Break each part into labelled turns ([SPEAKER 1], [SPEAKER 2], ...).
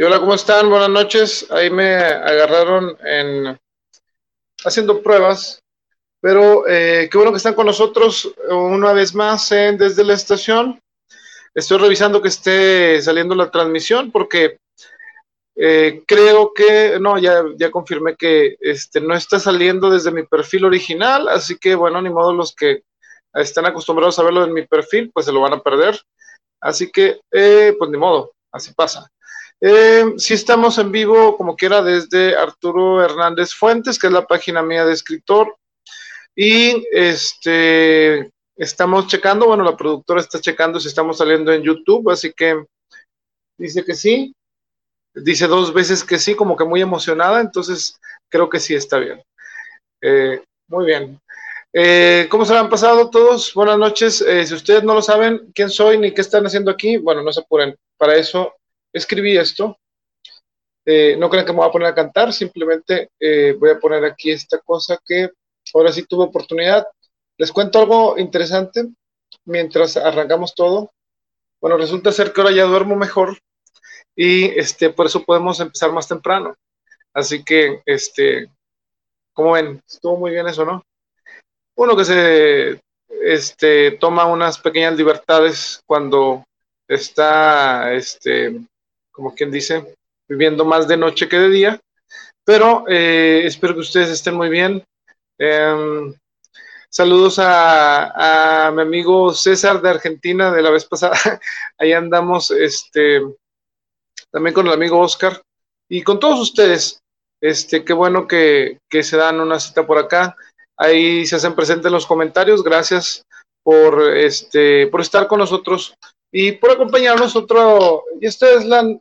[SPEAKER 1] Y hola, ¿cómo están? Buenas noches. Ahí me agarraron en haciendo pruebas, pero eh, qué bueno que están con nosotros una vez más en desde la estación. Estoy revisando que esté saliendo la transmisión porque eh, creo que, no, ya, ya confirmé que este, no está saliendo desde mi perfil original, así que bueno, ni modo los que están acostumbrados a verlo en mi perfil, pues se lo van a perder. Así que, eh, pues ni modo, así pasa. Eh, si estamos en vivo, como quiera, desde Arturo Hernández Fuentes, que es la página mía de escritor. Y este estamos checando, bueno, la productora está checando si estamos saliendo en YouTube, así que dice que sí. Dice dos veces que sí, como que muy emocionada, entonces creo que sí está bien. Eh, muy bien. Eh, ¿Cómo se lo han pasado todos? Buenas noches. Eh, si ustedes no lo saben quién soy ni qué están haciendo aquí, bueno, no se apuren. Para eso escribí esto. Eh, no crean que me voy a poner a cantar, simplemente eh, voy a poner aquí esta cosa que ahora sí tuve oportunidad. Les cuento algo interesante mientras arrancamos todo. Bueno, resulta ser que ahora ya duermo mejor y este, por eso podemos empezar más temprano. Así que, este, como ven, estuvo muy bien eso, ¿no? Uno que se este, toma unas pequeñas libertades cuando está este, como quien dice, viviendo más de noche que de día. Pero eh, espero que ustedes estén muy bien. Em, saludos a, mi amigo César de Argentina de la vez pasada. Ahí andamos este, también con el amigo Oscar y con todos ustedes. Este, qué bueno que, que se dan una cita por acá. Ahí se hacen presentes los comentarios. Gracias por, este, por estar con nosotros y por acompañarnos otro. Y ustedes la,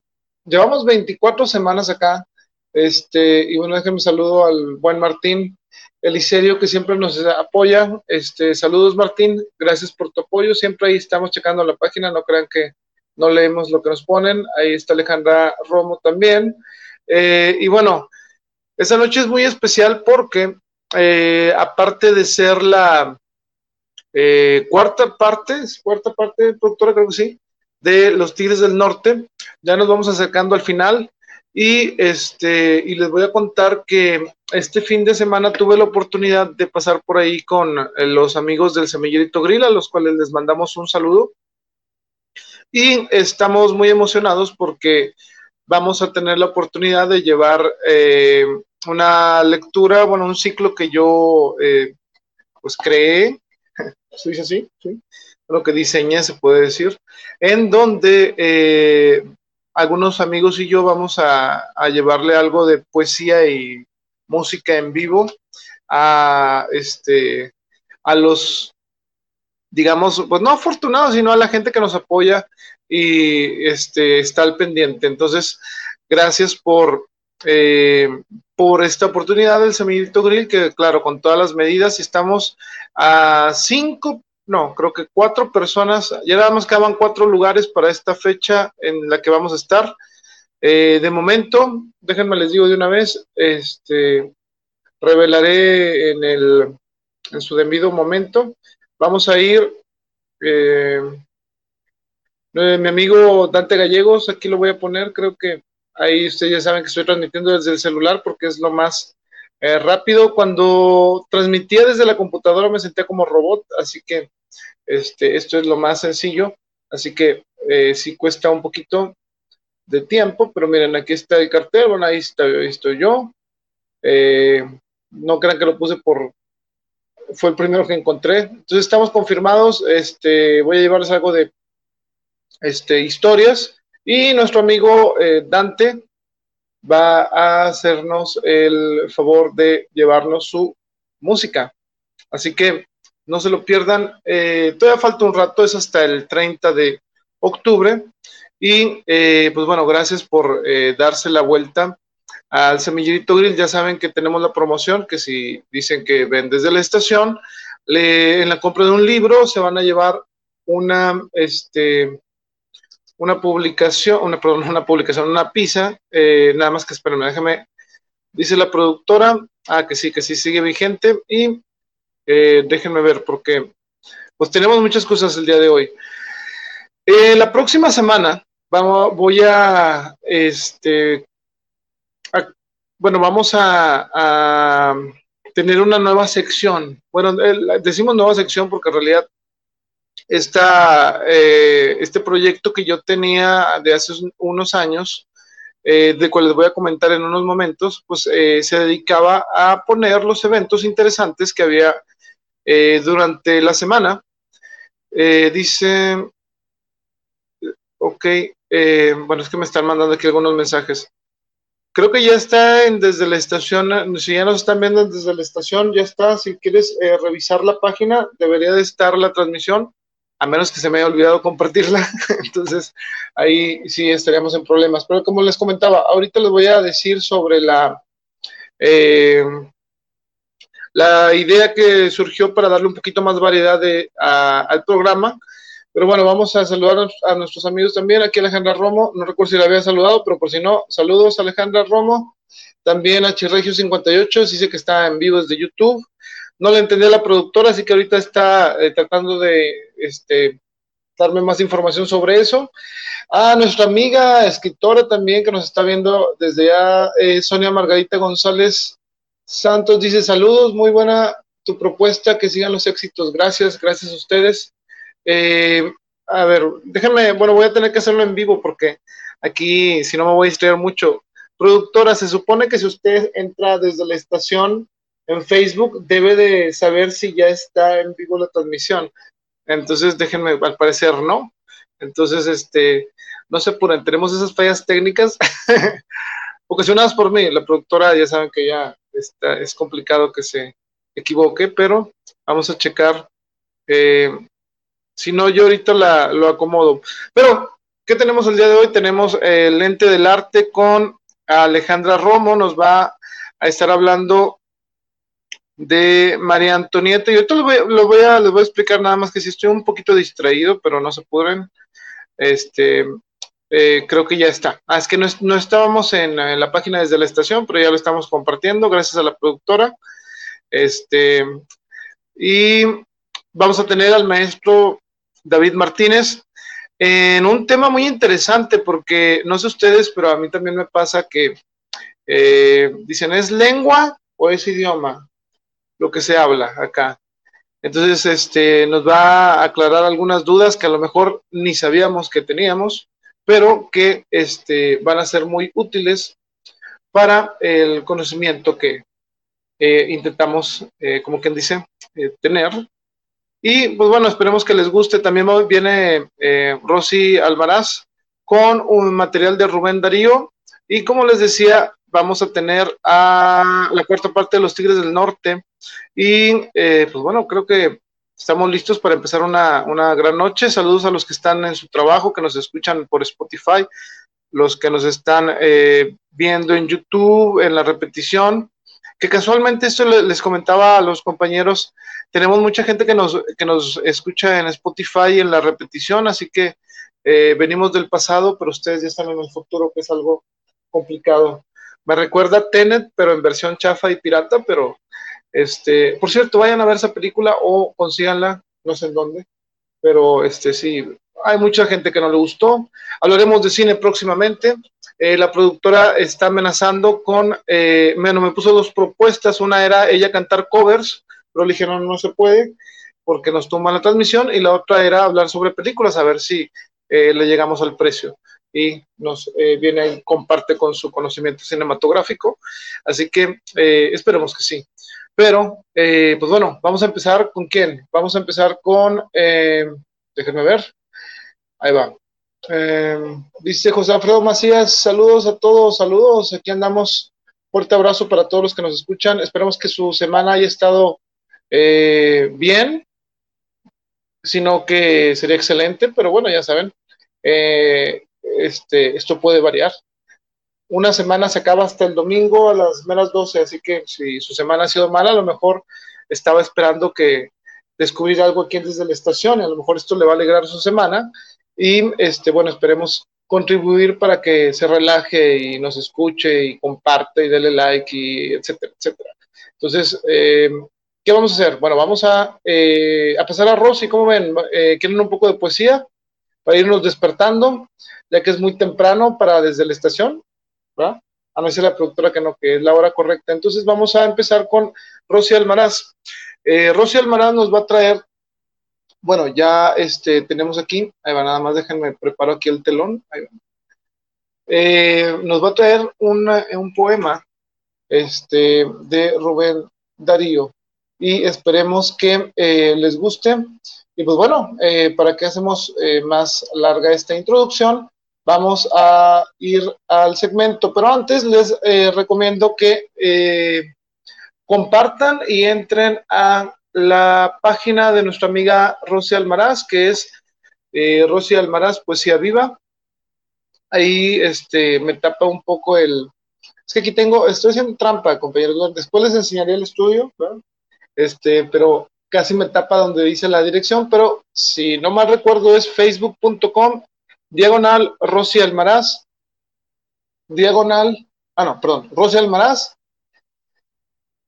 [SPEAKER 1] llevamos 24 semanas acá. Este, y bueno, déjenme saludo al buen Martín Eliserio que siempre nos apoya. Este, saludos Martín, gracias por tu apoyo. Siempre ahí estamos checando la página, no crean que no leemos lo que nos ponen. Ahí está Alejandra Romo también. Eh, y bueno, esta noche es muy especial porque eh, aparte de ser la eh, cuarta parte, cuarta parte, productora, creo que sí, de los Tigres del Norte. Ya nos vamos acercando al final y este y les voy a contar que este fin de semana tuve la oportunidad de pasar por ahí con eh, los amigos del Semillerito Grill, a los cuales les mandamos un saludo. Y estamos muy emocionados porque vamos a tener la oportunidad de llevar eh, una lectura, bueno, un ciclo que yo eh, pues creé, ¿se dice así? ¿Sí? Lo que diseñé, se puede decir, en donde eh, algunos amigos y yo vamos a, llevarle algo de poesía y música en vivo a, este, a los, digamos, pues no afortunados, sino a la gente que nos apoya y este, está al pendiente. Entonces, gracias por, eh, por esta oportunidad del Semillito Grill, que claro, con todas las medidas, estamos a cinco no, creo que cuatro personas, ya nada más quedaban cuatro lugares para esta fecha en la que vamos a estar. Eh, de momento, déjenme les digo de una vez, este, revelaré en, el, en su debido momento. Vamos a ir, eh, eh, mi amigo Dante Gallegos, aquí lo voy a poner, creo que ahí ustedes ya saben que estoy transmitiendo desde el celular porque es lo más rápido. Cuando transmitía desde la computadora me sentía como robot, así que este, esto es lo más sencillo, así que eh, sí cuesta un poquito de tiempo, pero miren, aquí está el cartel, bueno, ahí, está, estoy yo. Eh, no crean que lo puse por, fue el primero que encontré. Entonces estamos confirmados, este, voy a llevarles algo de este, historias y nuestro amigo eh, Dante va a hacernos el favor de llevarnos su música. Así que no se lo pierdan. Eh, todavía falta un rato, es hasta el 30 de octubre. Y eh, pues bueno, gracias por eh, darse la vuelta al Semillerito Grill. Ya saben que tenemos la promoción, que si dicen que ven desde la estación, en la compra de un libro se van a llevar una, este, una publicación, una, una publicación, una pizza, nada más que espérenme, déjame, dice la productora, ah, que sí, que sí sigue vigente, y eh, déjenme ver, porque pues tenemos muchas cosas el día de hoy. Eh, la próxima semana, vamos, voy a, este, bueno, vamos a, tener una nueva sección. Bueno, decimos nueva sección porque en realidad esta, eh, este proyecto que yo tenía de hace unos años, de cual les voy a comentar en unos momentos, pues se dedicaba a poner los eventos interesantes que había durante la semana. dice, ok, bueno, es que me están mandando aquí algunos mensajes. Creo que ya está desde la estación, si ya nos están viendo desde la estación, ya está. Si quieres revisar la página, debería de estar la transmisión a menos que se me haya olvidado compartirla, entonces ahí sí estaríamos en problemas. Pero como les comentaba, ahorita les voy a decir sobre la, eh, la idea que surgió para darle un poquito más variedad de, al programa. Pero bueno, vamos a saludar a nuestros amigos también. Aquí Alejandra Romo, no recuerdo si la había saludado, pero por si no, saludos Alejandra Romo. También a Chirregio58, dice que está en vivo desde YouTube no le entendí a la productora, así que ahorita está eh, tratando de este, darme más información sobre eso. A nuestra amiga escritora también que nos está viendo desde ya, eh, Sonia Margarita González Santos, dice saludos, muy buena tu propuesta, que sigan los éxitos, gracias, gracias a ustedes. Eh, a ver, déjenme, bueno, voy a tener que hacerlo en vivo porque aquí, si no me voy a distraer mucho. Productora, se supone que si usted entra desde la estación en Facebook debe de saber si ya está en vivo la transmisión. Entonces, déjenme, al parecer no. Entonces, este, no sé, por tenemos esas fallas técnicas ocasionadas por mí. La productora ya saben que ya está, es complicado que se equivoque, pero vamos a checar. Eh, si no, yo ahorita la, lo acomodo. Pero, ¿qué tenemos el día de hoy? Tenemos el lente del arte con Alejandra Romo. Nos va a estar hablando de María Antonieta. Y ahorita les voy, voy, a, les voy a explicar nada más que si estoy un poquito distraído, pero no se pueden. Este, eh, creo que ya está. Ah, es que no, no estábamos en, la página desde la estación, pero ya lo estamos compartiendo gracias a la productora. Este, y vamos a tener al maestro David Martínez en un tema muy interesante porque no sé ustedes, pero a mí también me pasa que eh, dicen, ¿es lengua o es idioma? lo que se habla acá. Entonces, este, nos va a aclarar algunas dudas que a lo mejor ni sabíamos que teníamos, pero que este, van a ser muy útiles para el conocimiento que eh, intentamos, eh, como quien dice, eh, tener. Y pues bueno, esperemos que les guste. También viene Rosy Almaraz con un material de Rubén Darío. Y como les decía, vamos a tener a la cuarta parte de los Tigres del Norte. Y pues bueno, creo que estamos listos para empezar una, gran noche. Saludos a los que están en su trabajo, que nos escuchan por Spotify, los que nos están eh, viendo en YouTube, en la repetición. Que casualmente esto les comentaba a los compañeros, tenemos mucha gente que nos, que nos escucha en Spotify en la repetición, así que eh, venimos del pasado, pero ustedes ya están en el futuro, que es algo complicado. Me recuerda Tenet, pero en versión chafa y pirata, pero este, por cierto, vayan a ver esa película o consíganla, no sé en dónde, pero este sí, hay mucha gente que no le gustó. Hablaremos de cine próximamente. Eh, la productora está amenazando con, eh, bueno, me puso dos propuestas. Una era ella cantar covers, pero le dijeron no, se puede porque nos toma la transmisión. Y la otra era hablar sobre películas, a ver si eh, le llegamos al precio y nos eh, viene y comparte con su conocimiento cinematográfico. Así que eh, esperemos que sí. Pero, eh, pues bueno, vamos a empezar con quién? Vamos a empezar con, déjenme ver, ahí va. dice José Alfredo Macías, saludos a todos, saludos, aquí andamos. Fuerte abrazo para todos los que nos escuchan. Esperamos que su semana haya estado bien, sino que sería excelente, pero bueno, ya saben, eh, este, esto puede variar. Una semana se acaba hasta el domingo a las menos 12, así que si su semana ha sido mala, a lo mejor estaba esperando que descubrir algo aquí desde la estación, y a lo mejor esto le va a alegrar su semana. Y este, bueno, esperemos contribuir para que se relaje y nos escuche y comparte y dele like y etcétera, etcétera. Entonces, eh, ¿qué vamos a hacer? Bueno, vamos a, eh, a pasar a Rosy, ¿cómo ven? Eh, ¿Quieren un poco de poesía? para irnos despertando, ya que es muy temprano para desde la estación, A no ser la productora que no, que es la hora correcta. Entonces vamos a empezar con Rosy Almaraz. Eh, Rosy Almaraz nos va a traer, bueno, ya este, tenemos aquí, ahí va, nada más déjenme preparo aquí el telón, ahí. Eh, nos va a traer un poema este, de Rubén Darío y esperemos que eh, les guste. Y pues bueno, eh, para que hacemos más larga esta introducción, vamos a ir al segmento, pero antes les recomiendo que compartan y entren a la página de nuestra amiga Rosy Almaraz, que es Rosy Almaraz Poesía Viva. Ahí este, me tapa un poco el, es que aquí tengo, estoy haciendo trampa, compañeros. Después les enseñaré el estudio, Este, pero casi me tapa donde dice la dirección, pero si no mal recuerdo es facebook.com, diagonal Rosy Almaraz, diagonal, ah no, perdón, Rosy Almaraz,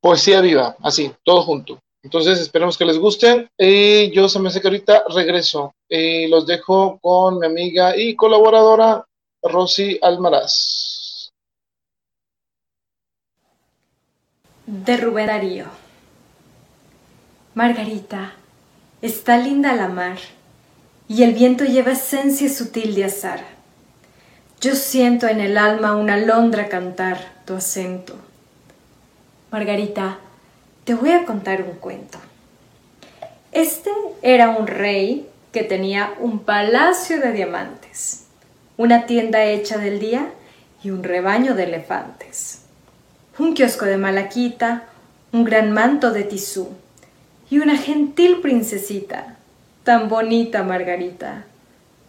[SPEAKER 1] poesía viva, así, todo junto. Entonces esperemos que les guste y yo se me hace que ahorita regreso y los dejo con mi amiga y colaboradora Rosy Almaraz.
[SPEAKER 2] de Rubén Darío. Margarita, está linda la mar y el viento lleva esencia sutil de azar. Yo siento en el alma una alondra cantar tu acento. Margarita, te voy a contar un cuento. Este era un rey que tenía un palacio de diamantes, una tienda hecha del día y un rebaño de elefantes un kiosco de malaquita, un gran manto de tisú y una gentil princesita, tan bonita Margarita,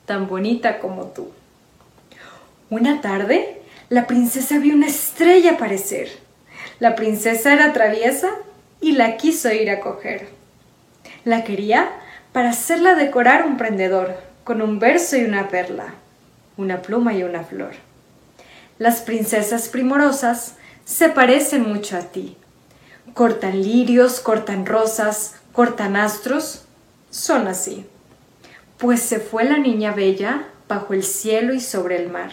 [SPEAKER 2] tan bonita como tú. Una tarde, la princesa vio una estrella aparecer. La princesa era traviesa y la quiso ir a coger. La quería para hacerla decorar un prendedor, con un verso y una perla, una pluma y una flor. Las princesas primorosas se parecen mucho a ti. Cortan lirios, cortan rosas, cortan astros, son así. Pues se fue la niña bella bajo el cielo y sobre el mar,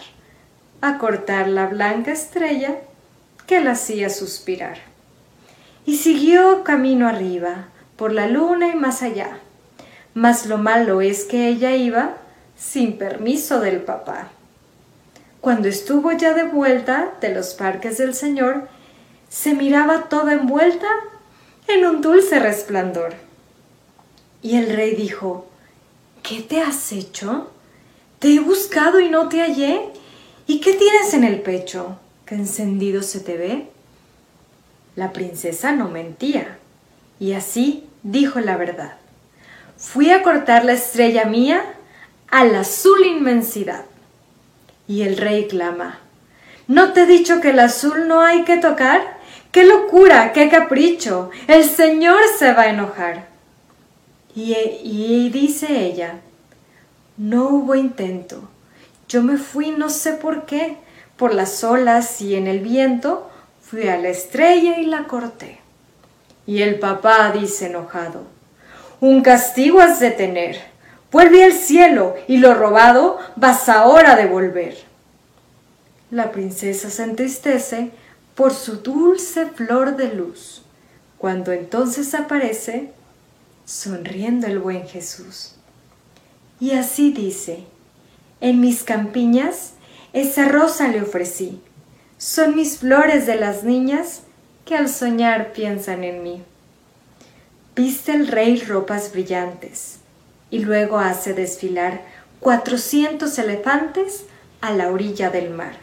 [SPEAKER 2] a cortar la blanca estrella que la hacía suspirar. Y siguió camino arriba, por la luna y más allá. Mas lo malo es que ella iba sin permiso del papá. Cuando estuvo ya de vuelta de los parques del Señor, se miraba toda envuelta en un dulce resplandor. Y el rey dijo, ¿Qué te has hecho? Te he buscado y no te hallé. ¿Y qué tienes en el pecho? ¿Qué encendido se te ve? La princesa no mentía, y así dijo la verdad. Fui a cortar la estrella mía a la azul inmensidad. Y el rey clama, ¿no te he dicho que el azul no hay que tocar? ¡Qué locura! ¡Qué capricho! El Señor se va a enojar. Y, dice ella, no hubo intento. Yo me fui no sé por qué, por las olas y en el viento, fui a la estrella y la corté. Y el papá dice enojado, un castigo has de tener Vuelve al cielo y lo robado vas ahora a devolver. La princesa se entristece por su dulce flor de luz, cuando entonces aparece sonriendo el buen Jesús. Y así dice, en mis campiñas esa rosa le ofrecí, son mis flores de las niñas que al soñar piensan en mí. Viste el rey ropas brillantes, y luego hace desfilar cuatrocientos elefantes a la orilla del mar.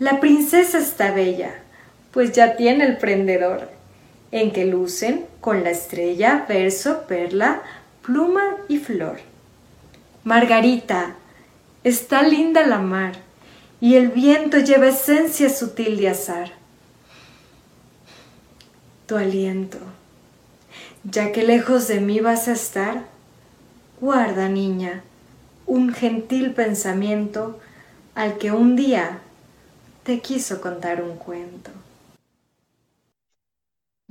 [SPEAKER 2] La princesa está bella, pues ya tiene el prendedor, en que lucen con la estrella, verso, perla, pluma y flor. Margarita, está linda la mar, y el viento lleva esencia sutil de azar. Tu aliento, ya que lejos de mí vas a estar, Guarda, niña, un gentil pensamiento al que un día te quiso contar un cuento.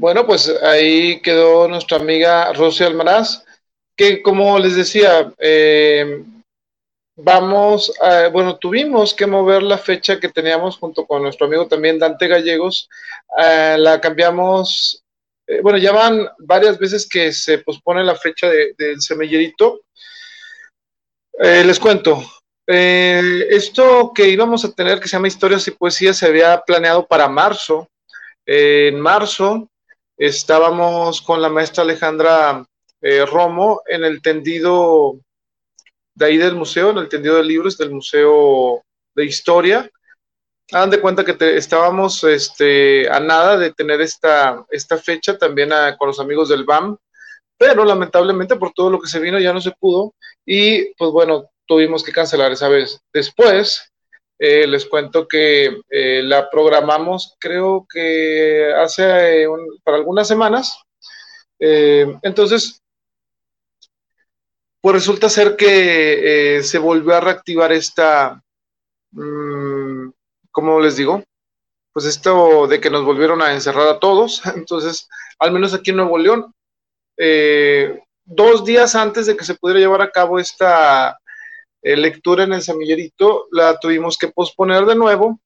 [SPEAKER 1] Bueno, pues ahí quedó nuestra amiga Rosy Almaraz, que como les decía, eh, vamos, a, bueno, tuvimos que mover la fecha que teníamos junto con nuestro amigo también Dante Gallegos, la cambiamos, eh, bueno, ya van varias veces que se pospone la fecha del semellerito. Eh, les cuento, esto que íbamos a tener, que se llama Historias y Poesía, se había planeado para marzo. en marzo estábamos con la maestra Alejandra Romo en el tendido de ahí del museo, en el tendido de libros del Museo de Historia. Hagan de cuenta que estábamos este, a nada de tener esta, esta fecha también con los amigos del BAM, pero lamentablemente por todo lo que se vino ya no se pudo y pues bueno, tuvimos que cancelar esa vez. Después eh, les cuento que eh, la programamos creo que hace para algunas semanas. Eh, entonces pues resulta ser que eh, se volvió a reactivar esta, mm, ¿cómo les digo? Pues esto de que nos volvieron a encerrar a todos. Entonces, al menos aquí en Nuevo León, eh, dos días antes de que se pudiera llevar a cabo esta eh, lectura en el semillerito, la tuvimos que posponer de nuevo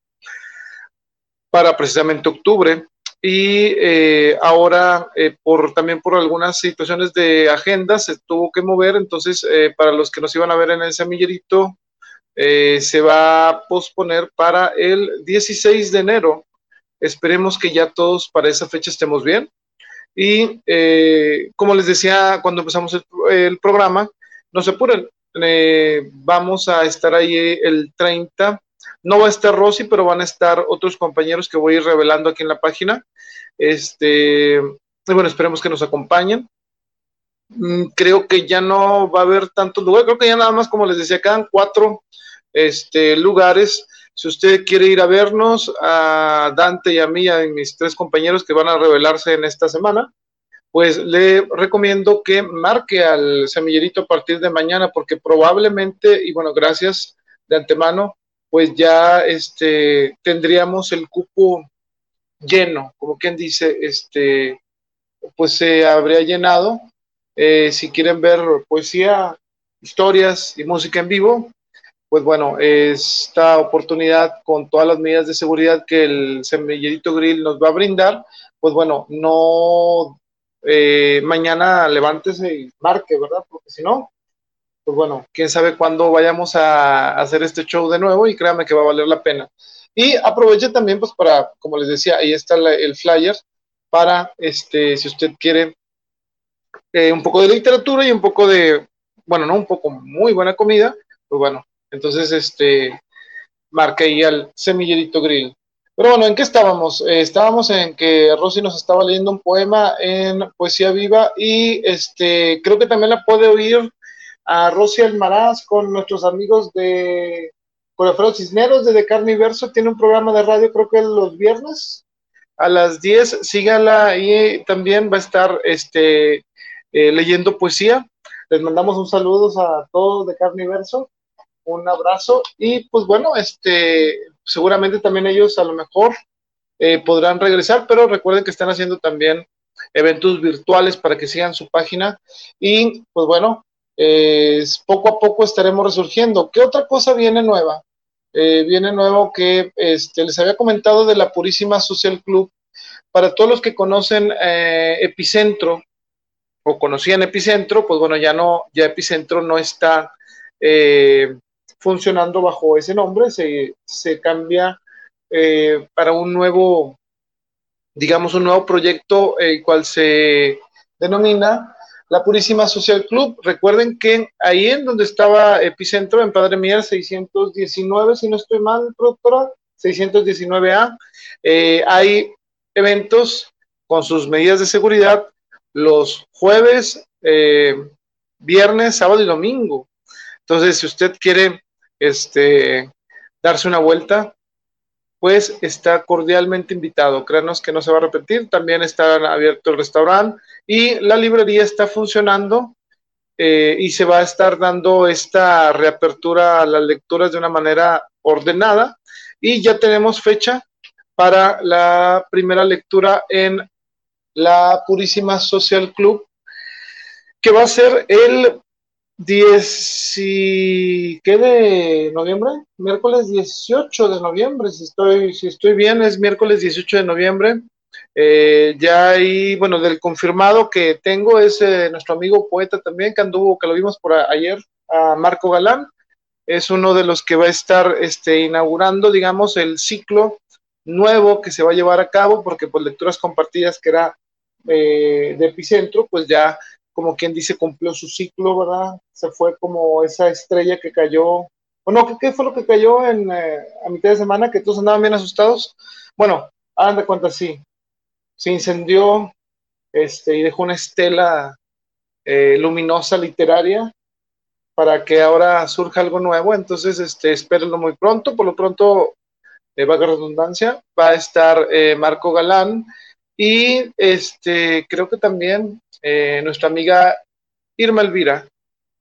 [SPEAKER 1] para precisamente octubre y eh, ahora eh, por también por algunas situaciones de agenda se tuvo que mover, entonces eh, para los que nos iban a ver en el semillerito se va a posponer para el 16 de enero. Esperemos que ya todos para esa fecha estemos bien. Y como les decía cuando empezamos el, el programa, no se apuren, vamos a estar ahí el 30 no va a estar Rosy, pero van a estar otros compañeros que voy a ir revelando aquí en la página. Este, bueno, esperemos que nos acompañen. Mm, creo que ya no va a haber tantos lugares, creo que ya nada más, como les decía, quedan cuatro este, lugares. Si usted quiere ir a vernos, a Dante y a mí, a mis tres compañeros que van a revelarse en esta semana, pues le recomiendo que marque al semillerito a partir de mañana, porque probablemente, y bueno, gracias de antemano, pues ya este, tendríamos el cupo lleno, como quien dice, este, pues se habría llenado. Eh, si quieren ver poesía, historias y música en vivo, pues bueno, esta oportunidad con todas las medidas de seguridad que el Semillerito Grill nos va a brindar, pues bueno, no eh, mañana levántese y marque, ¿verdad? Porque si no, pues bueno, quién sabe cuándo vayamos a hacer este show de nuevo y créame que va a valer la pena. Y aproveche también, pues para, como les decía, ahí está el flyer para, este, si usted quiere eh, un poco de literatura y un poco de, bueno, no un poco, muy buena comida, pues bueno, entonces, este, marca ahí al semillerito grill. Pero bueno, ¿en qué estábamos? Eh, estábamos en que Rosy nos estaba leyendo un poema en Poesía Viva y este, creo que también la puede oír a Rosy Almaraz con nuestros amigos de Colafero Cisneros de Carniverso. Tiene un programa de radio, creo que los viernes a las 10. Sígala y también va a estar este, eh, leyendo poesía. Les mandamos un saludo a todos de Carniverso. Un abrazo y pues bueno, este, seguramente también ellos a lo mejor eh, podrán regresar, pero recuerden que están haciendo también eventos virtuales para que sigan su página. Y pues bueno, poco a poco estaremos resurgiendo. ¿Qué otra cosa viene nueva? Eh, viene nuevo que este, les había comentado de la Purísima Social Club. Para todos los que conocen eh, Epicentro o conocían Epicentro, pues bueno, ya no, ya Epicentro no está eh, funcionando bajo ese nombre, se, se cambia para un nuevo, digamos, un nuevo proyecto, el cual se denomina la Purísima Social Club. Recuerden que ahí en donde estaba Epicentro, en Padre Mier 619, si no estoy mal, productora, 619A, eh, hay eventos con sus medidas de seguridad los jueves, eh, viernes, sábado y domingo. Entonces, si usted quiere este, darse una vuelta, pues está cordialmente invitado. Créanos que no se va a repetir. También está abierto el restaurante y la librería está funcionando eh, y se va a estar dando esta reapertura a las lecturas de una manera ordenada y ya tenemos fecha para la primera lectura en la Purísima Social Club, que va a ser el 10 ¿qué de noviembre? Miércoles 18 de noviembre, si estoy, si estoy bien, es miércoles 18 de noviembre. Eh, ya ahí, bueno, del confirmado que tengo es eh, nuestro amigo poeta también, que anduvo, que lo vimos por ayer, a Marco Galán. Es uno de los que va a estar este, inaugurando, digamos, el ciclo nuevo que se va a llevar a cabo, porque pues lecturas compartidas que era eh, de epicentro, pues ya como quien dice cumplió su ciclo, ¿verdad? Se fue como esa estrella que cayó, o no, ¿qué, fue lo que cayó en, eh, a mitad de semana? Que todos andaban bien asustados. Bueno, hagan de cuenta, sí, se incendió este, y dejó una estela eh, luminosa literaria para que ahora surja algo nuevo, entonces este, espérenlo muy pronto, por lo pronto, de vaga redundancia, va a estar Marco Galán, y este, creo que también eh, nuestra amiga Irma Elvira,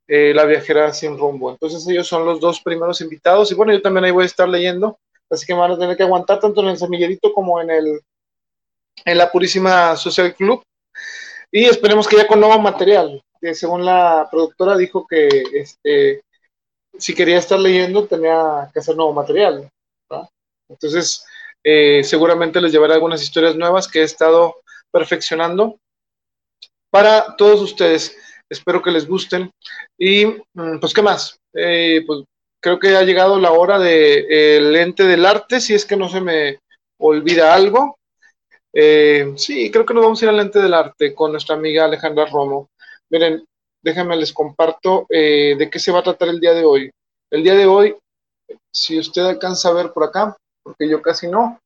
[SPEAKER 1] eh, la viajera sin rumbo. Entonces ellos son los dos primeros invitados y bueno, yo también ahí voy a estar leyendo, así que van a tener que aguantar tanto en el semillerito como en el en la Purísima Social Club y esperemos que ya con nuevo material, según la productora dijo que este si quería estar leyendo tenía que hacer nuevo material. Entonces, eh, seguramente les llevaré algunas historias nuevas que he estado perfeccionando para todos ustedes. Espero que les gusten. Y mm, pues, ¿qué más? Eh, pues creo que ha llegado la hora del de, el ente del arte, si es que no se me olvida algo. Eh, sí, creo que nos vamos a ir al ente del arte con nuestra amiga Alejandra Romo. Miren, déjenme les comparto de qué se va a tratar el día de hoy. El día de hoy, si usted alcanza a ver por acá, porque yo casi no.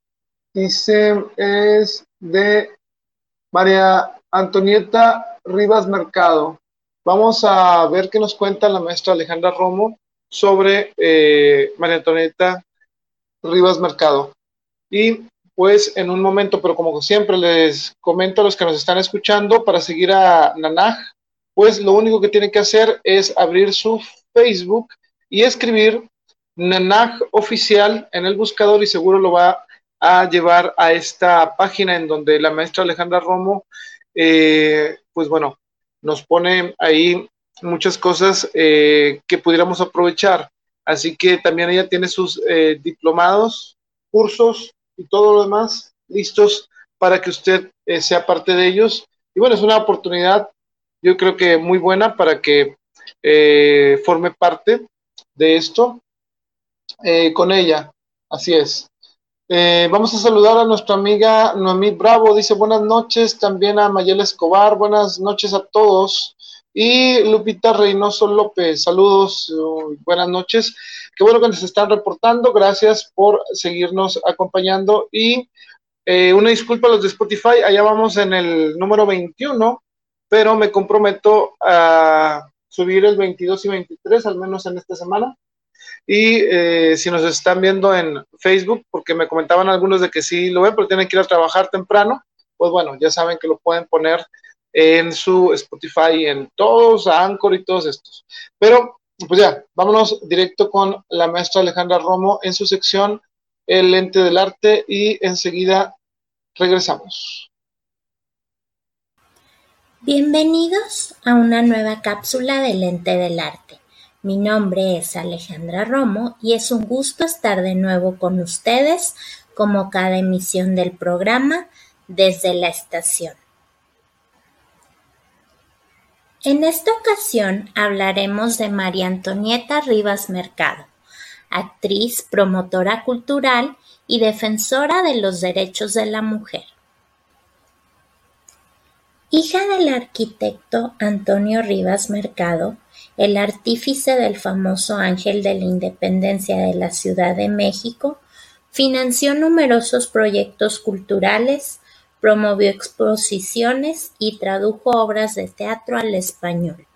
[SPEAKER 1] Dice, es de María Antonieta Rivas Mercado. Vamos a ver qué nos cuenta la maestra Alejandra Romo sobre eh, María Antonieta Rivas Mercado. Y pues en un momento, pero como siempre les comento a los que nos están escuchando, para seguir a Nanaj, pues lo único que tienen que hacer es abrir su Facebook y escribir Nanaj oficial en el buscador y seguro lo va a llevar a esta página en donde la maestra Alejandra Romo, eh, pues bueno, nos pone ahí muchas cosas eh, que pudiéramos aprovechar. Así que también ella tiene sus eh, diplomados, cursos y todo lo demás listos para que usted sea parte de ellos. Y bueno, es una oportunidad, yo creo que muy buena para que forme parte de esto con ella. Así es. Eh, vamos a saludar a nuestra amiga Noemí Bravo. Dice buenas noches también a Mayela Escobar. Buenas noches a todos. Y Lupita Reynoso López. Saludos. buenas noches. Qué bueno que nos están reportando. Gracias por seguirnos acompañando. Y eh, una disculpa a los de Spotify. Allá vamos en el número 21, pero me comprometo a subir el 22 y 23, al menos en esta semana y eh, si nos están viendo en Facebook, porque me comentaban algunos de que sí lo ven, pero tienen que ir a trabajar temprano, pues bueno, ya saben que lo pueden poner en su Spotify, en todos, Anchor y todos estos. Pero, pues ya, vámonos directo con la maestra Alejandra Romo en su sección El lente del arte y enseguida regresamos.
[SPEAKER 3] Bienvenidos a una nueva cápsula del lente del arte. Mi nombre es Alejandra Romo y es un gusto estar de nuevo con ustedes como cada emisión del programa desde la estación. En esta ocasión hablaremos de María Antonieta Rivas Mercado, actriz, promotora cultural y defensora de los derechos de la mujer. Hija del arquitecto Antonio Rivas Mercado, el artífice del famoso Ángel de la Independencia de la Ciudad de México, financió numerosos proyectos culturales, promovió exposiciones y tradujo obras de teatro al español.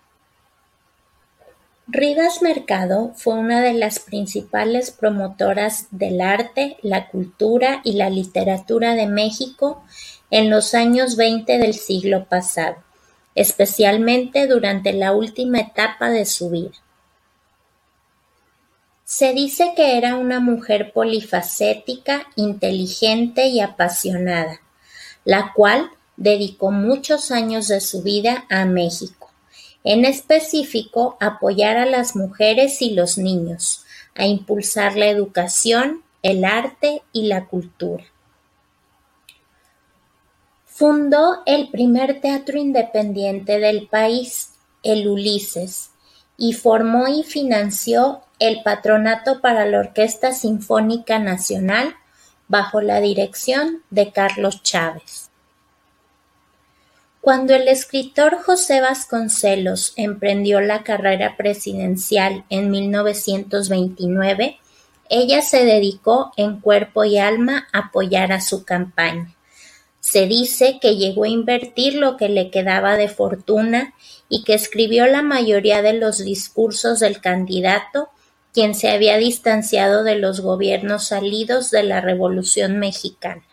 [SPEAKER 3] Rivas Mercado fue una de las principales promotoras del arte, la cultura y la literatura de México en los años 20 del siglo pasado especialmente durante la última etapa de su vida. Se dice que era una mujer polifacética, inteligente y apasionada, la cual dedicó muchos años de su vida a México en específico apoyar a las mujeres y los niños, a impulsar la educación, el arte y la cultura. Fundó el primer teatro independiente del país, el Ulises, y formó y financió el Patronato para la Orquesta Sinfónica Nacional bajo la dirección de Carlos Chávez. Cuando el escritor José Vasconcelos emprendió la carrera presidencial en 1929, ella se dedicó en cuerpo y alma a apoyar a su campaña. Se dice que llegó a invertir lo que le quedaba de fortuna y que escribió la mayoría de los discursos del candidato, quien se había distanciado de los gobiernos salidos de la Revolución mexicana.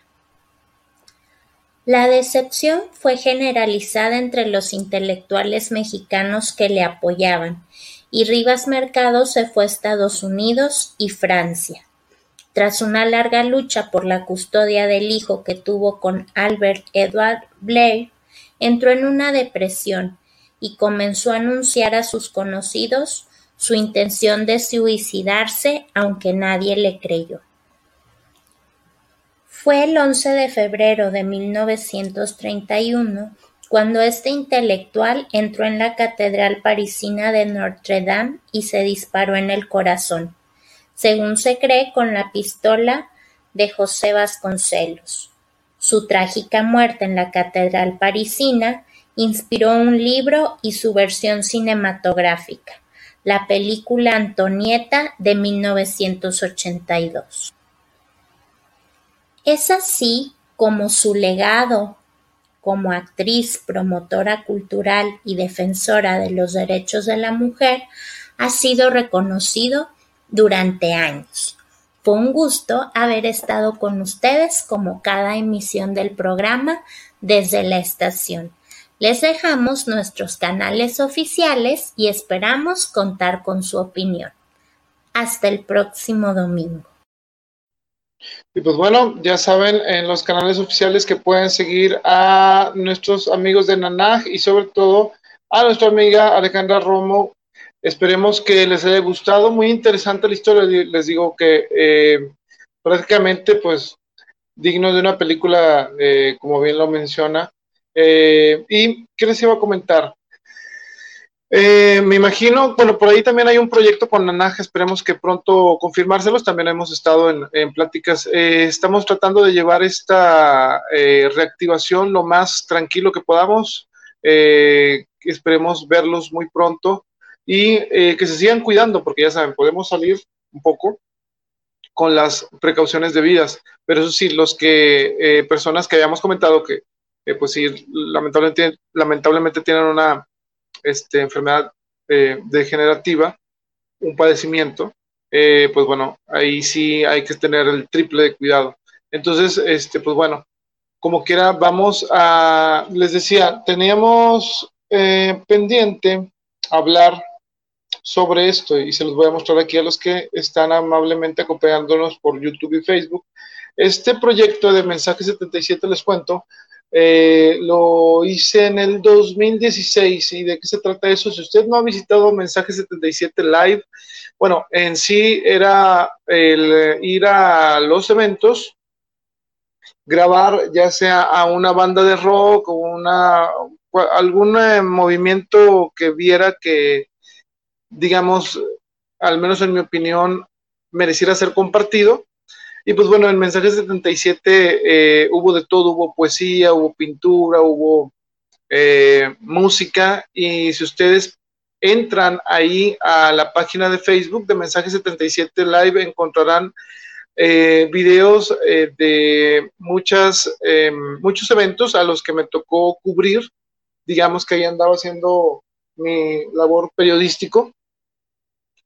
[SPEAKER 3] La decepción fue generalizada entre los intelectuales mexicanos que le apoyaban, y Rivas Mercado se fue a Estados Unidos y Francia. Tras una larga lucha por la custodia del hijo que tuvo con Albert Edward Blair, entró en una depresión y comenzó a anunciar a sus conocidos su intención de suicidarse, aunque nadie le creyó. Fue el 11 de febrero de 1931 cuando este intelectual entró en la catedral parisina de Notre Dame y se disparó en el corazón, según se cree con la pistola de José Vasconcelos. Su trágica muerte en la catedral parisina inspiró un libro y su versión cinematográfica, la película Antonieta de 1982. Es así como su legado como actriz, promotora cultural y defensora de los derechos de la mujer ha sido reconocido durante años. Fue un gusto haber estado con ustedes como cada emisión del programa desde la estación. Les dejamos nuestros canales oficiales y esperamos contar con su opinión. Hasta el próximo domingo.
[SPEAKER 1] Y pues bueno, ya saben en los canales oficiales que pueden seguir a nuestros amigos de Nanaj y sobre todo a nuestra amiga Alejandra Romo. Esperemos que les haya gustado. Muy interesante la historia. Les digo que eh, prácticamente pues digno de una película, eh, como bien lo menciona. Eh, ¿Y qué les iba a comentar? Eh, me imagino, bueno, por ahí también hay un proyecto con Nanaja, esperemos que pronto confirmárselos, también hemos estado en, pláticas, eh, estamos tratando de llevar esta reactivación lo más tranquilo que podamos, esperemos verlos muy pronto y que se sigan cuidando, porque ya saben, podemos salir un poco con las precauciones debidas, pero eso sí, los que, personas que habíamos comentado que, pues sí, lamentablemente, lamentablemente tienen una este, enfermedad eh, degenerativa, un padecimiento, eh, pues bueno, ahí sí hay que tener el triple de cuidado. Entonces, este, pues bueno, como quiera, vamos a, les decía, teníamos eh, pendiente hablar sobre esto y se los voy a mostrar aquí a los que están amablemente acompañándonos por YouTube y Facebook. Este proyecto de Mensaje 77, les cuento, eh, lo hice en el 2016. ¿Y de qué se trata eso? Si usted no ha visitado Mensaje 77 Live, bueno, en sí era el ir a los eventos, grabar ya sea a una banda de rock o una, algún eh, movimiento que viera que, digamos, al menos en mi opinión, mereciera ser compartido. Y pues bueno, en Mensaje 77 eh, hubo de todo, hubo poesía, hubo pintura, hubo eh, música. Y si ustedes entran ahí a la página de Facebook de Mensaje 77 Live encontrarán eh, videos de muchas, muchos eventos a los que me tocó cubrir, digamos que ahí andaba haciendo mi labor periodístico.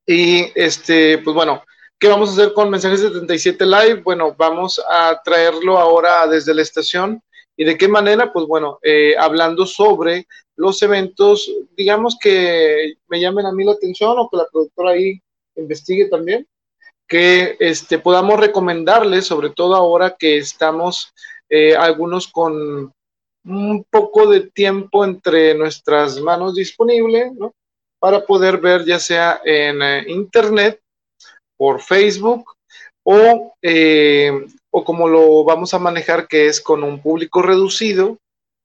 [SPEAKER 1] Y este, pues bueno, ¿Qué vamos a hacer con Mensajes 77 Live? Bueno, vamos a traerlo ahora desde la estación. ¿Y de qué manera? Pues bueno, eh, hablando sobre los eventos, digamos que me llamen a mí la atención o que la productora ahí investigue también, que este, podamos recomendarles, sobre todo ahora que estamos eh, algunos con un poco de tiempo entre nuestras manos disponible, ¿no? Para poder ver ya sea en eh, internet, por Facebook o, eh, o como lo vamos a manejar, que es con un público reducido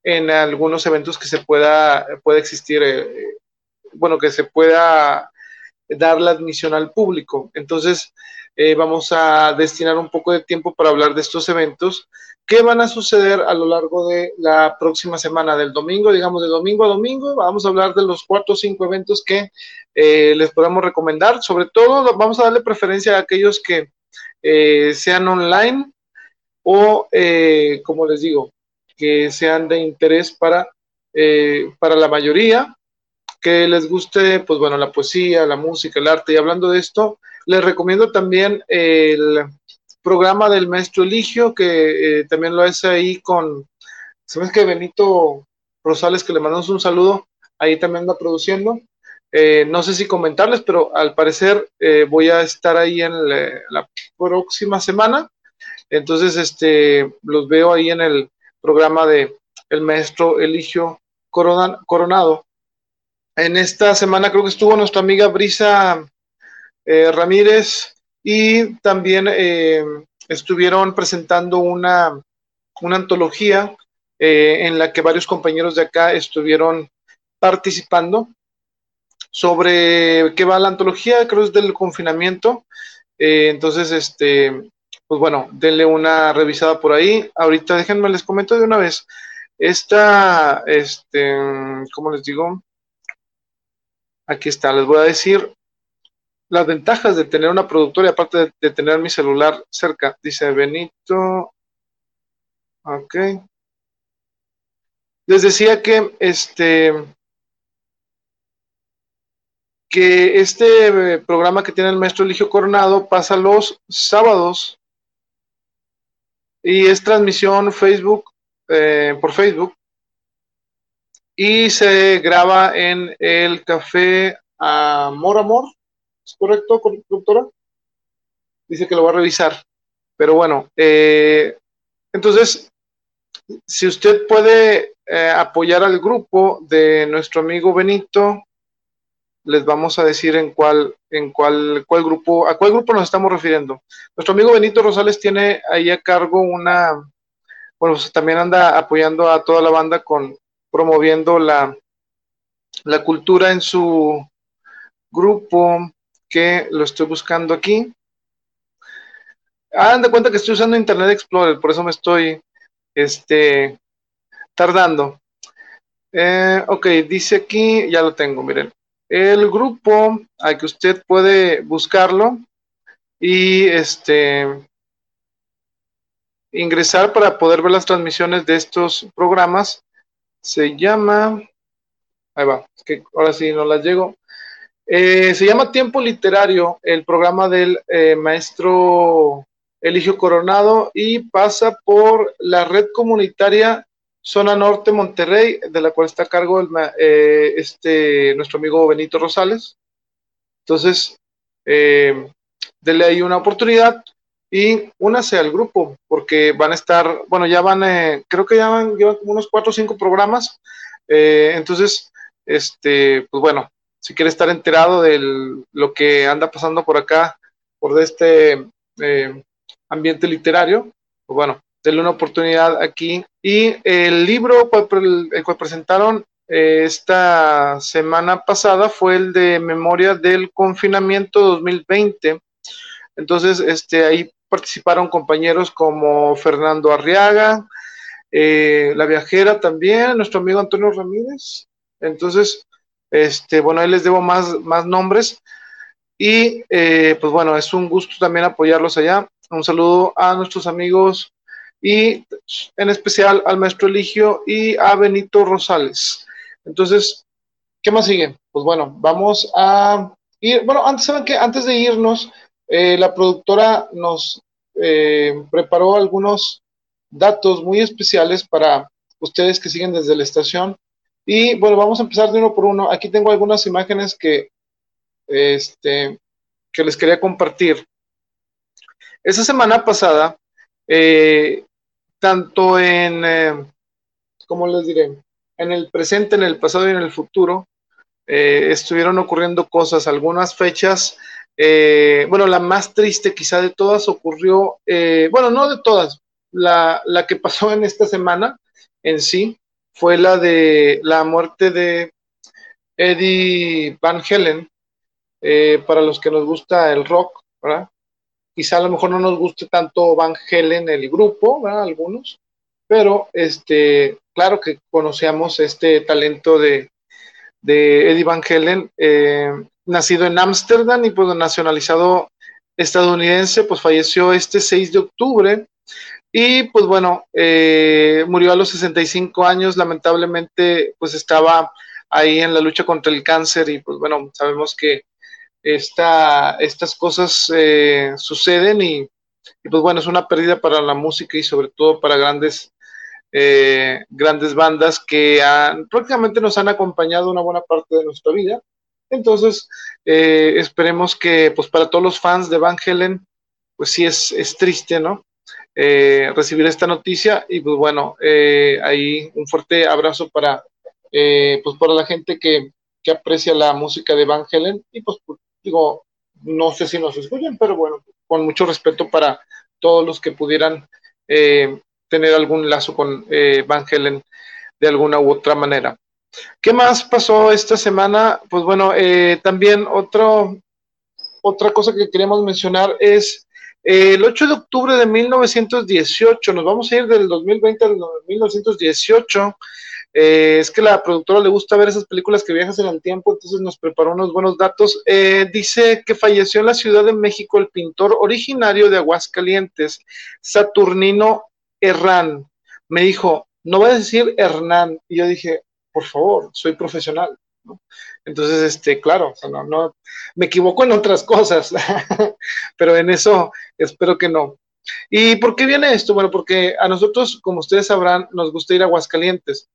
[SPEAKER 1] en algunos eventos que se pueda, pueda existir, eh, bueno, que se pueda dar la admisión al público. Entonces, vamos a destinar un poco de tiempo para hablar de estos eventos ¿Qué van a suceder a lo largo de la próxima semana, del domingo, digamos de domingo a domingo? Vamos a hablar de los cuatro o cinco eventos que eh, les podemos recomendar. Sobre todo, vamos a darle preferencia a aquellos que eh, sean online o, eh, como les digo, que sean de interés para, para la mayoría, que les guste, pues bueno, la poesía, la música, el arte. Y hablando de esto, les recomiendo también el programa del maestro Eligio, que eh, también lo hace ahí con, ¿sabes que Benito Rosales, que le mandamos un saludo, ahí también anda produciendo. Eh, no sé si comentarles, pero al parecer eh, voy a estar ahí en la, próxima semana. Entonces, este, los veo ahí en el programa de el maestro Eligio Coronado. En esta semana creo que estuvo nuestra amiga Brisa Ramírez y también eh, estuvieron presentando una, una antología eh, en la que varios compañeros de acá estuvieron participando sobre qué va la antología, creo es del confinamiento. Eh, entonces, este, pues bueno, denle una revisada por ahí. Ahorita déjenme les comento de una vez. Esta, este, ¿cómo les digo? Aquí está, les voy a decir las ventajas de tener una productora y aparte de, tener mi celular cerca. Dice Benito. Ok. Les decía que este que este programa que tiene el maestro Eligio Coronado pasa los sábados y es transmisión Facebook eh, por Facebook y se graba en el café Amor Amor correcto, doctora? Dice que lo va a revisar. Pero bueno, eh, entonces, si usted puede eh, apoyar al grupo de nuestro amigo Benito, les vamos a decir en cuál, en cuál, cuál grupo, a cuál grupo nos estamos refiriendo. Nuestro amigo Benito Rosales tiene ahí a cargo una, bueno, pues también anda apoyando a toda la banda con promoviendo la, la cultura en su grupo que lo estoy buscando aquí. Hagan de cuenta que estoy usando Internet Explorer, por eso me estoy este, tardando. Eh, ok, dice aquí, ya lo tengo, miren. El grupo al que usted puede buscarlo y este ingresar para poder ver las transmisiones de estos programas se llama, ahí va, es que ahora sí no las llego, eh, se llama Tiempo Literario, el programa del eh, maestro Eligio Coronado y pasa por la red comunitaria Zona Norte Monterrey, de la cual está a cargo el, eh, este, nuestro amigo Benito Rosales. Entonces, denle ahí una oportunidad y únase al grupo, porque van a estar, bueno, ya van, creo que ya van, llevan como unos cuatro o cinco programas. entonces, este, pues bueno, si quiere estar enterado de lo que anda pasando por acá, por este eh, ambiente literario, pues bueno, denle una oportunidad aquí. Y el libro el cual presentaron eh, esta semana pasada fue el de Memoria del Confinamiento 2020. Entonces, este, ahí participaron compañeros como Fernando Arriaga, eh, La Viajera también, nuestro amigo Antonio Ramírez. Entonces, este, bueno, ahí les debo más, nombres. Y eh, pues bueno, es un gusto también apoyarlos allá. Un saludo a nuestros amigos y en especial al maestro Eligio y a Benito Rosales. Entonces, ¿qué más sigue? Pues bueno, vamos a ir. Bueno, antes, ¿saben qué? Antes de irnos, eh, la productora nos eh, preparó algunos datos muy especiales para ustedes que siguen desde la estación y bueno, vamos a empezar de uno por uno. Aquí tengo algunas imágenes que, este, que les quería compartir. Esa semana pasada, eh, tanto en, eh, ¿cómo les diré? En el presente, en el pasado y en el futuro, eh, estuvieron ocurriendo cosas, algunas fechas, eh, bueno, la más triste quizá de todas ocurrió, eh, bueno, no de todas, la, la, que pasó en esta semana en sí fue la de la muerte de Eddie Van Helen, para los que nos gusta el rock. Quizá a lo mejor no nos guste tanto Van Helen, el grupo. Algunos, pero este, claro que conocíamos este talento de, de Eddie Van Helen, eh, nacido en Ámsterdam y pues nacionalizado estadounidense, pues falleció este 6 de octubre y pues bueno, eh, murió a los 65 años, lamentablemente pues estaba ahí en la lucha contra el cáncer y pues bueno, sabemos que esta, estas cosas eh, suceden y, pues bueno, es una pérdida para la música y sobre todo para grandes eh, grandes bandas que han, prácticamente nos han acompañado una buena parte de nuestra vida. Entonces, eh, esperemos que, pues para todos los fans de Van Helen, pues sí es, es triste, ¿no? Eh, recibir esta noticia y pues bueno, eh, ahí un fuerte abrazo para, eh, pues para la gente que, que, aprecia la música de Van Helen y pues, pues digo, no sé si nos escuchan, pero bueno, con mucho respeto para todos los que pudieran eh, tener algún lazo con eh, Van Helen de alguna u otra manera. ¿Qué más pasó esta semana? Pues bueno, también otro, otra cosa que queremos mencionar es el 8 de octubre de 1918, nos vamos a ir del 2020 al 1918. Eh, es que la productora le gusta ver esas películas que viajas en el tiempo, entonces nos preparó unos buenos datos. Eh, dice que falleció en la Ciudad de México el pintor originario de Aguascalientes, Saturnino Hernán. Me dijo, no voy a decir Hernán. Y yo dije, por favor, soy profesional. Entonces, este, claro, no, no, me equivoco en otras cosas, pero en eso espero que no. ¿Y por qué viene esto? Bueno, porque a nosotros, como ustedes sabrán, nos gusta ir a Aguascalientes.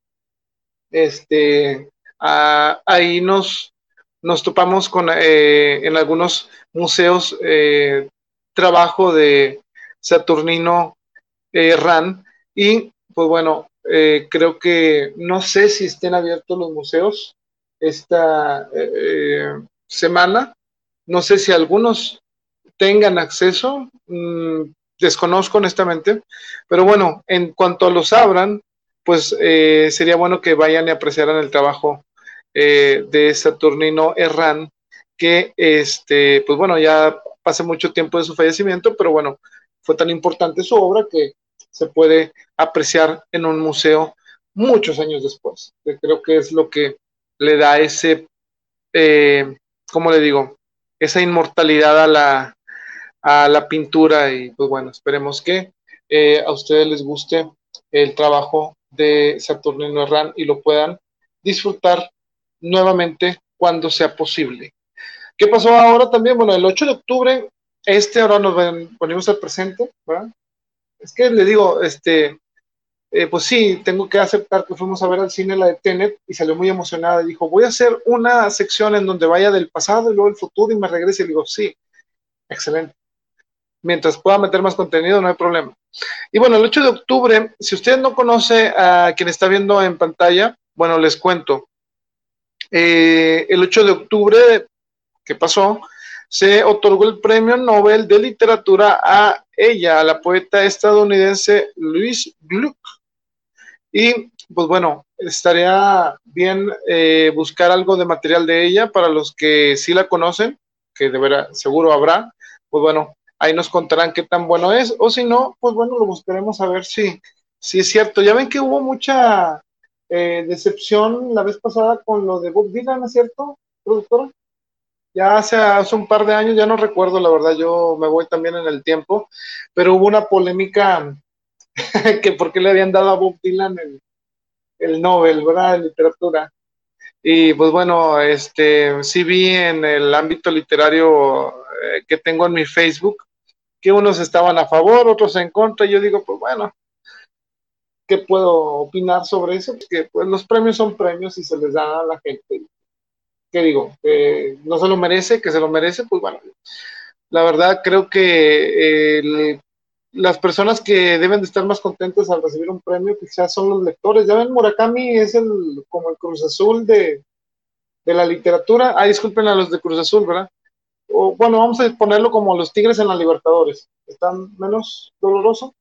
[SPEAKER 1] Este, ahí nos, nos topamos con eh, en algunos museos eh, trabajo de Saturnino eh, RAN. Y pues bueno, eh, creo que no sé si estén abiertos los museos esta eh, semana. No sé si algunos tengan acceso, mmm, desconozco honestamente, pero bueno, en cuanto los abran, pues eh, sería bueno que vayan y apreciaran el trabajo eh, de Saturnino Herrán, que este, pues bueno, ya pasa mucho tiempo de su fallecimiento, pero bueno, fue tan importante su obra que se puede apreciar en un museo muchos años después. Creo que es lo que le da ese, eh, ¿cómo le digo? Esa inmortalidad a la, a la pintura y pues bueno, esperemos que eh, a ustedes les guste el trabajo de Saturnino Herrán y lo puedan disfrutar nuevamente cuando sea posible. ¿Qué pasó ahora también? Bueno, el 8 de octubre, este ahora nos ponemos al presente, ¿verdad? Es que le digo, este, eh, pues sí, tengo que aceptar que fuimos a ver al cine la de Tenet y salió muy emocionada dijo, voy a hacer una sección en donde vaya del pasado y luego el futuro y me regrese. Y digo, sí, excelente. Mientras pueda meter más contenido, no hay problema. Y bueno, el 8 de octubre, si usted no conoce a quien está viendo en pantalla, bueno, les cuento. Eh, el 8 de octubre, ¿qué pasó? Se otorgó el premio Nobel de Literatura a ella, a la poeta estadounidense Louise Gluck. Y pues bueno, estaría bien eh, buscar algo de material de ella para los que sí la conocen, que de verdad seguro habrá. Pues bueno, ahí nos contarán qué tan bueno es, o si no, pues bueno, lo buscaremos a ver si, si es cierto. Ya ven que hubo mucha eh, decepción la vez pasada con lo de Bob Dylan, ¿no es cierto, productora? ya hace, hace, un par de años, ya no recuerdo, la verdad, yo me voy también en el tiempo, pero hubo una polémica que por qué le habían dado a Bob Dylan el, el Nobel, ¿verdad? En literatura. Y pues bueno, este, sí vi en el ámbito literario eh, que tengo en mi Facebook que unos estaban a favor, otros en contra, y yo digo, pues bueno, ¿qué puedo opinar sobre eso? Porque pues los premios son premios y se les da a la gente ¿qué digo? Eh, no se lo merece, que se lo merece, pues bueno, la verdad creo que el, las personas que deben de estar más contentas al recibir un premio quizás son los lectores. Ya ven, Murakami es el como el Cruz Azul de, de la literatura. Ah, disculpen a los de Cruz Azul, ¿verdad? O, bueno, vamos a ponerlo como los Tigres en la Libertadores. ¿Están menos doloroso?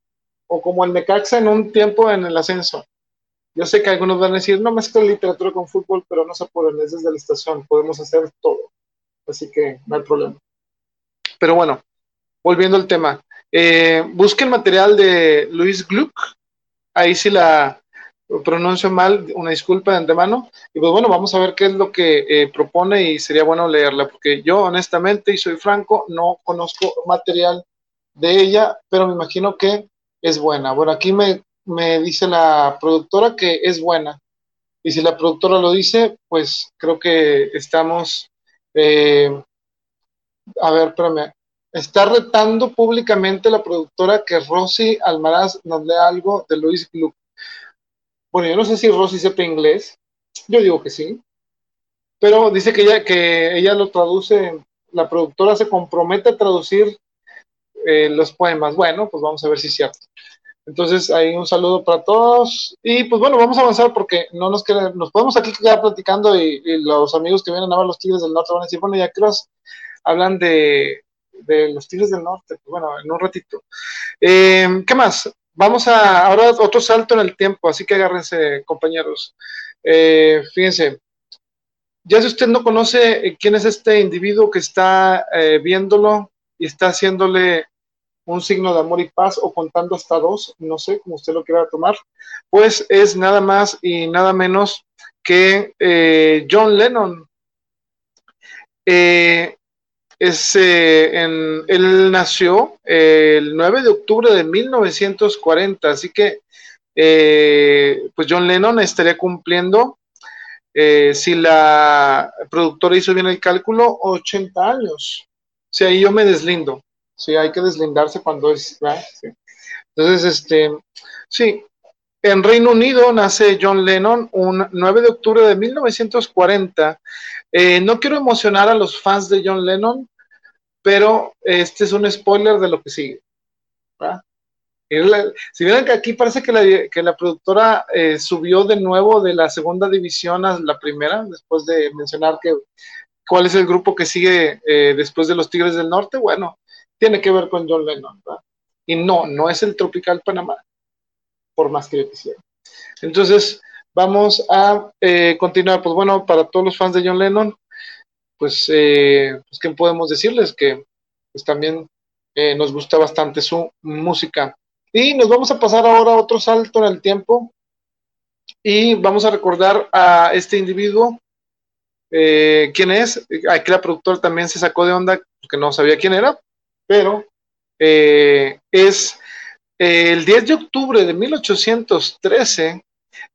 [SPEAKER 1] O como el Necaxa en un tiempo en el ascenso. Yo sé que algunos van a decir, no mezcla literatura con fútbol, pero no se apuren, es desde la estación, podemos hacer todo. Así que no hay problema. Pero bueno, volviendo al tema. Eh, busquen material de Luis Gluck. Ahí sí la pronuncio mal, una disculpa de antemano. Y pues bueno, vamos a ver qué es lo que eh, propone y sería bueno leerla, porque yo honestamente, y soy franco, no conozco material de ella, pero me imagino que es buena. Bueno, aquí me, me dice la productora que es buena. Y si la productora lo dice, pues creo que estamos... Eh, a ver, espérame está retando públicamente la productora que Rosy Almaraz nos lea algo de Luis Gluck. Bueno, yo no sé si Rosy sepa inglés, yo digo que sí, pero dice que ella, que ella lo traduce, la productora se compromete a traducir eh, los poemas. Bueno, pues vamos a ver si es cierto. Entonces, ahí un saludo para todos. Y pues bueno, vamos a avanzar porque no nos queda, nos podemos aquí quedar platicando y, los amigos que vienen a ver los Tigres del Norte van a decir, bueno, ya que hablan de, de los Tigres del Norte, pues bueno, en un ratito. Eh, ¿Qué más? Vamos a ahora otro salto en el tiempo, así que agárrense, compañeros. Eh, fíjense, ya si usted no conoce eh, quién es este individuo que está viéndolo y está haciéndole un signo de amor y paz o contando hasta dos, no sé, como usted lo quiera tomar, pues es nada más y nada menos que John Lennon. Eh, es, eh, en, él nació eh, el 9 de octubre de 1940, así que eh, pues John Lennon estaría cumpliendo, si la productora hizo bien el cálculo, 80 años. O sea, ahí yo me deslindo. Sí, hay que deslindarse cuando es. Entonces, este, sí, en Reino Unido nace John Lennon un 9 de octubre de 1940. Eh, no quiero emocionar a los fans de John Lennon, pero este es un spoiler de lo que sigue. si vieran que aquí parece que la, productora eh, subió de nuevo de la segunda división a la primera, después de mencionar que cuál es el grupo que sigue eh, después de los Tigres del Norte, bueno, tiene que ver con John Lennon. Y no, no es el Tropical Panamá por más que yo quisiera. Entonces, vamos a eh, continuar. Pues bueno, para todos los fans de John Lennon, pues, eh, pues ¿qué podemos decirles? Que pues también eh, nos gusta bastante su música. Y nos vamos a pasar ahora a otro salto en el tiempo y vamos a recordar a este individuo. ¿Quién es? Aquí la productora también se sacó de onda porque no sabía quién era, pero es el 10 de octubre de 1813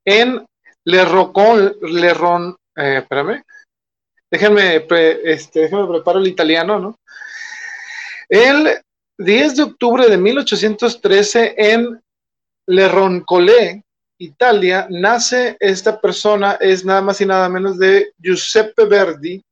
[SPEAKER 1] en Le Rocon, Le eh, espérame, déjenme, este, déjenme preparo el italiano, ¿no? El 10 de octubre de 1813 en Le Roncolé, Italia, nace esta persona, es nada más y nada menos de Giuseppe Verdi,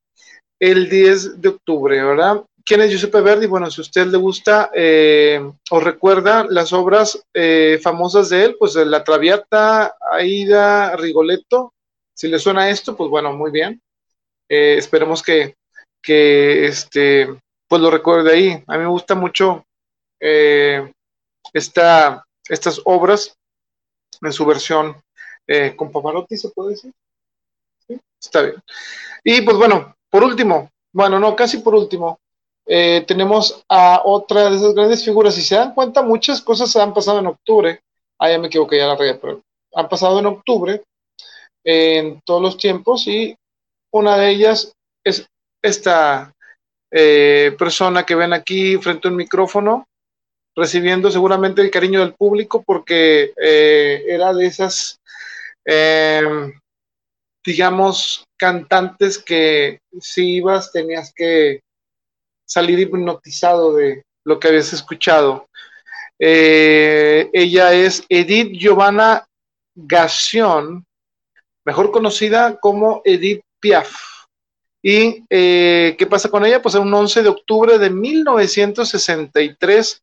[SPEAKER 1] el 10 de octubre, ¿verdad? ¿Quién es Giuseppe Verdi? Bueno, si a usted le gusta eh, o recuerda las obras eh, famosas de él, pues La Traviata, Aida, Rigoletto, si le suena esto, pues bueno, muy bien. Eh, esperemos que, que, este, pues lo recuerde ahí. A mí me gusta mucho esta, estas obras en su versión con Pavarotti, ¿se puede decir? Está bien. Y pues bueno, por último, bueno, no, casi por último, eh, tenemos a otra de esas grandes figuras. Si se dan cuenta, muchas cosas han pasado en octubre. Ah, ya me equivoqué, ya la regué, pero han pasado en octubre en todos los tiempos y una de ellas es esta eh, persona que ven aquí frente a un micrófono recibiendo seguramente el cariño del público porque eh, era de esas, digamos, cantantes que si ibas tenías que salir hipnotizado de lo que habías escuchado. Eh, ella es Edith Giovanna Gassion, mejor conocida como Edith Piaf. ¿Y eh, qué pasa con ella? Pues un 11 de octubre de 1963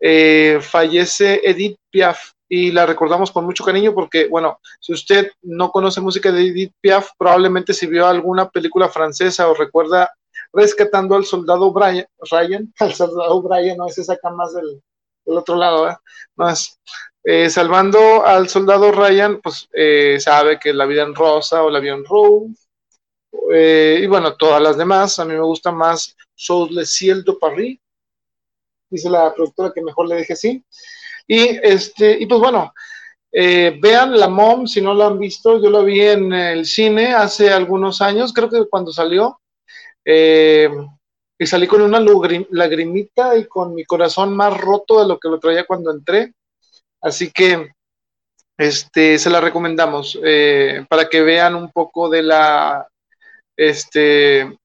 [SPEAKER 1] eh, fallece Edith Piaf y la recordamos con mucho cariño porque, bueno, si usted no conoce música de Edith Piaf, probablemente si vio alguna película francesa o recuerda rescatando al soldado Brian, Ryan, al soldado Brian, no, ese saca más del, otro lado, ¿eh? Más, eh, salvando al soldado Ryan, pues eh, sabe que la vida en rosa o la vida en Rose, eh, y bueno, todas las demás, a mí me gusta más Sous le ciel de Paris, dice la productora que mejor le deje así. Y, este, y pues bueno, vean La Mom, si no la han visto, yo la vi en el cine hace algunos años, creo que cuando salió, eh, y salí con una lagrimita y con mi corazón más roto de lo que lo traía cuando entré. Así que este, se la recomendamos eh, para que vean un poco de la este,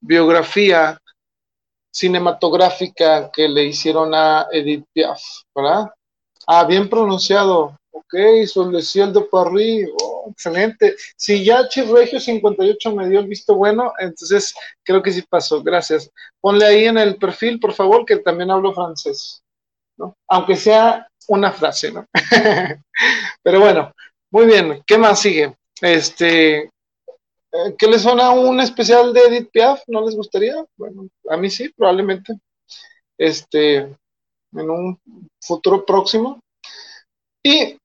[SPEAKER 1] biografía cinematográfica que le hicieron a Edith Piaf, ¿verdad? Ah, bien pronunciado. Ok, Ciel de Paris. Oh, excelente. Si ya Chirregio 58 me dio el visto bueno, entonces creo que sí pasó. Gracias. Ponle ahí en el perfil, por favor, que también hablo francés. ¿no? Aunque sea una frase, ¿no? Pero bueno, muy bien. ¿Qué más sigue? Este, eh, ¿Qué les suena un especial de Edith Piaf? ¿No les gustaría? Bueno, a mí sí, probablemente. Este, en un futuro próximo. Y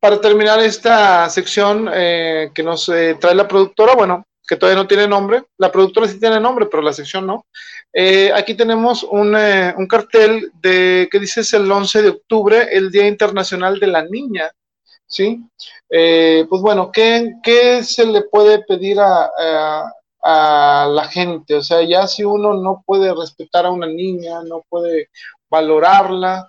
[SPEAKER 1] para terminar esta sección eh, que nos eh, trae la productora, bueno, que todavía no tiene nombre, la productora sí tiene nombre, pero la sección no. Eh, aquí tenemos un, un, cartel de que dice es el 11 de octubre, el Día Internacional de la Niña. ¿Sí? pues bueno, ¿qué, ¿qué, se le puede pedir a, a, a la gente? O sea, ya si uno no puede respetar a una niña, no puede valorarla,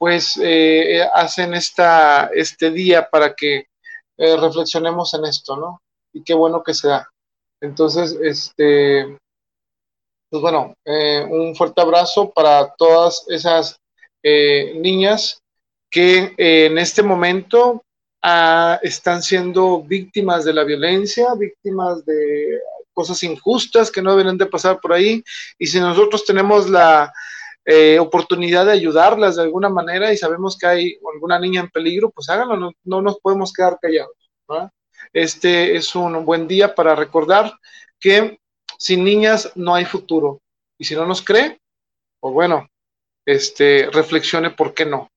[SPEAKER 1] pues eh, hacen esta, este día para que eh, reflexionemos en esto, ¿no? Y qué bueno que se da. Entonces, este, pues bueno, eh, un fuerte abrazo para todas esas niñas que en este momento ah, están siendo víctimas de la violencia, víctimas de cosas injustas que no deberían de pasar por ahí. Y si nosotros tenemos la eh, oportunidad de ayudarlas de alguna manera y sabemos que hay alguna niña en peligro, pues háganlo, no, nos podemos quedar callados. Este es un buen día para recordar que sin niñas no hay futuro. Y si no nos cree, pues bueno, este, reflexione por qué no.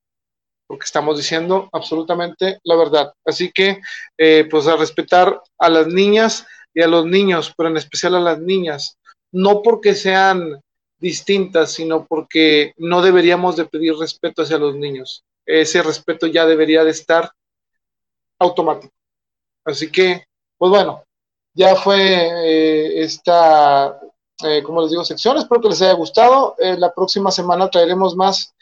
[SPEAKER 1] Porque estamos diciendo absolutamente la verdad. Así que, eh, pues a respetar a las niñas y a los niños, pero en especial a las niñas, no porque sean distintas, sino porque no deberíamos de pedir respeto hacia los niños. Ese respeto ya debería de estar automático. Así que, pues bueno, ya fue eh, esta, eh, como les digo, sección. Espero que les haya gustado. Eh, la próxima semana traeremos más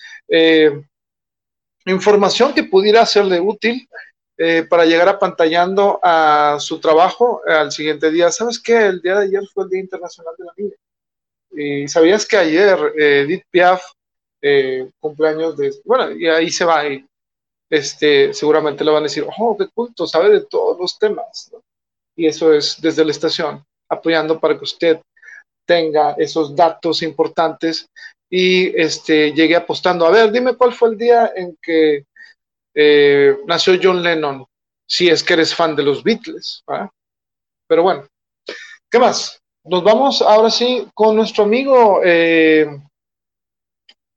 [SPEAKER 1] información que pudiera serle útil para llegar apantallando a su trabajo al siguiente día. ¿Sabes qué? El día de ayer fue el Día Internacional de la Niña. Y sabías que ayer eh, Edith Piaf eh, cumpleaños de. Bueno, y ahí se va. Y, este, seguramente le van a decir, oh, qué culto, sabe de todos los temas. Y eso es desde la estación, apoyando para que usted tenga esos datos importantes y este, llegue apostando. A ver, dime cuál fue el día en que eh, nació John Lennon, si es que eres fan de los Beatles. Pero bueno, ¿qué más? Nos vamos ahora sí con nuestro amigo, eh,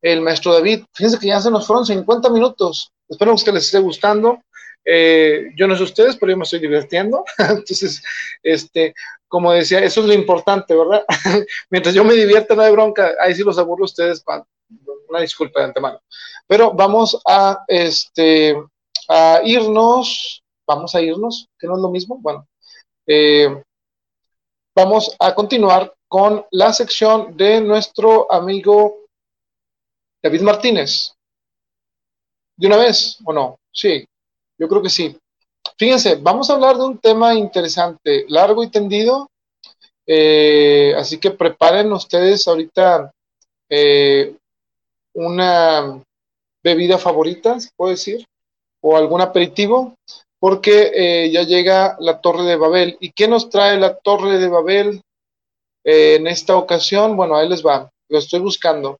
[SPEAKER 1] el maestro David. Fíjense que ya se nos fueron 50 minutos. Espero que les esté gustando. Eh, yo no sé ustedes, pero yo me estoy divirtiendo. Entonces, este, como decía, eso es lo importante, ¿verdad? Mientras yo me divierta, no hay bronca. Ahí sí los aburro a ustedes. Una disculpa de antemano. Pero vamos a, este, a irnos. Vamos a irnos, que no es lo mismo. Bueno, eh, vamos a continuar con la sección de nuestro amigo David Martínez. ¿De una vez o no? Sí, yo creo que sí. Fíjense, vamos a hablar de un tema interesante, largo y tendido. Eh, así que preparen ustedes ahorita eh, una bebida favorita, se puede decir, o algún aperitivo porque eh, ya llega la Torre de Babel. ¿Y qué nos trae la Torre de Babel eh, en esta ocasión? Bueno, ahí les va, lo estoy buscando.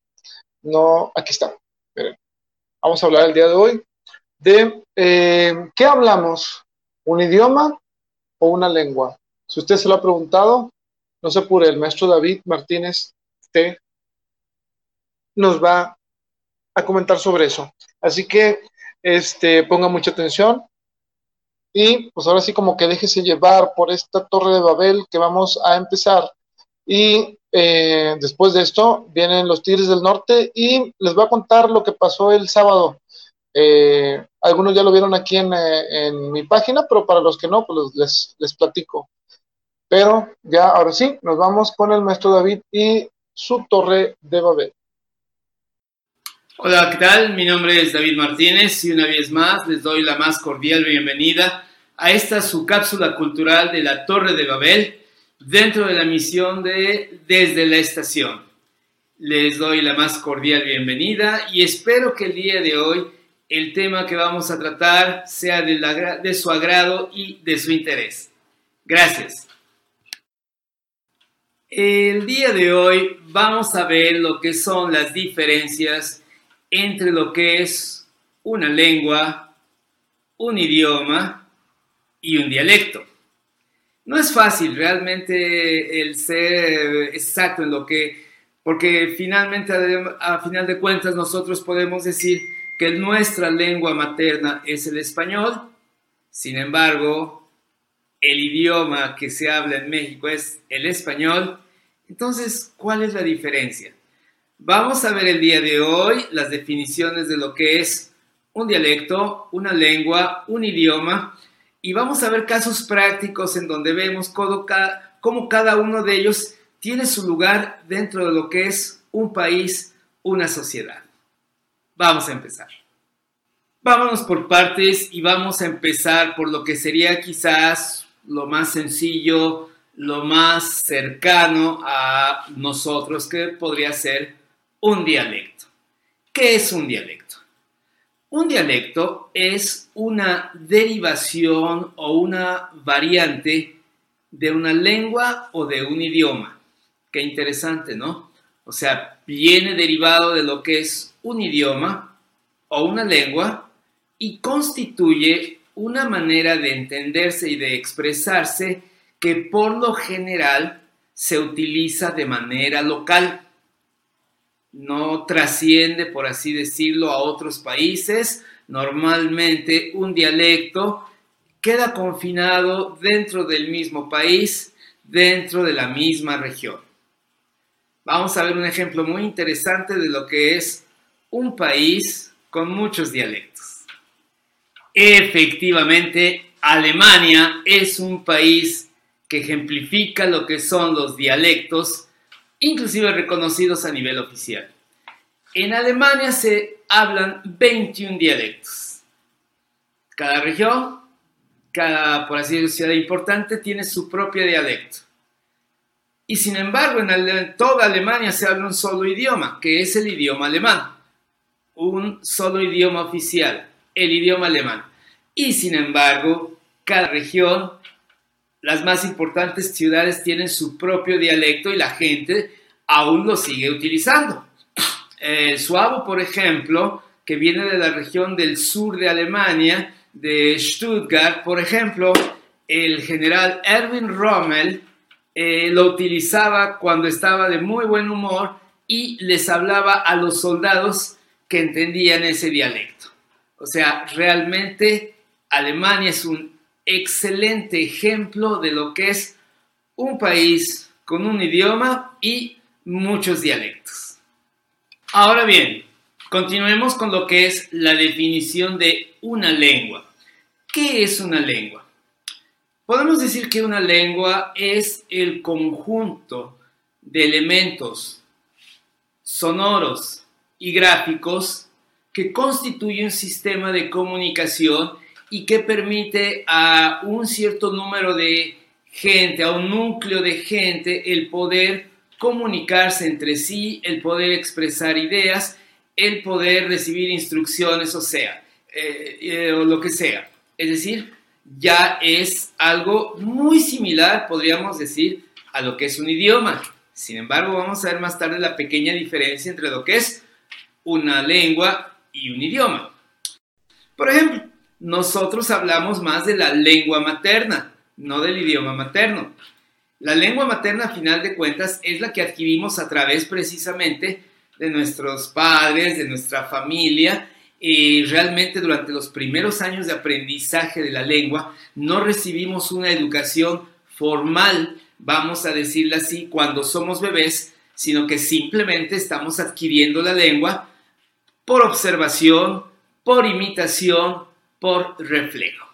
[SPEAKER 1] No, aquí está. Vamos a hablar el día de hoy de eh, qué hablamos, un idioma o una lengua. Si usted se lo ha preguntado, no se apure, el maestro David Martínez T nos va a comentar sobre eso. Así que este, ponga mucha atención y pues ahora sí como que déjese llevar por esta torre de Babel que vamos a empezar. Y eh, después de esto vienen los Tigres del Norte y les voy a contar lo que pasó el sábado. Eh, algunos ya lo vieron aquí en, eh, en, mi página, pero para los que no, pues les, les platico. Pero ya, ahora sí, nos vamos con el maestro David y su torre de Babel.
[SPEAKER 4] Hola, ¿qué tal? Mi nombre es David Martínez y una vez más les doy la más cordial bienvenida a esta su cápsula cultural de la Torre de Babel dentro de la misión de Desde la Estación. Les doy la más cordial bienvenida y espero que el día de hoy el tema que vamos a tratar sea de, de su agrado y de su interés. Gracias. El día de hoy vamos a ver lo que son las diferencias entre lo que es una lengua, un idioma y un dialecto. No es fácil realmente el ser exacto en lo que, porque finalmente a final de cuentas nosotros podemos decir que nuestra lengua materna es el español, sin embargo, el idioma que se habla en México es el español. Entonces, ¿cuál es la diferencia? Vamos a ver el día de hoy las definiciones de lo que es un dialecto, una lengua, un idioma y vamos a ver casos prácticos en donde vemos cómo cada uno de ellos tiene su lugar dentro de lo que es un país, una sociedad. Vamos a empezar. Vámonos por partes y vamos a empezar por lo que sería quizás lo más sencillo, lo más cercano a nosotros, que podría ser un dialecto. ¿Qué es un dialecto? Un dialecto es una derivación o una variante de una lengua o de un idioma. Qué interesante, ¿no? O sea, viene derivado de lo que es un idioma o una lengua y constituye una manera de entenderse y de expresarse que por lo general se utiliza de manera local no trasciende, por así decirlo, a otros países. Normalmente un dialecto queda confinado dentro del mismo país, dentro de la misma región. Vamos a ver un ejemplo muy interesante de lo que es un país con muchos dialectos. Efectivamente, Alemania es un país que ejemplifica lo que son los dialectos inclusive reconocidos a nivel oficial. En Alemania se hablan 21 dialectos. Cada región, cada, por así decirlo, ciudad importante tiene su propio dialecto. Y sin embargo, en toda Alemania se habla un solo idioma, que es el idioma alemán. Un solo idioma oficial, el idioma alemán. Y sin embargo, cada región las más importantes ciudades tienen su propio dialecto y la gente aún lo sigue utilizando. El suavo, por ejemplo, que viene de la región del sur de Alemania, de Stuttgart, por ejemplo, el general Erwin Rommel eh, lo utilizaba cuando estaba de muy buen humor y les hablaba a los soldados que entendían ese dialecto. O sea, realmente Alemania es un excelente ejemplo de lo que es un país con un idioma y muchos dialectos. Ahora bien, continuemos con lo que es la definición de una lengua. ¿Qué es una lengua? Podemos decir que una lengua es el conjunto de elementos sonoros y gráficos que constituye un sistema de comunicación y que permite a un cierto número de gente, a un núcleo de gente, el poder comunicarse entre sí, el poder expresar ideas, el poder recibir instrucciones, o sea, eh, eh, o lo que sea. Es decir, ya es algo muy similar, podríamos decir, a lo que es un idioma. Sin embargo, vamos a ver más tarde la pequeña diferencia entre lo que es una lengua y un idioma. Por ejemplo, nosotros hablamos más de la lengua materna, no del idioma materno. La lengua materna, a final de cuentas, es la que adquirimos a través precisamente de nuestros padres, de nuestra familia, y realmente durante los primeros años de aprendizaje de la lengua no recibimos una educación formal, vamos a decirlo así, cuando somos bebés, sino que simplemente estamos adquiriendo la lengua por observación, por imitación, por reflejo.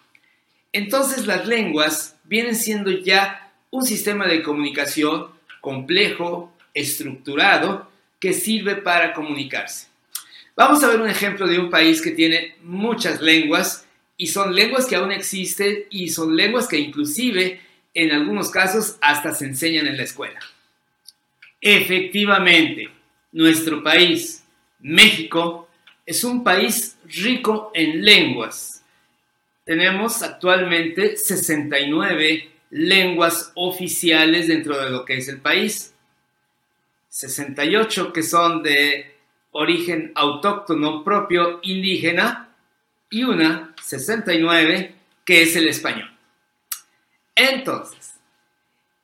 [SPEAKER 4] Entonces las lenguas vienen siendo ya un sistema de comunicación complejo, estructurado, que sirve para comunicarse. Vamos a ver un ejemplo de un país que tiene muchas lenguas y son lenguas que aún existen y son lenguas que inclusive en algunos casos hasta se enseñan en la escuela. Efectivamente, nuestro país, México, es un país rico en lenguas. Tenemos actualmente 69 lenguas oficiales dentro de lo que es el país. 68 que son de origen autóctono propio indígena y una 69 que es el español. Entonces,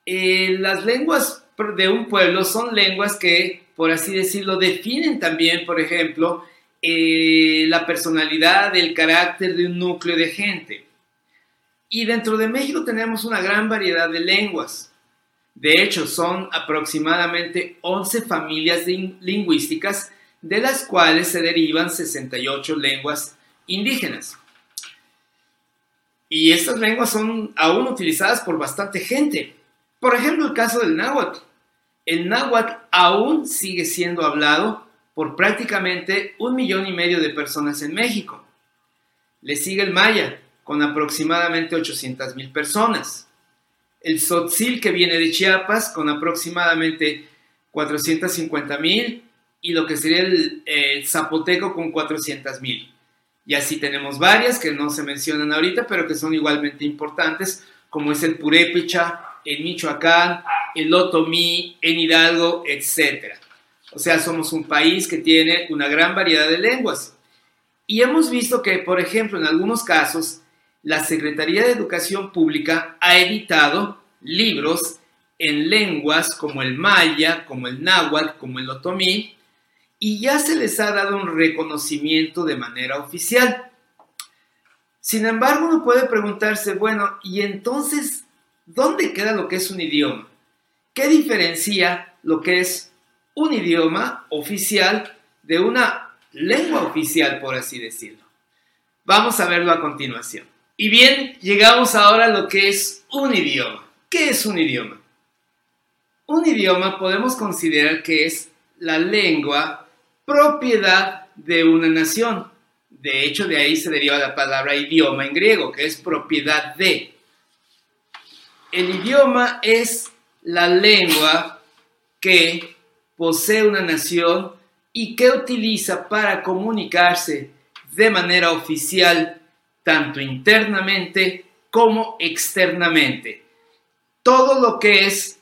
[SPEAKER 4] eh, las lenguas de un pueblo son lenguas que, por así decirlo, definen también, por ejemplo, eh, la personalidad, el carácter de un núcleo de gente. Y dentro de México tenemos una gran variedad de lenguas. De hecho, son aproximadamente 11 familias lingüísticas, de las cuales se derivan 68 lenguas indígenas. Y estas lenguas son aún utilizadas por bastante gente. Por ejemplo, el caso del náhuatl. El náhuatl aún sigue siendo hablado por prácticamente un millón y medio de personas en México. Le sigue el maya, con aproximadamente 800 mil personas. El tzotzil, que viene de Chiapas, con aproximadamente 450 mil. Y lo que sería el, zapoteco, con 400 mil. Y así tenemos varias que no se mencionan ahorita, pero que son igualmente importantes, como es el purépecha en Michoacán, el otomí en Hidalgo, etcétera. O sea, somos un país que tiene una gran variedad de lenguas. Y hemos visto que, por ejemplo, en algunos casos, la Secretaría de Educación Pública ha editado libros en lenguas como el maya, como el náhuatl, como el otomí, y ya se les ha dado un reconocimiento de manera oficial. Sin embargo, uno puede preguntarse, bueno, ¿y entonces dónde queda lo que es un idioma? ¿Qué diferencia lo que es un idioma oficial de una lengua oficial, por así decirlo. Vamos a verlo a continuación. Y bien, llegamos ahora a lo que es un idioma. ¿Qué es un idioma? Un idioma podemos considerar que es la lengua propiedad de una nación. De hecho, de ahí se deriva la palabra idioma en griego, que es propiedad de. El idioma es la lengua que posee una nación y que utiliza para comunicarse de manera oficial tanto internamente como externamente. Todo lo que es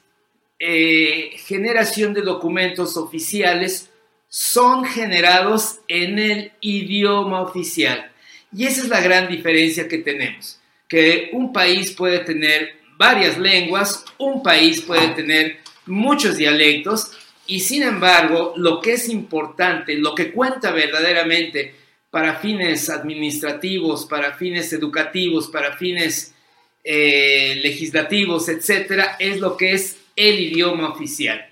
[SPEAKER 4] eh, generación de documentos oficiales son generados en el idioma oficial. Y esa es la gran diferencia que tenemos, que un país puede tener varias lenguas, un país puede tener muchos dialectos, y sin embargo, lo que es importante, lo que cuenta verdaderamente para fines administrativos, para fines educativos, para fines eh, legislativos, etcétera, es lo que es el idioma oficial.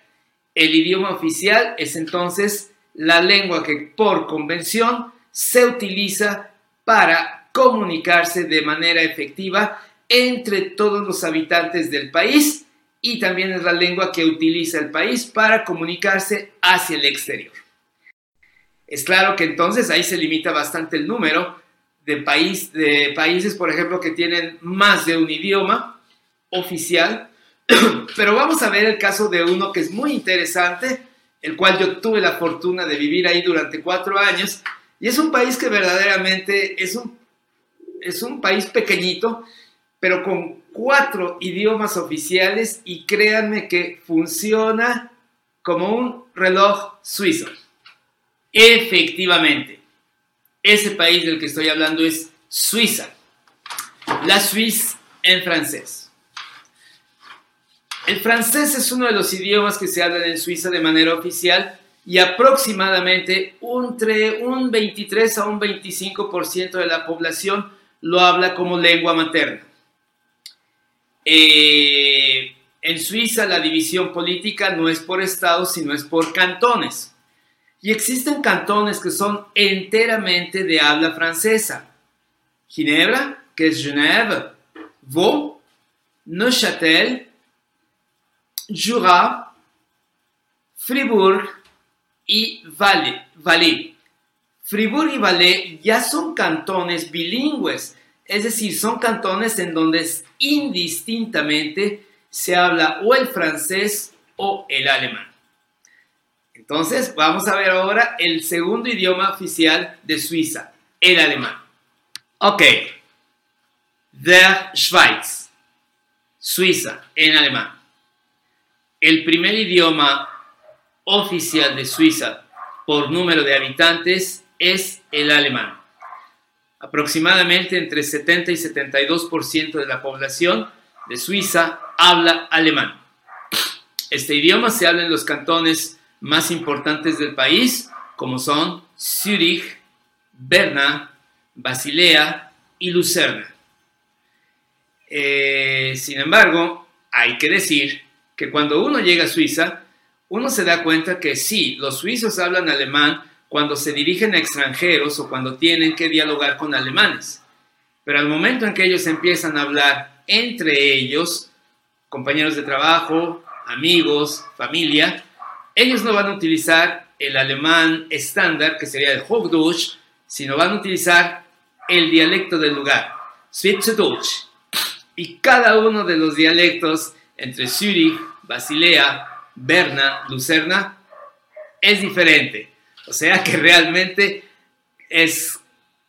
[SPEAKER 4] El idioma oficial es entonces la lengua que por convención se utiliza para comunicarse de manera efectiva entre todos los habitantes del país y también es la lengua que utiliza el país para comunicarse hacia el exterior. Es claro que entonces ahí se limita bastante el número de, país, de países, por ejemplo, que tienen más de un idioma oficial, pero vamos a ver el caso de uno que es muy interesante, el cual yo tuve la fortuna de vivir ahí durante cuatro años, y es un país que verdaderamente es un, es un país pequeñito, pero con cuatro idiomas oficiales y créanme que funciona como un reloj suizo. Efectivamente, ese país del que estoy hablando es Suiza. La Suisse en francés. El francés es uno de los idiomas que se hablan en Suiza de manera oficial y aproximadamente entre un 23 a un 25% de la población lo habla como lengua materna. Eh, en Suiza la división política no es por estados, sino es por cantones. Y existen cantones que son enteramente de habla francesa. Ginebra, que es Genève, Vaud, Neuchâtel, Jura, Fribourg y Valais. Fribourg y Valais ya son cantones bilingües, es decir, son cantones en donde indistintamente se habla o el francés o el alemán. Entonces, vamos a ver ahora el segundo idioma oficial de Suiza, el alemán. Ok. Der Schweiz. Suiza, en alemán. El primer idioma oficial de Suiza por número de habitantes es el alemán. Aproximadamente entre 70 y 72% de la población de Suiza habla alemán. Este idioma se habla en los cantones más importantes del país, como son Zürich, Berna, Basilea y Lucerna. Eh, sin embargo, hay que decir que cuando uno llega a Suiza, uno se da cuenta que sí, los suizos hablan alemán cuando se dirigen a extranjeros o cuando tienen que dialogar con alemanes. Pero al momento en que ellos empiezan a hablar entre ellos, compañeros de trabajo, amigos, familia, ellos no van a utilizar el alemán estándar, que sería el Hochdeutsch, sino van a utilizar el dialecto del lugar, Schweizerdeutsch. Y cada uno de los dialectos entre Zürich, Basilea, Berna, Lucerna, es diferente. O sea que realmente es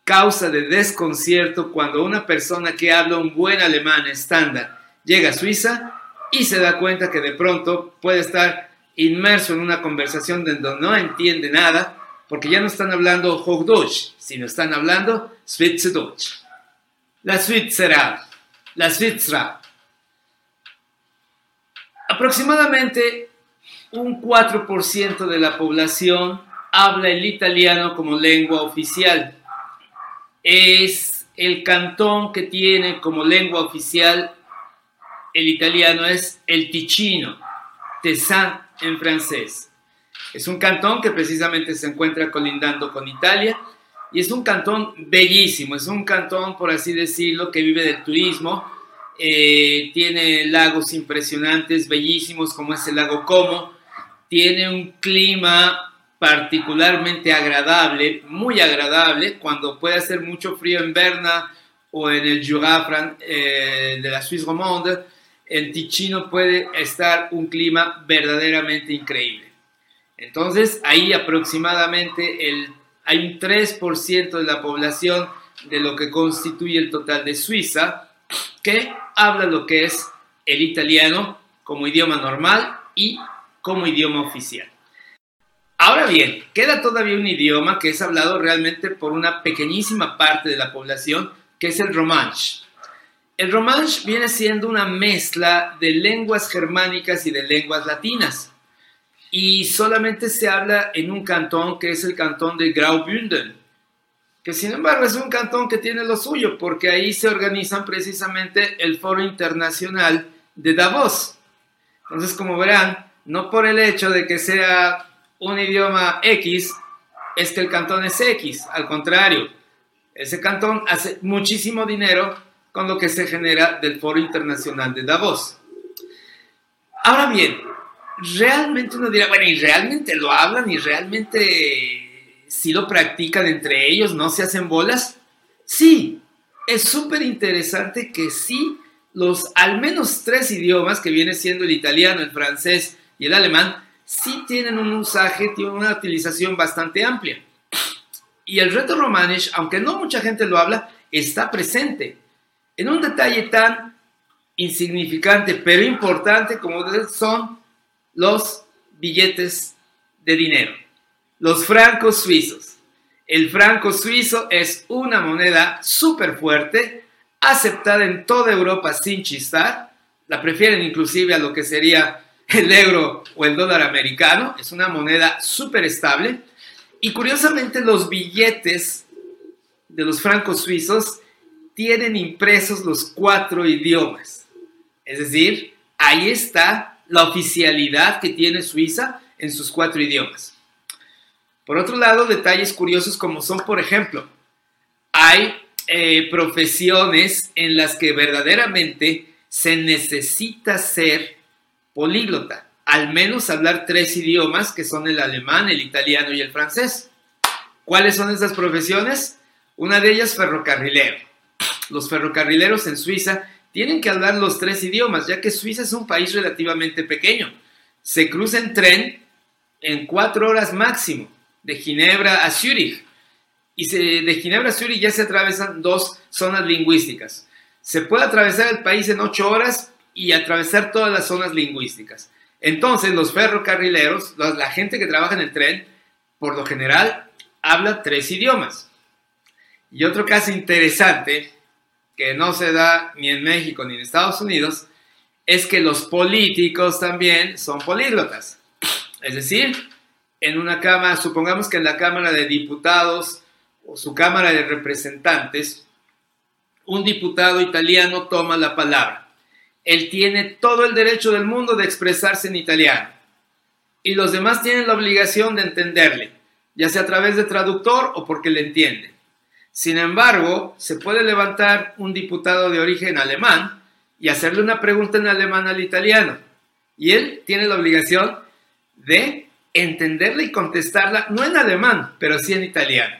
[SPEAKER 4] causa de desconcierto cuando una persona que habla un buen alemán estándar llega a Suiza y se da cuenta que de pronto puede estar inmerso en una conversación donde no entiende nada, porque ya no están hablando Hochdeutsch, sino están hablando Schweizerdeutsch. La Suiza, la Suiza. Aproximadamente un 4% de la población habla el italiano como lengua oficial. Es el cantón que tiene como lengua oficial el italiano es el Ticino, Tessin en francés. Es un cantón que precisamente se encuentra colindando con Italia y es un cantón bellísimo, es un cantón, por así decirlo, que vive del turismo. Eh, tiene lagos impresionantes, bellísimos, como es el lago Como. Tiene un clima particularmente agradable, muy agradable, cuando puede hacer mucho frío en Berna o en el Jura eh, de la Suisse romande, en Ticino puede estar un clima verdaderamente increíble. Entonces, ahí aproximadamente el, hay un 3% de la población de lo que constituye el total de Suiza que habla lo que es el italiano como idioma normal y como idioma oficial. Ahora bien, queda todavía un idioma que es hablado realmente por una pequeñísima parte de la población, que es el romanche. El romanche viene siendo una mezcla de lenguas germánicas y de lenguas latinas. Y solamente se habla en un cantón que es el cantón de Graubünden, que sin embargo es un cantón que tiene lo suyo, porque ahí se organizan precisamente el Foro Internacional de Davos. Entonces, como verán, no por el hecho de que sea un idioma X, es que el cantón es X, al contrario, ese cantón hace muchísimo dinero con lo que se genera del Foro Internacional de Davos. Ahora bien, realmente uno dirá, bueno, ¿y realmente lo hablan y realmente si lo practican entre ellos, no se hacen bolas? Sí, es súper interesante que sí, los al menos tres idiomas, que viene siendo el italiano, el francés y el alemán, sí tienen un usaje, tienen una utilización bastante amplia. Y el reto romanish, aunque no mucha gente lo habla, está presente en un detalle tan insignificante pero importante como son los billetes de dinero. los francos suizos. El franco suizo es una moneda súper fuerte, aceptada en toda Europa sin chistar. La prefieren inclusive a lo que sería el euro o el dólar americano. Es una moneda súper estable. Y curiosamente los billetes de los francos suizos tienen impresos los cuatro idiomas. Es decir, ahí está la oficialidad que tiene Suiza en sus cuatro idiomas. Por otro lado, detalles curiosos como son, por ejemplo, hay eh, profesiones en las que verdaderamente se necesita ser políglota, al menos hablar tres idiomas que son el alemán, el italiano y el francés. ¿Cuáles son esas profesiones? Una de ellas ferrocarrilero. Los ferrocarrileros en Suiza tienen que hablar los tres idiomas, ya que Suiza es un país relativamente pequeño. Se cruza en tren en cuatro horas máximo, de Ginebra a Zúrich. Y de Ginebra a Zúrich ya se atravesan dos zonas lingüísticas. Se puede atravesar el país en ocho horas y atravesar todas las zonas lingüísticas. Entonces, los ferrocarrileros, la gente que trabaja en el tren, por lo general, habla tres idiomas. Y otro caso interesante que no se da ni en México ni en Estados Unidos, es que los políticos también son políglotas. Es decir, en una cámara, supongamos que en la Cámara de Diputados o su Cámara de Representantes, un diputado italiano toma la palabra. Él tiene todo el derecho del mundo de expresarse en italiano. Y los demás tienen la obligación de entenderle, ya sea a través de traductor o porque le entienden. Sin embargo, se puede levantar un diputado de origen alemán y hacerle una pregunta en alemán al italiano. Y él tiene la obligación de entenderla y contestarla, no en alemán, pero sí en italiano.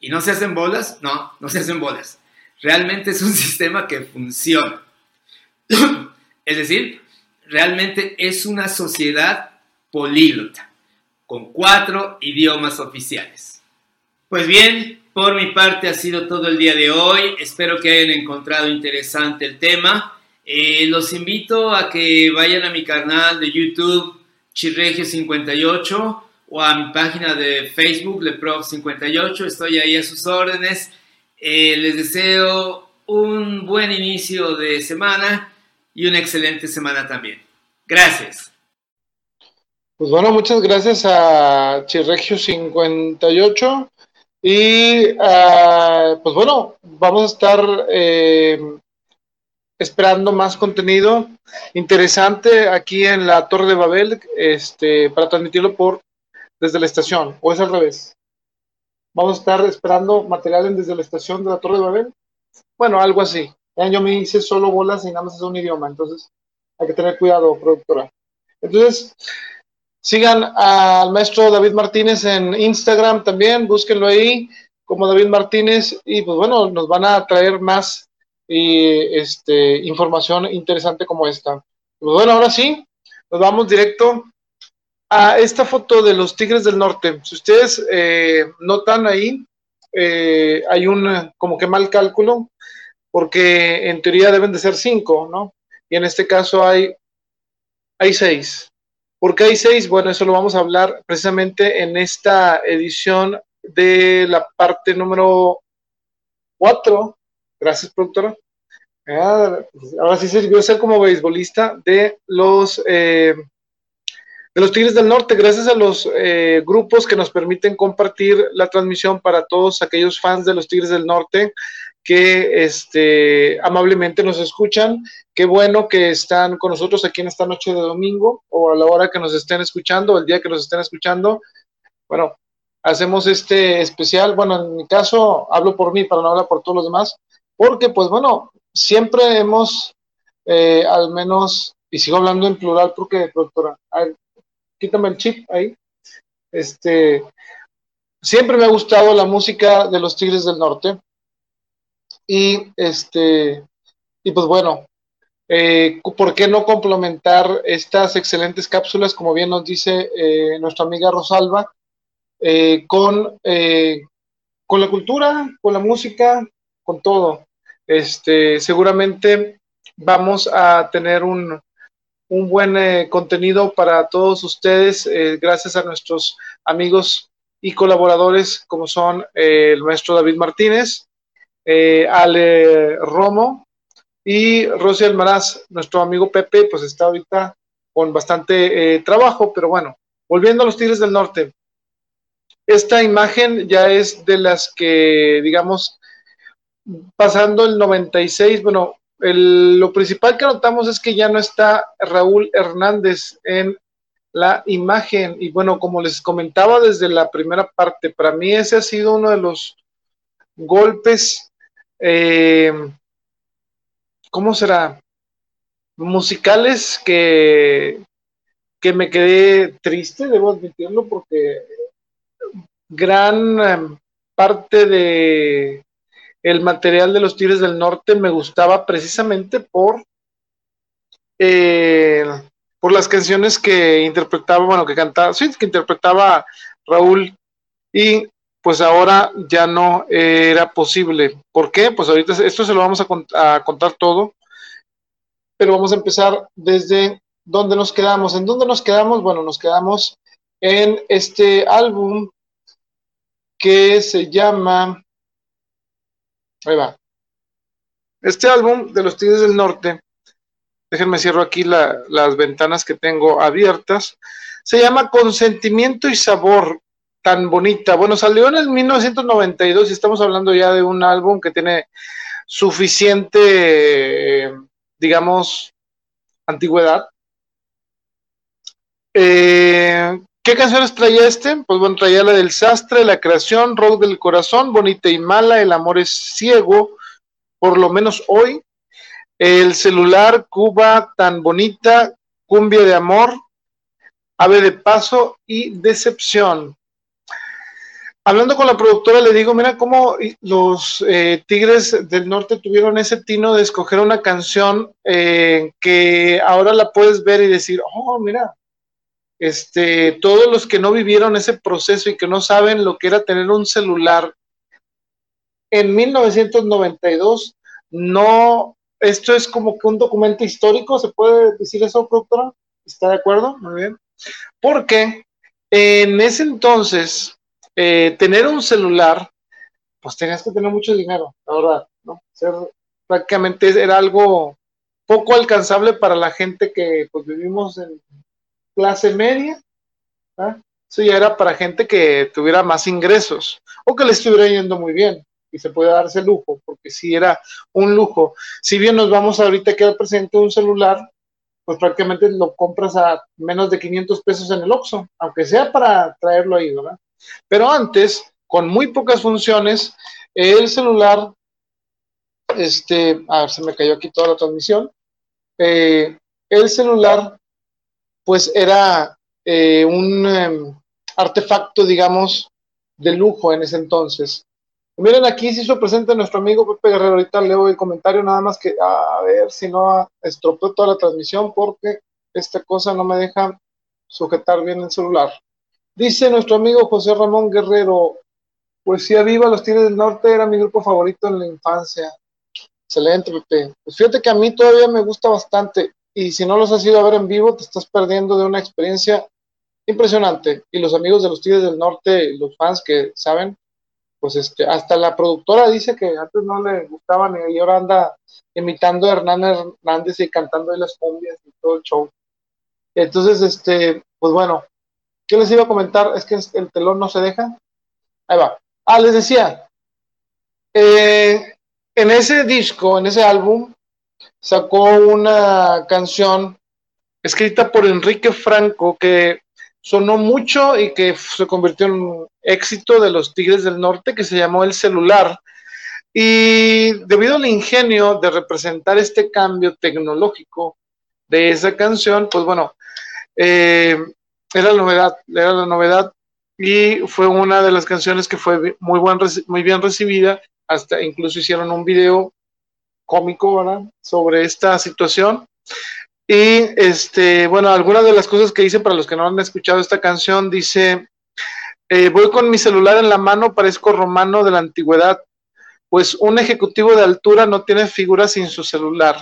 [SPEAKER 4] ¿Y no se hacen bolas? No, no se hacen bolas. Realmente es un sistema que funciona. Es decir, realmente es una sociedad políglota, con cuatro idiomas oficiales. Pues bien, por mi parte ha sido todo el día de hoy. Espero que hayan encontrado interesante el tema. Eh, los invito a que vayan a mi canal de YouTube Chirregio58 o a mi página de Facebook Leprof58. Estoy ahí a sus órdenes. Eh, les deseo un buen inicio de semana y una excelente semana también. Gracias.
[SPEAKER 1] Pues bueno, muchas gracias a Chirregio58 y ah, pues bueno, vamos a estar eh, esperando más contenido interesante aquí en la Torre de Babel este, para transmitirlo por desde la estación, o es al revés. Vamos a estar esperando materiales desde la estación de la Torre de Babel. Bueno, algo así. Yo me hice solo bolas y nada más es un idioma, entonces hay que tener cuidado, productora. Entonces, Sigan al maestro David Martínez en Instagram también, búsquenlo ahí como David Martínez y pues bueno, nos van a traer más este, información interesante como esta. Pues bueno, ahora sí, nos vamos directo a esta foto de los Tigres del Norte. Si ustedes eh, notan ahí, eh, hay un como que mal cálculo, porque en teoría deben de ser cinco, ¿no? Y en este caso hay, hay seis. ¿Por qué hay seis? Bueno, eso lo vamos a hablar precisamente en esta edición de la parte número cuatro. Gracias, productora. Ah, ahora sí sirvió ser como beisbolista de los eh, de los Tigres del Norte, gracias a los eh, grupos que nos permiten compartir la transmisión para todos aquellos fans de los Tigres del Norte que este, amablemente nos escuchan. Qué bueno que están con nosotros aquí en esta noche de domingo o a la hora que nos estén escuchando, el día que nos estén escuchando. Bueno, hacemos este especial. Bueno, en mi caso, hablo por mí para no hablar por todos los demás, porque pues bueno, siempre hemos, eh, al menos, y sigo hablando en plural porque, doctora, quítame el chip ahí. Este, siempre me ha gustado la música de los Tigres del Norte y este, y pues bueno, eh, ¿por qué no complementar estas excelentes cápsulas, como bien nos dice eh, nuestra amiga Rosalba, eh, con, con la cultura, con la música, con todo? Este, seguramente vamos a tener un, un buen contenido para todos ustedes, gracias a nuestros amigos y colaboradores como son eh, el maestro David Martínez, eh, Ale Romo y Rosy Almaraz, nuestro amigo Pepe, pues está ahorita con bastante eh, trabajo, pero bueno, volviendo a los Tigres del Norte. Esta imagen ya es de las que, digamos, pasando el 96, bueno, lo principal que notamos es que ya no está Raúl Hernández en la imagen. Y bueno, como les comentaba desde la primera parte, para mí ese ha sido uno de los golpes, eh, ¿cómo será? Musicales que, que me quedé triste, debo admitirlo, porque gran em, parte de el material de los Tigres del Norte me gustaba precisamente por eh, por las canciones que interpretaba, bueno, que cantaba, sí, que interpretaba Raúl y pues ahora ya no era posible. ¿Por qué? Pues ahorita esto se lo vamos a, contar todo, pero vamos a empezar desde dónde nos quedamos. ¿En dónde nos quedamos? Bueno, nos quedamos en este álbum que se llama... Ahí va. Este álbum de los Tigres del Norte déjenme cierro aquí las ventanas que tengo abiertas, se llama Consentimiento y Sabor, tan bonita. Bueno, salió en el 1992 y estamos hablando ya de un álbum que tiene suficiente, digamos, antigüedad. Eh, ¿Qué canciones traía este? Pues bueno, traía la del sastre, la creación, rock del corazón, bonita y mala, el amor es ciego, por lo menos hoy, el celular, Cuba tan bonita, cumbia de amor, ave de paso y decepción. Hablando con la productora, le digo, mira cómo los eh, Tigres del Norte tuvieron ese tino de escoger una canción eh, que ahora la puedes ver y decir, oh, mira, este, todos los que no vivieron ese proceso y que no saben lo que era tener un celular en 1992, no esto es como que un documento histórico, ¿se puede decir eso, doctora? ¿Está de acuerdo? Muy bien. Porque en ese entonces, eh, tener un celular, pues tenías que tener mucho dinero, la verdad, ¿no? Ser, prácticamente era algo poco alcanzable para la gente que pues, vivimos en clase media. Eso ya era para gente que tuviera más ingresos o que le estuviera yendo muy bien y se puede darse lujo, porque si era un lujo. Si bien nos vamos ahorita a quedar presente un celular, pues prácticamente lo compras a menos de 500 pesos en el Oxxo, aunque sea para traerlo ahí, ¿verdad? Pero antes, con muy pocas funciones, el celular, este, a ver, se me cayó aquí toda la transmisión, eh, el celular, pues era eh, un em, artefacto, digamos, de lujo en ese entonces. Miren, aquí se hizo presente nuestro amigo Pepe Guerrero. Ahorita leo el comentario, nada más que a ver si no estropeó toda la transmisión porque esta cosa no me deja sujetar bien el celular. Dice nuestro amigo José Ramón Guerrero, Poesía Viva, Los Tigres del Norte era mi grupo favorito en la infancia. Excelente, Pepe. Pues fíjate que a mí todavía me gusta bastante y si no los has ido a ver en vivo, te estás perdiendo de una experiencia impresionante. Y los amigos de los Tigres del Norte, los fans que saben, pues este, hasta la productora dice que antes no le gustaban y ahora anda imitando a Hernán Hernández y cantando de las cumbias y todo el show. Entonces, este, pues bueno, ¿qué les iba a comentar? Es que el telón no se deja. Ahí va. Ah, les decía, eh, en ese disco, en ese álbum, sacó una canción escrita por Enrique Franco que sonó mucho y que se convirtió en un éxito de los Tigres del Norte que se llamó El celular. Y debido al ingenio de representar este cambio tecnológico de esa canción, pues bueno, eh, era la novedad, era la novedad y fue una de las canciones que fue muy, buen, muy bien recibida, hasta incluso hicieron un video cómico, ¿verdad? Sobre esta situación. Y este, bueno, algunas de las cosas que dice para los que no han escuchado esta canción, dice, eh, voy con mi celular en la mano, parezco romano de la antigüedad, pues un ejecutivo de altura no tiene figura sin su celular.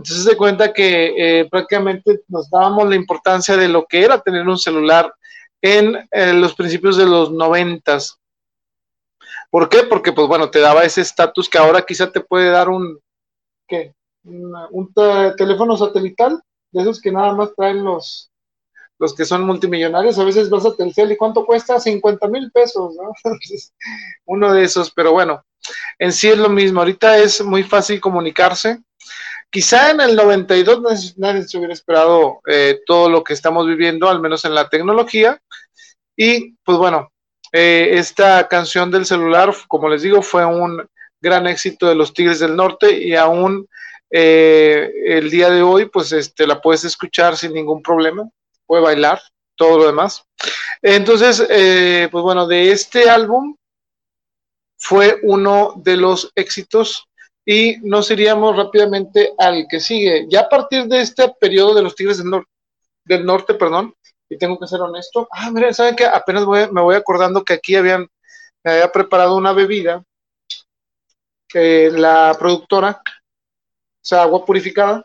[SPEAKER 1] Entonces se cuenta que eh, prácticamente nos dábamos la importancia de lo que era tener un celular en eh, los principios de los noventas. ¿Por qué? Porque, pues bueno, te daba ese estatus que ahora quizá te puede dar un, ¿qué? un teléfono satelital, de esos que nada más traen los, los que son multimillonarios. A veces vas a Telcel y ¿cuánto cuesta? 50 mil pesos, ¿no? Uno de esos, pero bueno, en sí es lo mismo. Ahorita es muy fácil comunicarse. Quizá en el 92 nadie se hubiera esperado eh, todo lo que estamos viviendo, al menos en la tecnología. Y pues bueno, eh, esta canción del celular, como les digo, fue un gran éxito de los Tigres del Norte y aún eh, el día de hoy, pues este, la puedes escuchar sin ningún problema, puede bailar, todo lo demás. Entonces, pues bueno, de este álbum fue uno de los éxitos y nos iríamos rápidamente al que sigue. Ya a partir de este periodo de los Tigres del, Norte, del Norte, perdón, y tengo que ser honesto, ah, miren, ¿saben qué? Apenas me voy acordando que aquí habían, me había preparado una bebida, que la productora, o sea, agua purificada,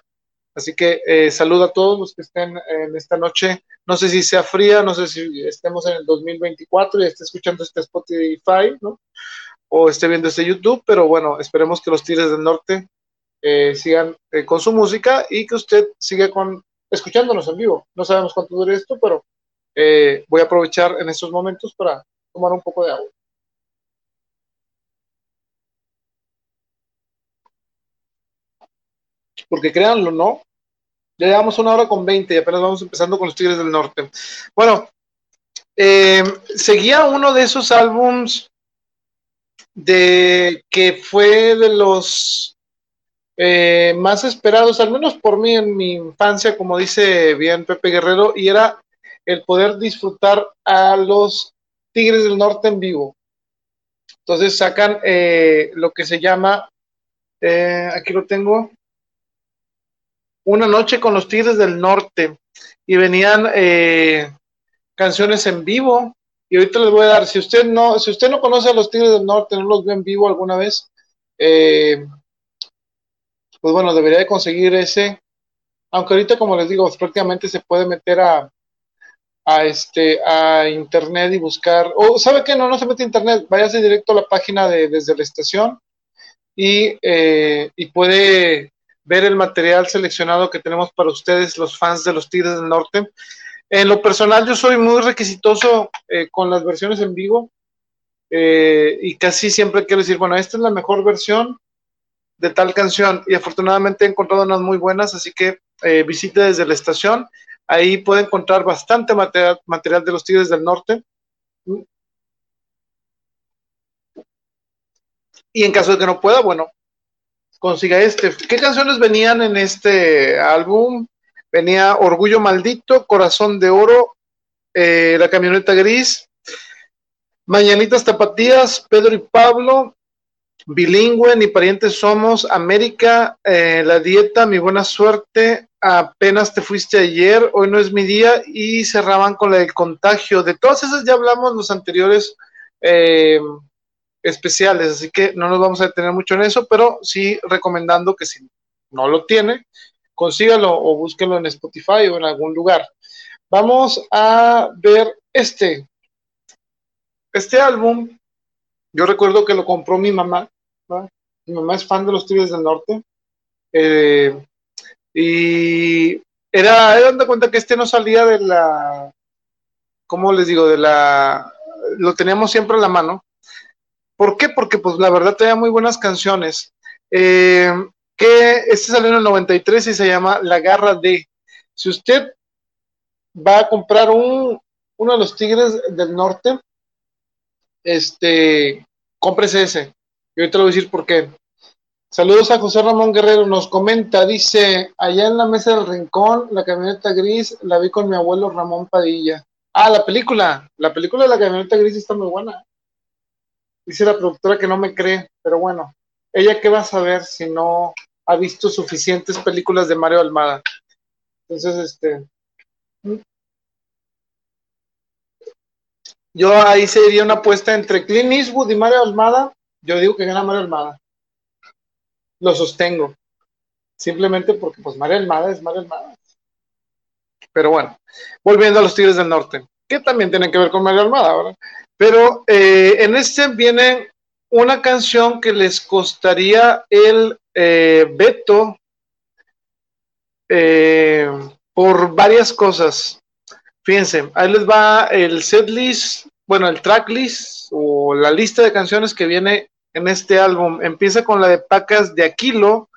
[SPEAKER 1] Así que eh, saludo a todos los que estén en esta noche. No sé si sea fría, no sé si estemos en el 2024 y esté escuchando este Spotify, ¿no? O esté viendo este YouTube, pero bueno, esperemos que los Tigres del Norte eh, sigan eh, con su música y que usted siga con escuchándonos en vivo. No sabemos cuánto dure esto, pero eh, voy a aprovechar en estos momentos para tomar un poco de agua. Porque créanlo, ¿no? Ya llevamos una hora con 20 y apenas vamos empezando con los Tigres del Norte. Bueno, seguía uno de esos álbums de que fue de los eh, más esperados, al menos por mí en mi infancia, como dice bien Pepe Guerrero, y era el poder disfrutar a los Tigres del Norte en vivo. Entonces sacan eh, lo que se llama, eh, aquí lo tengo, una noche con los Tigres del Norte, y venían canciones en vivo, y ahorita les voy a dar, si usted no, si usted no conoce a los Tigres del Norte, no los ve en vivo alguna vez, eh, pues bueno, debería de conseguir ese, aunque ahorita como les digo, prácticamente se puede meter a, a este a internet y buscar, o sabe que no, no se mete a internet, váyase directo a la página de desde la estación y, eh, y puede ver el material seleccionado que tenemos para ustedes, los fans de los Tigres del Norte. En lo personal, yo soy muy requisitoso eh, con las versiones en vivo eh, y casi siempre quiero decir, bueno, esta es la mejor versión de tal canción y afortunadamente he encontrado unas muy buenas, así que eh, visite desde la estación, ahí puede encontrar bastante material, material de los Tigres del Norte. Y en caso de que no pueda, bueno, consiga este. ¿Qué canciones venían en este álbum? Venía Orgullo Maldito, Corazón de Oro, eh, La Camioneta Gris, Mañanitas Tapatías, Pedro y Pablo, Bilingüe, Ni Parientes Somos, América, eh, La Dieta, Mi Buena Suerte, Apenas Te Fuiste Ayer, Hoy No es mi día y cerraban con la del contagio. De todas esas ya hablamos los anteriores eh, especiales, así que no nos vamos a detener mucho en eso, pero sí recomendando que si no lo tiene, consígalo o búsquelo en Spotify o en algún lugar. Vamos a ver este. Este álbum, yo recuerdo que lo compró mi mamá. Mi mamá es fan de los Tigres del Norte. Eh, y era, dando cuenta que este no salía de la, ¿cómo les digo? De la, lo teníamos siempre en la mano. ¿Por qué? Porque pues la verdad tenía muy buenas canciones. Eh, que este salió en el 93 y se llama La Garra de. Si usted va a comprar un, uno de los Tigres del Norte, este, cómprese ese. Y ahorita le voy a decir por qué. Saludos a José Ramón Guerrero, nos comenta, dice, allá en la mesa del rincón, la camioneta gris, la vi con mi abuelo Ramón Padilla. Ah, la película, la película de la camioneta gris está muy buena. Dice la productora que no me cree, pero bueno, ella qué va a saber si no ha visto suficientes películas de Mario Almada. Entonces, este. Yo ahí sería una apuesta entre Clint Eastwood y Mario Almada. Yo digo que gana Mario Almada. Lo sostengo. Simplemente porque, pues, Mario Almada es Mario Almada. Pero bueno, volviendo a los Tigres del Norte. que también tienen que ver con Mario Almada, ¿verdad? Pero eh, en este viene una canción que les costaría el eh, veto eh, por varias cosas. Fíjense, ahí les va el setlist, bueno, el tracklist o la lista de canciones que viene en este álbum. Empieza con la de Pacas de Aquilo,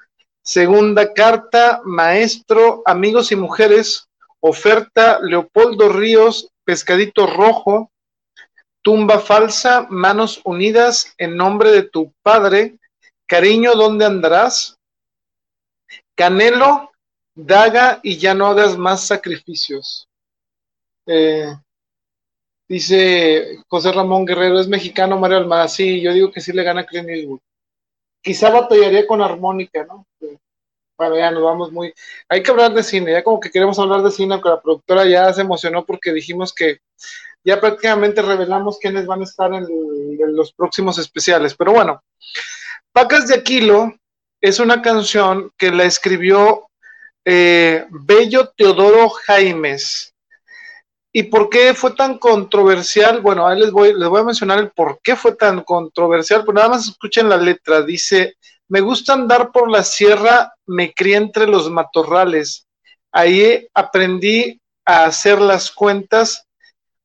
[SPEAKER 1] segunda carta, Maestro, Amigos y Mujeres, oferta, Leopoldo Ríos, Pescadito Rojo, Tumba Falsa, Manos Unidas, en nombre de tu Padre, Cariño, ¿dónde andarás? Canelo, Daga y ya no hagas más sacrificios. Eh, dice José Ramón Guerrero, es mexicano Mario Almada. Sí, yo digo que sí le gana a Clint Eastwood. Quizá batallaría con armónica, ¿no? Bueno, ya nos vamos muy. Hay que hablar de cine, ya como que queremos hablar de cine, aunque la productora ya se emocionó porque dijimos que ya prácticamente revelamos quiénes van a estar en, los próximos especiales. Pero bueno, Pacas de Aquilo es una canción que la escribió eh, Bello Teodoro Jaimes. ¿Y por qué fue tan controversial? Bueno, ahí les voy, les voy a mencionar el por qué fue tan controversial, pero nada más escuchen la letra. Dice, me gusta andar por la sierra, me crié entre los matorrales. Ahí aprendí a hacer las cuentas,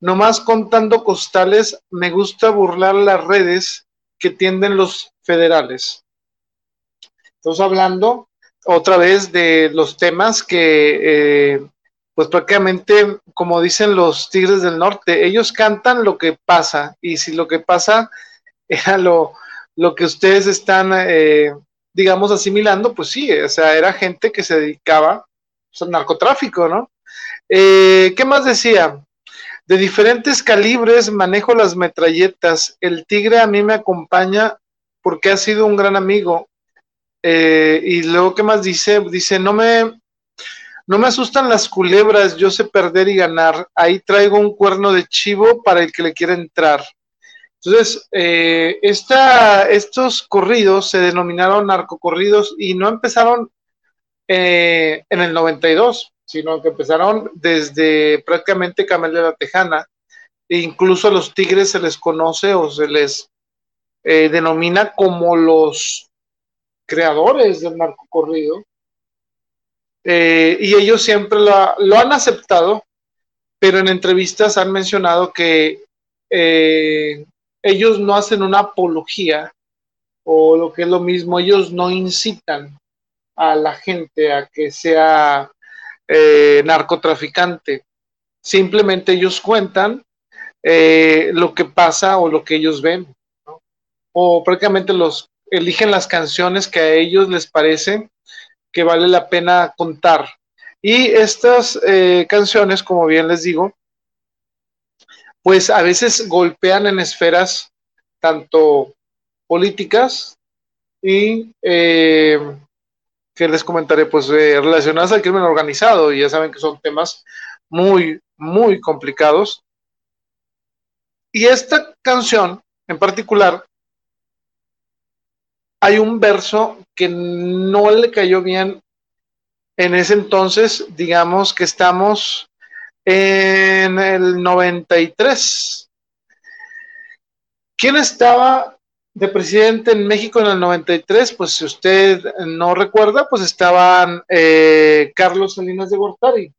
[SPEAKER 1] nomás contando costales, me gusta burlar las redes que tienden los federales. Estamos hablando otra vez de los temas que, eh, pues prácticamente, como dicen los Tigres del Norte, ellos cantan lo que pasa y si lo que pasa era lo, lo que ustedes están, eh, digamos, asimilando, pues sí, o sea, era gente que se dedicaba pues, al narcotráfico, ¿no? Eh, ¿Qué más decía? De diferentes calibres manejo las metralletas. El tigre a mí me acompaña porque ha sido un gran amigo. Eh, y luego, ¿qué más dice? Dice, no me, no me asustan las culebras, yo sé perder y ganar. Ahí traigo un cuerno de chivo para el que le quiera entrar. Entonces, eh, estos corridos se denominaron narcocorridos y no empezaron eh, en el 92, sino que empezaron desde prácticamente Camel de la Tejana. E incluso a los tigres se les conoce o se les eh, denomina como los creadores del narcocorrido. y ellos siempre lo han aceptado, pero en entrevistas han mencionado que ellos no hacen una apología o lo que es lo mismo, ellos no incitan a la gente a que sea eh, narcotraficante. Simplemente ellos cuentan eh, lo que pasa o lo que ellos ven. O prácticamente los eligen las canciones que a ellos les parece que vale la pena contar. Y estas eh, canciones, como bien les digo, pues a veces golpean en esferas tanto políticas y eh, que les comentaré, pues eh, relacionadas al crimen organizado, y ya saben que son temas muy, muy complicados. Y esta canción en particular, hay un verso que no le cayó bien en ese entonces, digamos que estamos en el 93. ¿Quién estaba de presidente en México en el 93? Pues si usted no recuerda, pues estaban eh, Carlos Salinas de Gortari.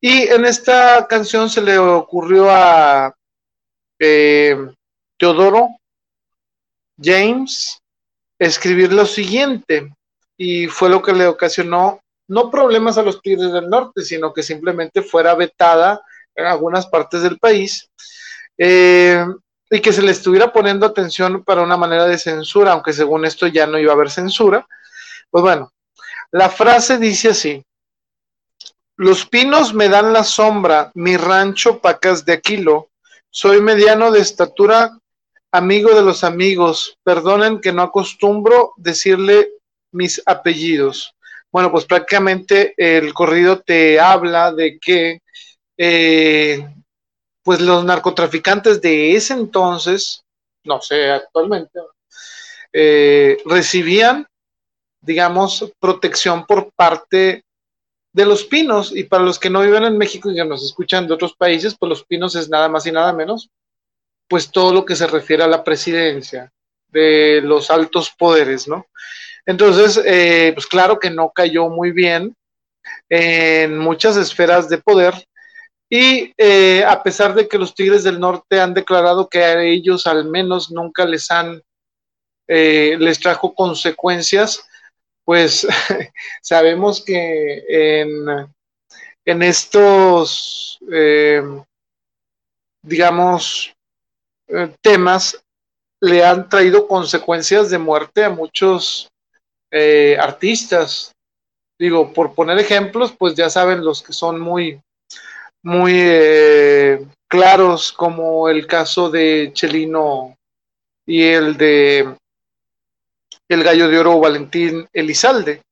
[SPEAKER 1] Y en esta canción se le ocurrió a eh, Teodoro James escribir lo siguiente, y fue lo que le ocasionó no problemas a los Tigres del Norte, sino que simplemente fuera vetada en algunas partes del país eh, y que se le estuviera poniendo atención para una manera de censura, aunque según esto ya no iba a haber censura. Pues bueno, la frase dice así, los pinos me dan la sombra, mi rancho pacas de Aquilo, soy mediano de estatura, amigo de los amigos, perdonen que no acostumbro decirle mis apellidos. Bueno, pues prácticamente el corrido te habla de que eh, pues los narcotraficantes de ese entonces, no sé, actualmente, eh, recibían, digamos, protección por parte de Los Pinos, y para los que no viven en México y que nos escuchan de otros países, pues Los Pinos es nada más y nada menos, pues todo lo que se refiere a la presidencia, de los altos poderes, ¿no? Entonces, eh, pues claro que no cayó muy bien en muchas esferas de poder y eh, a pesar de que los Tigres del Norte han declarado que a ellos al menos nunca les han, eh, les trajo consecuencias, pues sabemos que en, en estos, digamos, temas le han traído consecuencias de muerte a muchos eh, artistas. Digo, por poner ejemplos, pues ya saben los que son muy, muy eh, claros, como el caso de Chelino y el de el gallo de oro Valentín Elizalde.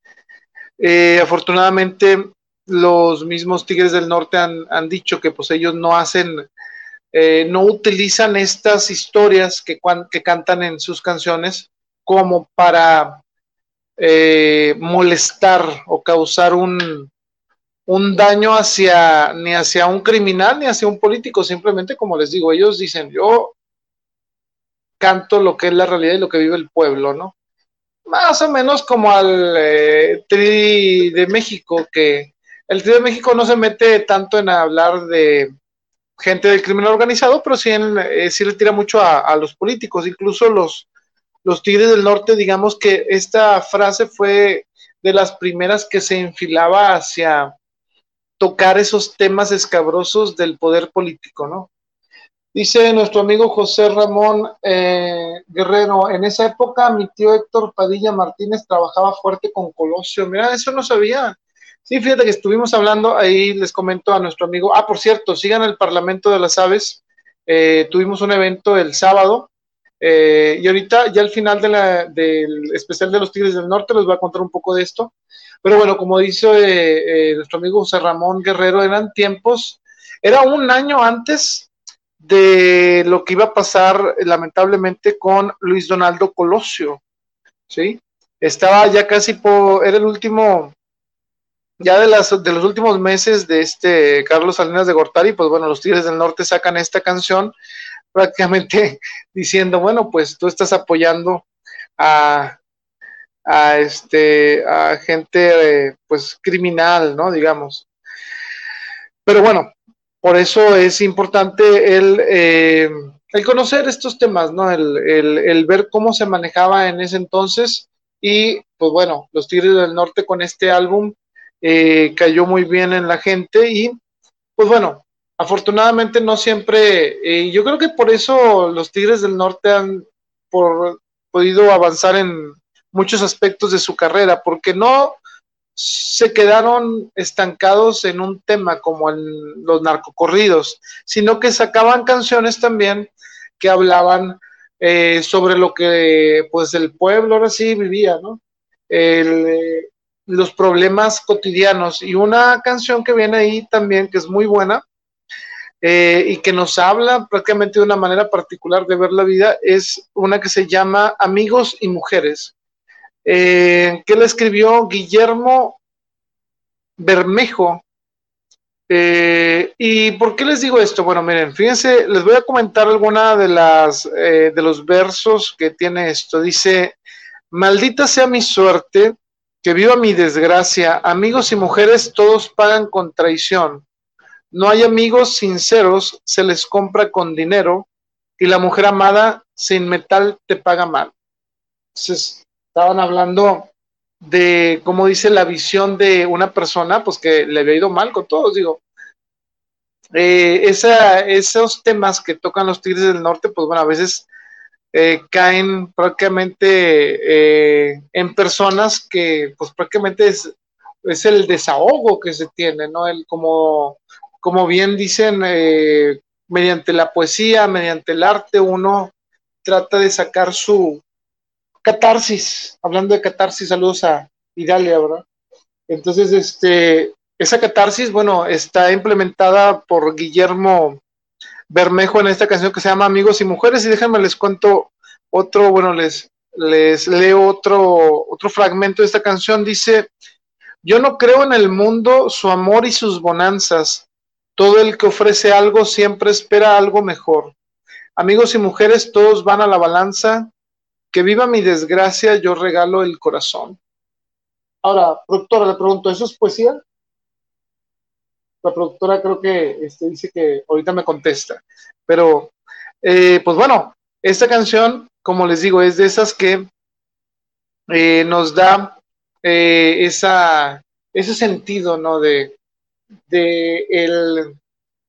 [SPEAKER 1] Eh, afortunadamente, los mismos Tigres del Norte han, han, dicho que pues ellos no hacen eh, no utilizan estas historias que, que, cantan en sus canciones como para molestar o causar un, un daño hacia ni hacia un criminal ni hacia un político, simplemente como les digo, ellos dicen, yo canto lo que es la realidad y lo que vive el pueblo, ¿no? Más o menos como al eh, Tri de México, que el Tri de México no se mete tanto en hablar de, gente del crimen organizado, pero sí, eh, sí le tira mucho a, los políticos, incluso los, los Tigres del Norte, digamos que esta frase fue de las primeras que se enfilaba hacia tocar esos temas escabrosos del poder político, ¿no? Dice nuestro amigo José Ramón eh, Guerrero, en esa época mi tío Héctor Padilla Martínez trabajaba fuerte con Colosio. Mira, eso no sabía. Sí, fíjate que estuvimos hablando, ahí les comento a nuestro amigo, ah, por cierto, sigan el Parlamento de las Aves, eh, tuvimos un evento el sábado, eh, y ahorita ya al final de la, del especial de los Tigres del Norte les voy a contar un poco de esto, pero bueno, como dice eh, nuestro amigo José Ramón Guerrero, eran tiempos, era un año antes de lo que iba a pasar lamentablemente con Luis Donaldo Colosio, ¿sí? Estaba ya casi por, era el último ya de, las, de los últimos meses de este Carlos Salinas de Gortari, pues bueno, los Tigres del Norte sacan esta canción prácticamente diciendo, bueno, pues tú estás apoyando a, a este a gente pues criminal, ¿no? Digamos. Pero bueno, por eso es importante el, eh, el conocer estos temas, ¿no? El, el, el, ver cómo se manejaba en ese entonces y pues bueno, los Tigres del Norte con este álbum eh, cayó muy bien en la gente y pues bueno, afortunadamente no siempre, eh, yo creo que por eso los Tigres del Norte han por, podido avanzar en muchos aspectos de su carrera, porque no se quedaron estancados en un tema como en los narcocorridos, sino que sacaban canciones también que hablaban eh, sobre lo que pues el pueblo ahora sí vivía, ¿no? El, los problemas cotidianos. Y una canción que viene ahí también, que es muy buena, eh, y que nos habla prácticamente de una manera particular de ver la vida, es una que se llama Amigos y Mujeres, eh, que la escribió Guillermo Bermejo. Eh, ¿Y por qué les digo esto? Bueno, miren, fíjense, les voy a comentar alguna de las de los versos que tiene esto. Dice, maldita sea mi suerte que viva mi desgracia. Amigos y mujeres todos pagan con traición. No hay amigos sinceros, se les compra con dinero y la mujer amada sin metal te paga mal. Entonces, estaban hablando de, cómo dice, la visión de una persona, pues que le había ido mal con todos, digo. Eh, esos temas que tocan los Tigres del Norte, pues bueno, a veces eh, caen prácticamente eh, en personas que pues prácticamente es, es, el desahogo que se tiene, ¿no? El, como, como bien dicen, mediante la poesía, mediante el arte, uno trata de sacar su catarsis. Hablando de catarsis, saludos a Idalia, ¿verdad? Entonces, este, esa catarsis, bueno, está implementada por Guillermo Bermejo en esta canción que se llama Amigos y Mujeres. Y déjenme les cuento otro, bueno, les, les leo otro, otro fragmento de esta canción. Dice, Yo no creo en el mundo, su amor y sus bonanzas. Todo el que ofrece algo siempre espera algo mejor. Amigos y mujeres, todos van a la balanza. Que viva mi desgracia, yo regalo el corazón. Ahora, productora, le pregunto, ¿eso es poesía? La productora creo que este, dice que ahorita me contesta. Pero, eh, pues bueno, esta canción, como les digo, es de esas que eh, nos da eh, esa, ese sentido, ¿no? De, de el,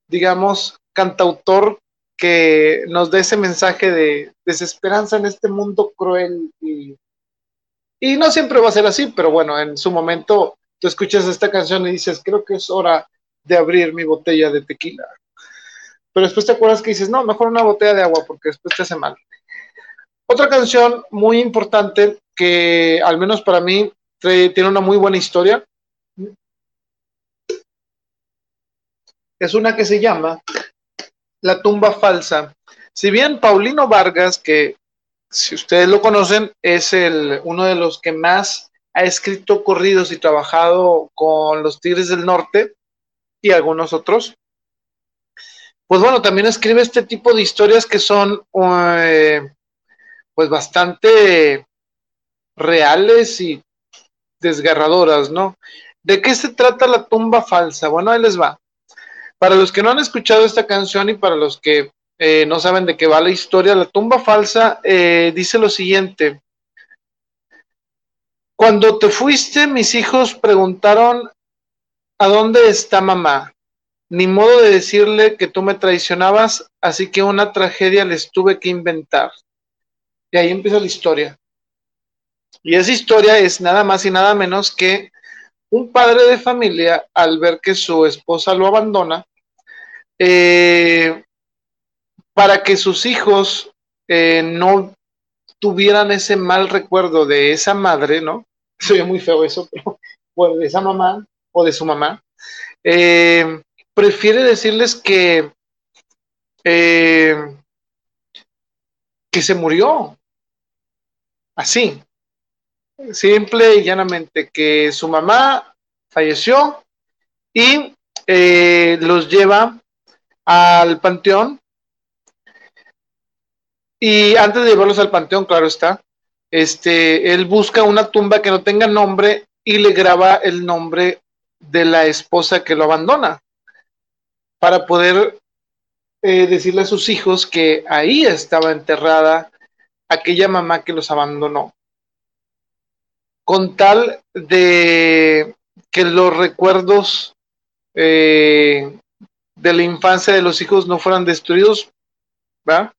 [SPEAKER 1] digamos, cantautor que nos dé ese mensaje de desesperanza en este mundo cruel y, y no siempre va a ser así, pero bueno, en su momento tú escuchas esta canción y dices, creo que es hora de abrir mi botella de tequila. Pero después te acuerdas que dices, no, mejor una botella de agua porque después te hace mal. Otra canción muy importante que al menos para mí tiene una muy buena historia. Es una que se llama La tumba falsa. Si bien Paulino Vargas, que si ustedes lo conocen, es el, uno de los que más ha escrito corridos y trabajado con los Tigres del Norte y algunos otros. Pues bueno, también escribe este tipo de historias que son eh, pues bastante reales y desgarradoras, ¿no? ¿De qué se trata la tumba falsa? Bueno, ahí les va. Para los que no han escuchado esta canción y para los que eh, no saben de qué va la historia, la tumba falsa eh, dice lo siguiente. Cuando te fuiste, mis hijos preguntaron, ¿a dónde está mamá? Ni modo de decirle que tú me traicionabas, así que una tragedia les tuve que inventar. Y ahí empieza la historia. Y esa historia es nada más y nada menos que un padre de familia, al ver que su esposa lo abandona, eh, para que sus hijos eh, no tuvieran ese mal recuerdo de esa madre, ¿no? Soy muy feo eso, pero de esa mamá o de su mamá, eh, prefiere decirles que, que se murió. Así, simple y llanamente que su mamá falleció y eh, los lleva al panteón. Y antes de llevarlos al panteón, claro está, este, él busca una tumba que no tenga nombre y le graba el nombre de la esposa que lo abandona para poder eh, decirle a sus hijos que ahí estaba enterrada aquella mamá que los abandonó con tal de que los recuerdos eh, de la infancia de los hijos no fueran destruidos, ¿va?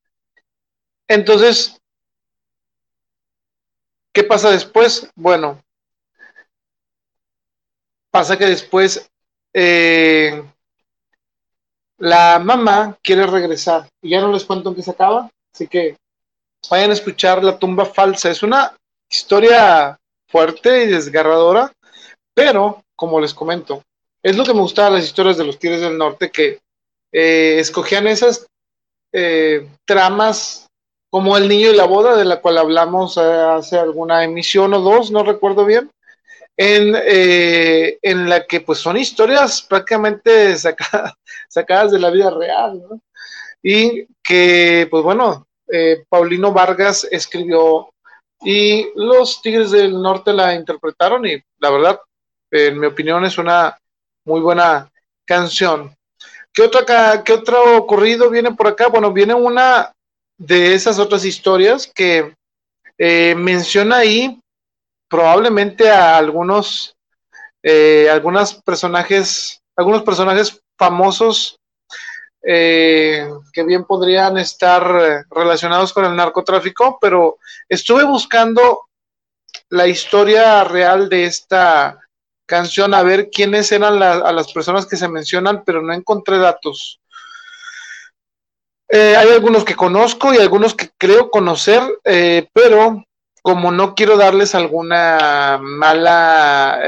[SPEAKER 1] Entonces, ¿qué pasa después? Bueno, pasa que después eh, la mamá quiere regresar y ya no les cuento en qué se acaba, así que vayan a escuchar La tumba falsa. Es una historia fuerte y desgarradora, pero como les comento, es lo que me gustaba las historias de los Tigres del Norte, que eh, escogían esas eh, tramas como El Niño y la Boda, de la cual hablamos eh, hace alguna emisión o dos, no recuerdo bien, en, en la que pues son historias prácticamente sacadas, sacadas de la vida real, ¿no? Y que, pues bueno, Paulino Vargas escribió y los Tigres del Norte la interpretaron y la verdad, en mi opinión, es una muy buena canción. ¿Qué, qué otro corrido viene por acá? Bueno, viene una de esas otras historias que eh, menciona ahí probablemente a algunos, eh, algunos personajes, algunos personajes famosos eh, que bien podrían estar relacionados con el narcotráfico, pero estuve buscando la historia real de esta canción, a ver quiénes eran a las personas que se mencionan, pero no encontré datos. Eh, hay algunos que conozco y algunos que creo conocer, eh, pero como no quiero darles alguna mala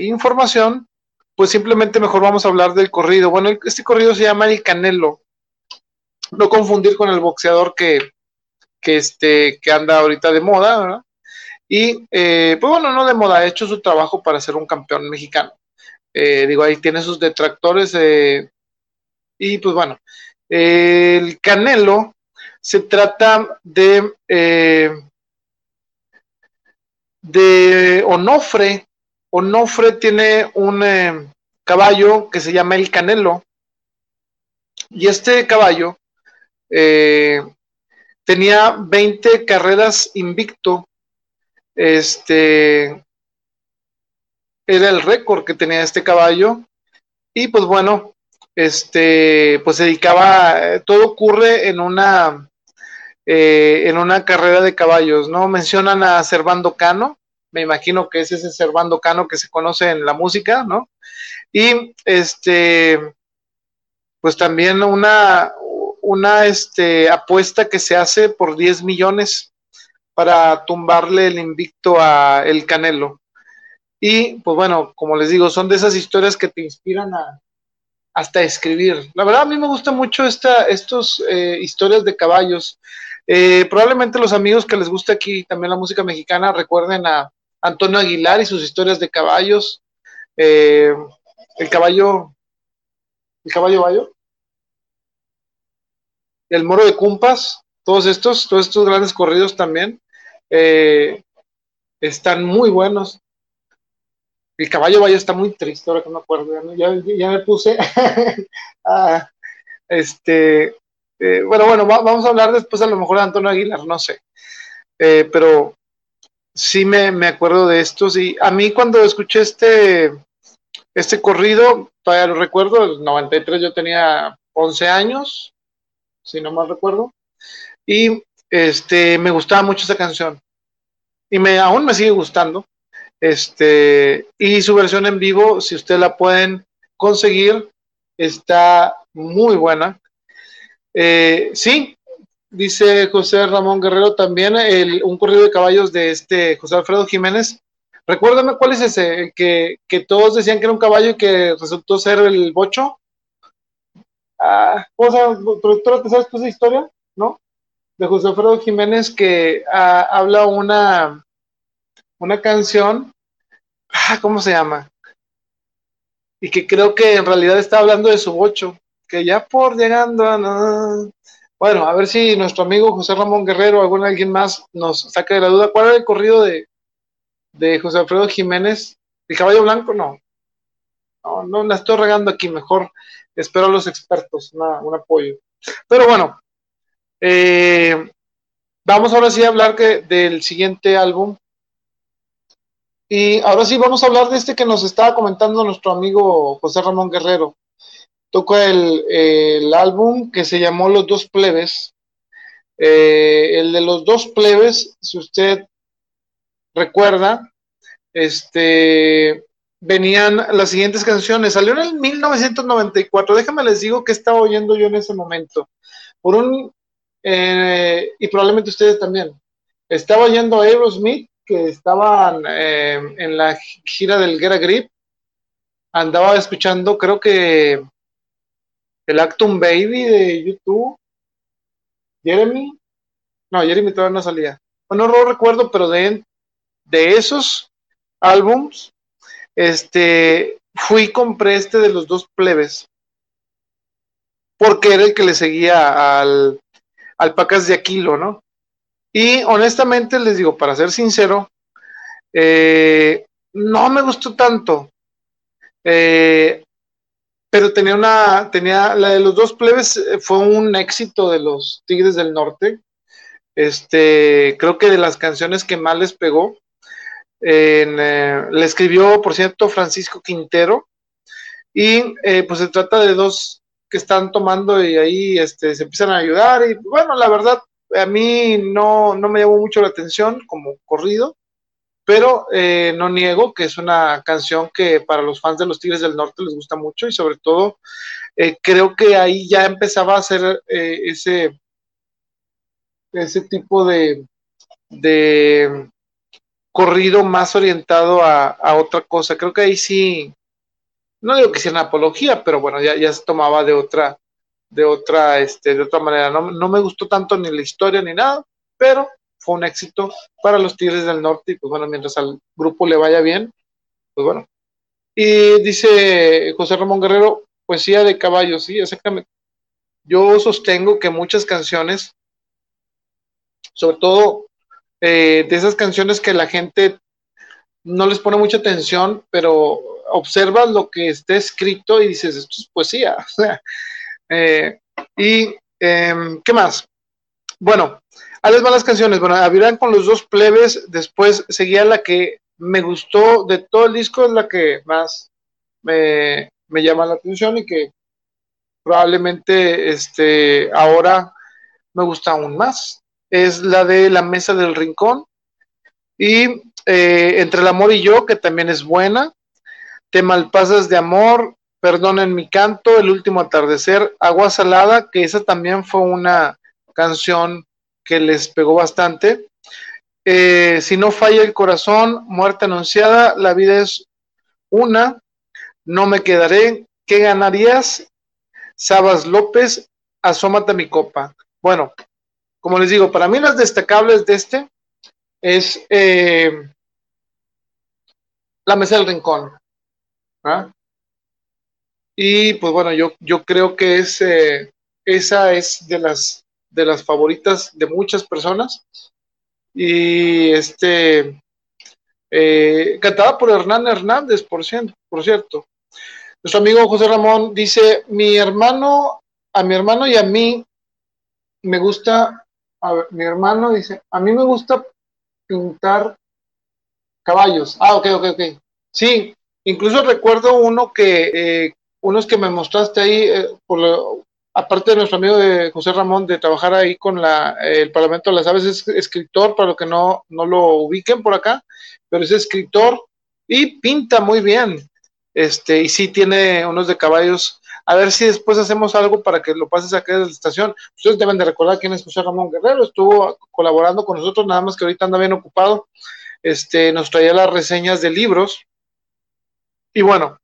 [SPEAKER 1] información, pues simplemente mejor vamos a hablar del corrido. Bueno, este corrido se llama El Canelo. No confundir con el boxeador que, que, este, que anda ahorita de moda, ¿verdad? Y pues bueno, no de moda, ha hecho su trabajo para ser un campeón mexicano. digo, ahí tiene sus detractores. y pues bueno, el Canelo se trata de, de Onofre. Onofre tiene un caballo que se llama el Canelo. Y este caballo eh, tenía 20 carreras invicto. Este era el récord que tenía este caballo. Y pues bueno, este, pues se dedicaba, todo ocurre en una, eh, en una carrera de caballos, ¿no? Mencionan a Servando Cano, me imagino que es ese Servando Cano que se conoce en la música, ¿no? Y este, pues también una, una este, apuesta que se hace por 10 millones para tumbarle el invicto a El Canelo. Y pues bueno, como les digo, son de esas historias que te inspiran a hasta escribir. La verdad a mí me gusta mucho esta, estos eh, historias de caballos. Eh, probablemente los amigos que les guste aquí también la música mexicana recuerden a Antonio Aguilar y sus historias de caballos. Eh, el caballo, el caballo bayo, el moro de Cumpas, todos estos, todos estos grandes corridos también eh, están muy buenos. El caballo bayo está muy triste, ahora que me acuerdo, ya, me puse a, este, eh, bueno, bueno, vamos a hablar después a lo mejor de Antonio Aguilar, no sé, pero sí me, me, acuerdo de estos y a mí cuando escuché este, este corrido, todavía lo recuerdo, el 93 yo tenía 11 años, si no mal recuerdo, y este, me gustaba mucho esa canción. Y me, aún me sigue gustando. Este, y su versión en vivo, si ustedes la pueden conseguir, está muy buena. Eh, sí, dice José Ramón Guerrero también, el, un corrido de caballos de este José Alfredo Jiménez, Recuérdame cuál es ese, que, que todos decían que era un caballo y que resultó ser el bocho. Ah. ¿Productora, te sabes esa historia? ¿No? De José Alfredo Jiménez que ah, habla una, una canción. Ah, ¿cómo se llama? Y que creo que en realidad está hablando de su bocho. Que ya por llegando a. Bueno, a ver si nuestro amigo José Ramón Guerrero o algún alguien más nos saca de la duda. ¿Cuál era el corrido de, José Alfredo Jiménez. ¿El caballo blanco? No. No, no la estoy regando aquí, mejor espero a los expertos, un apoyo. Pero bueno, eh, vamos ahora sí a hablar que, del siguiente álbum. Y ahora sí vamos a hablar de este que nos estaba comentando nuestro amigo José Ramón Guerrero. Toca el, álbum que se llamó Los Dos Plebes. Eh, el de los dos plebes, si usted recuerda, este, venían las siguientes canciones. Salió en el 1994. Déjame les digo que estaba oyendo yo en ese momento. Por un, eh, y probablemente ustedes también. Estaba oyendo a Aerosmith, que estaban eh, en la gira del Get Grip. Andaba escuchando, creo que el Actum Baby de YouTube. Jeremy. No, Jeremy todavía no salía. Bueno, no recuerdo, pero de, de esos álbums, este, fui y compré este de los dos plebes, porque era el que le seguía al, al Pacas de Aquilo, ¿no? Y honestamente les digo, para ser sincero, eh, no me gustó tanto. Eh, pero tenía una, tenía, la de los dos plebes eh, fue un éxito de los Tigres del Norte. Este, creo que de las canciones que más les pegó. Eh, le escribió, por cierto, Francisco Quintero. Y eh, pues se trata de dos que están tomando y ahí este, se empiezan a ayudar. Y bueno, la verdad, a mí no, no me llamó mucho la atención como corrido, pero eh, no niego que es una canción que para los fans de los Tigres del Norte les gusta mucho y sobre todo creo que ahí ya empezaba a ser ese, ese tipo de, de corrido más orientado a, otra cosa. Creo que ahí sí, no digo que sea una apología, pero bueno, ya, ya se tomaba de otra, de otra, este, de otra manera. No, me gustó tanto ni la historia ni nada, pero fue un éxito para los Tigres del Norte y pues bueno, mientras al grupo le vaya bien, pues bueno. Y dice José Ramón Guerrero, poesía de caballos, sí, exactamente. Yo sostengo que muchas canciones, sobre todo eh, de esas canciones que la gente no les pone mucha atención, pero observas lo que está escrito y dices, esto es poesía. Eh, y, em, ¿qué más? Bueno, a las malas canciones. Bueno, abrirán con los dos plebes, después seguía la que me gustó de todo el disco, es la que más me, me llama la atención y que probablemente este, ahora me gusta aún más. Es la de La Mesa del Rincón y eh, Entre el Amor y Yo, que también es buena. Te malpasas de amor, Perdón en mi canto, El último atardecer, Agua salada, que esa también fue una canción que les pegó bastante. Eh, si no falla el corazón, Muerte anunciada, La vida es una, No me quedaré, ¿qué ganarías? Sabas López, Asómate a mi copa. Bueno, como les digo, para mí las destacables de este es eh, La Mesa del Rincón. Y pues bueno, yo, yo creo que es, eh, esa es de las, de las favoritas de muchas personas. Y este, eh, cantada por Hernán Hernández, por cierto, por cierto. Nuestro amigo José Ramón dice, mi hermano, a mi hermano y a mí me gusta, a ver, mi hermano dice, a mí me gusta pintar caballos. Ah, ok, ok, ok. Sí, incluso recuerdo uno que eh, unos que me mostraste ahí, eh, por aparte de nuestro amigo de José Ramón, de trabajar ahí con la, el Parlamento de las Aves, es escritor, para los que no, no lo ubiquen por acá, pero es escritor y pinta muy bien. Este, y sí tiene unos de caballos. A ver si después hacemos algo para que lo pases acá de la estación. Ustedes deben de recordar quién es José Ramón Guerrero, estuvo colaborando con nosotros, nada más que ahorita anda bien ocupado. Este, nos traía las reseñas de libros. Y bueno,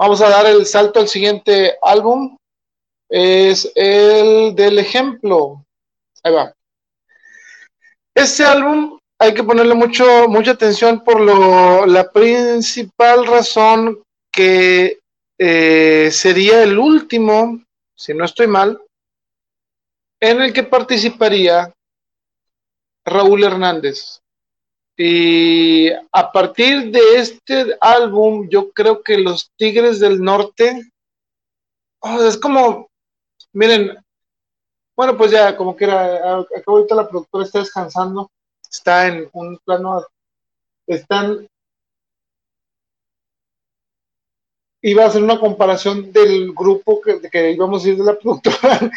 [SPEAKER 1] Vamos a dar el salto al siguiente álbum. Es el del ejemplo. Ahí va. Este álbum hay que ponerle mucho, mucha atención por lo, la principal razón que eh, sería el último, si no estoy mal, en el que participaría Raúl Hernández. Y a partir de este álbum, yo creo que los Tigres del Norte, es como, miren, bueno, pues ya, como que era, acá ahorita la productora está descansando, está en un plano, están, iba a hacer una comparación del grupo que, que íbamos a ir de la productora,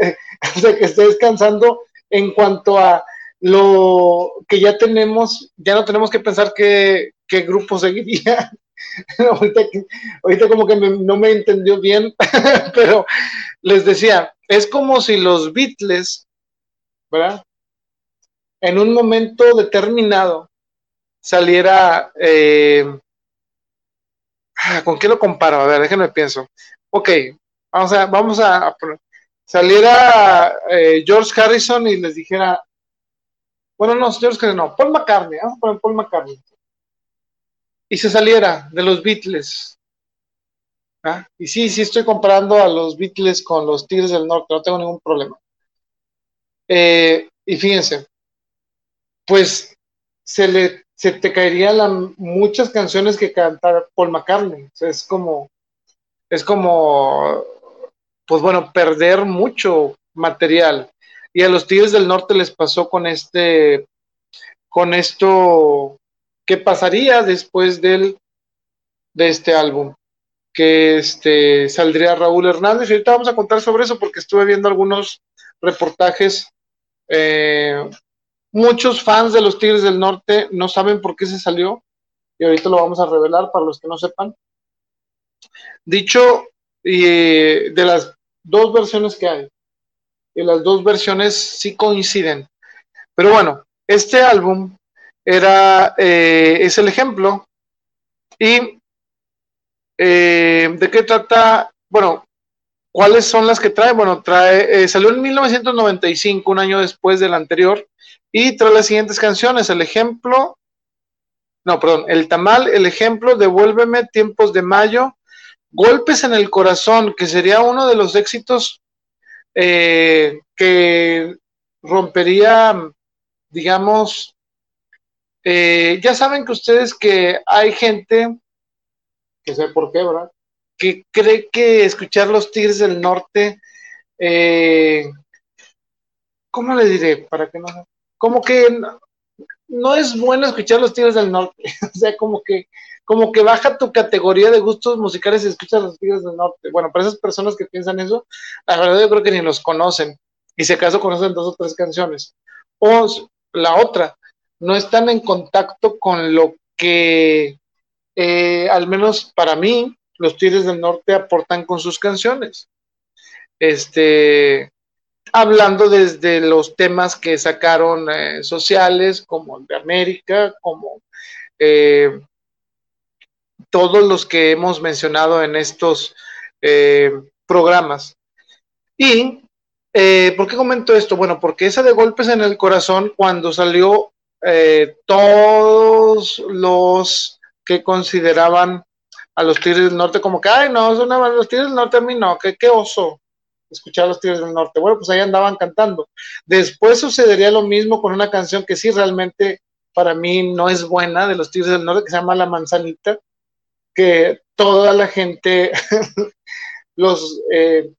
[SPEAKER 1] eh, o sea, que está descansando en cuanto a lo que ya tenemos, ya no tenemos que pensar qué, qué grupo seguiría. ahorita, como que no me entendió bien, pero les decía, es como si los Beatles, ¿verdad? En un momento determinado saliera, eh, ah, ¿con qué lo comparo? A ver, déjenme pienso. Ok, vamos a, vamos a, saliera eh, George Harrison y les dijera, bueno, no, señores que no, Paul McCartney, vamos a poner Paul McCartney. Y se saliera de los Beatles. ¿ah? Y sí, sí estoy comparando a los Beatles con los Tigres del Norte, no tengo ningún problema. Eh, y fíjense, pues se le se te caerían muchas canciones que cantar Paul McCartney. es como, es como, pues bueno, perder mucho material y a los Tigres del Norte les pasó con este, con esto, ¿qué pasaría después del, de este álbum? Que este, saldría Raúl Hernández. Y ahorita vamos a contar sobre eso porque estuve viendo algunos reportajes. Eh, muchos fans de los Tigres del Norte no saben por qué se salió y ahorita lo vamos a revelar para los que no sepan. Dicho de las dos versiones que hay, y las dos versiones sí coinciden. Pero bueno, este álbum era, eh, es el ejemplo. ¿Y eh, de qué trata? Bueno, ¿Cuáles son las que trae? Bueno, trae, eh, salió en 1995, un año después del anterior, y trae las siguientes canciones. El ejemplo, no, perdón, El Tamal, El Ejemplo, Devuélveme, Tiempos de Mayo, Golpes en el Corazón, que sería uno de los éxitos que rompería, digamos, eh, ya saben que ustedes que hay gente, que sé por qué, ¿verdad? Que cree que escuchar los Tigres del Norte, eh, ¿cómo le diré? Para que no, como que no, es bueno escuchar los Tigres del Norte, o sea, como que como que baja tu categoría de gustos musicales y escuchas los Tigres del Norte. Bueno, para esas personas que piensan eso, la verdad yo creo que ni los conocen. Y si acaso conocen dos o tres canciones. O la otra, no están en contacto con lo que, eh, al menos para mí, los Tigres del Norte aportan con sus canciones. Este, hablando desde los temas que sacaron eh, sociales, como de América, como eh, todos los que hemos mencionado en estos programas. Y, ¿por qué comento esto? Bueno, porque esa de golpes en el corazón, cuando salió eh, todos los que consideraban a los Tigres del Norte como que, ay, no, son los Tigres del Norte a mí no, que qué oso escuchar a los Tigres del Norte. Bueno, pues ahí andaban cantando. Después sucedería lo mismo con una canción que sí realmente para mí no es buena de los Tigres del Norte, que se llama La Manzanita, que toda la gente los eh,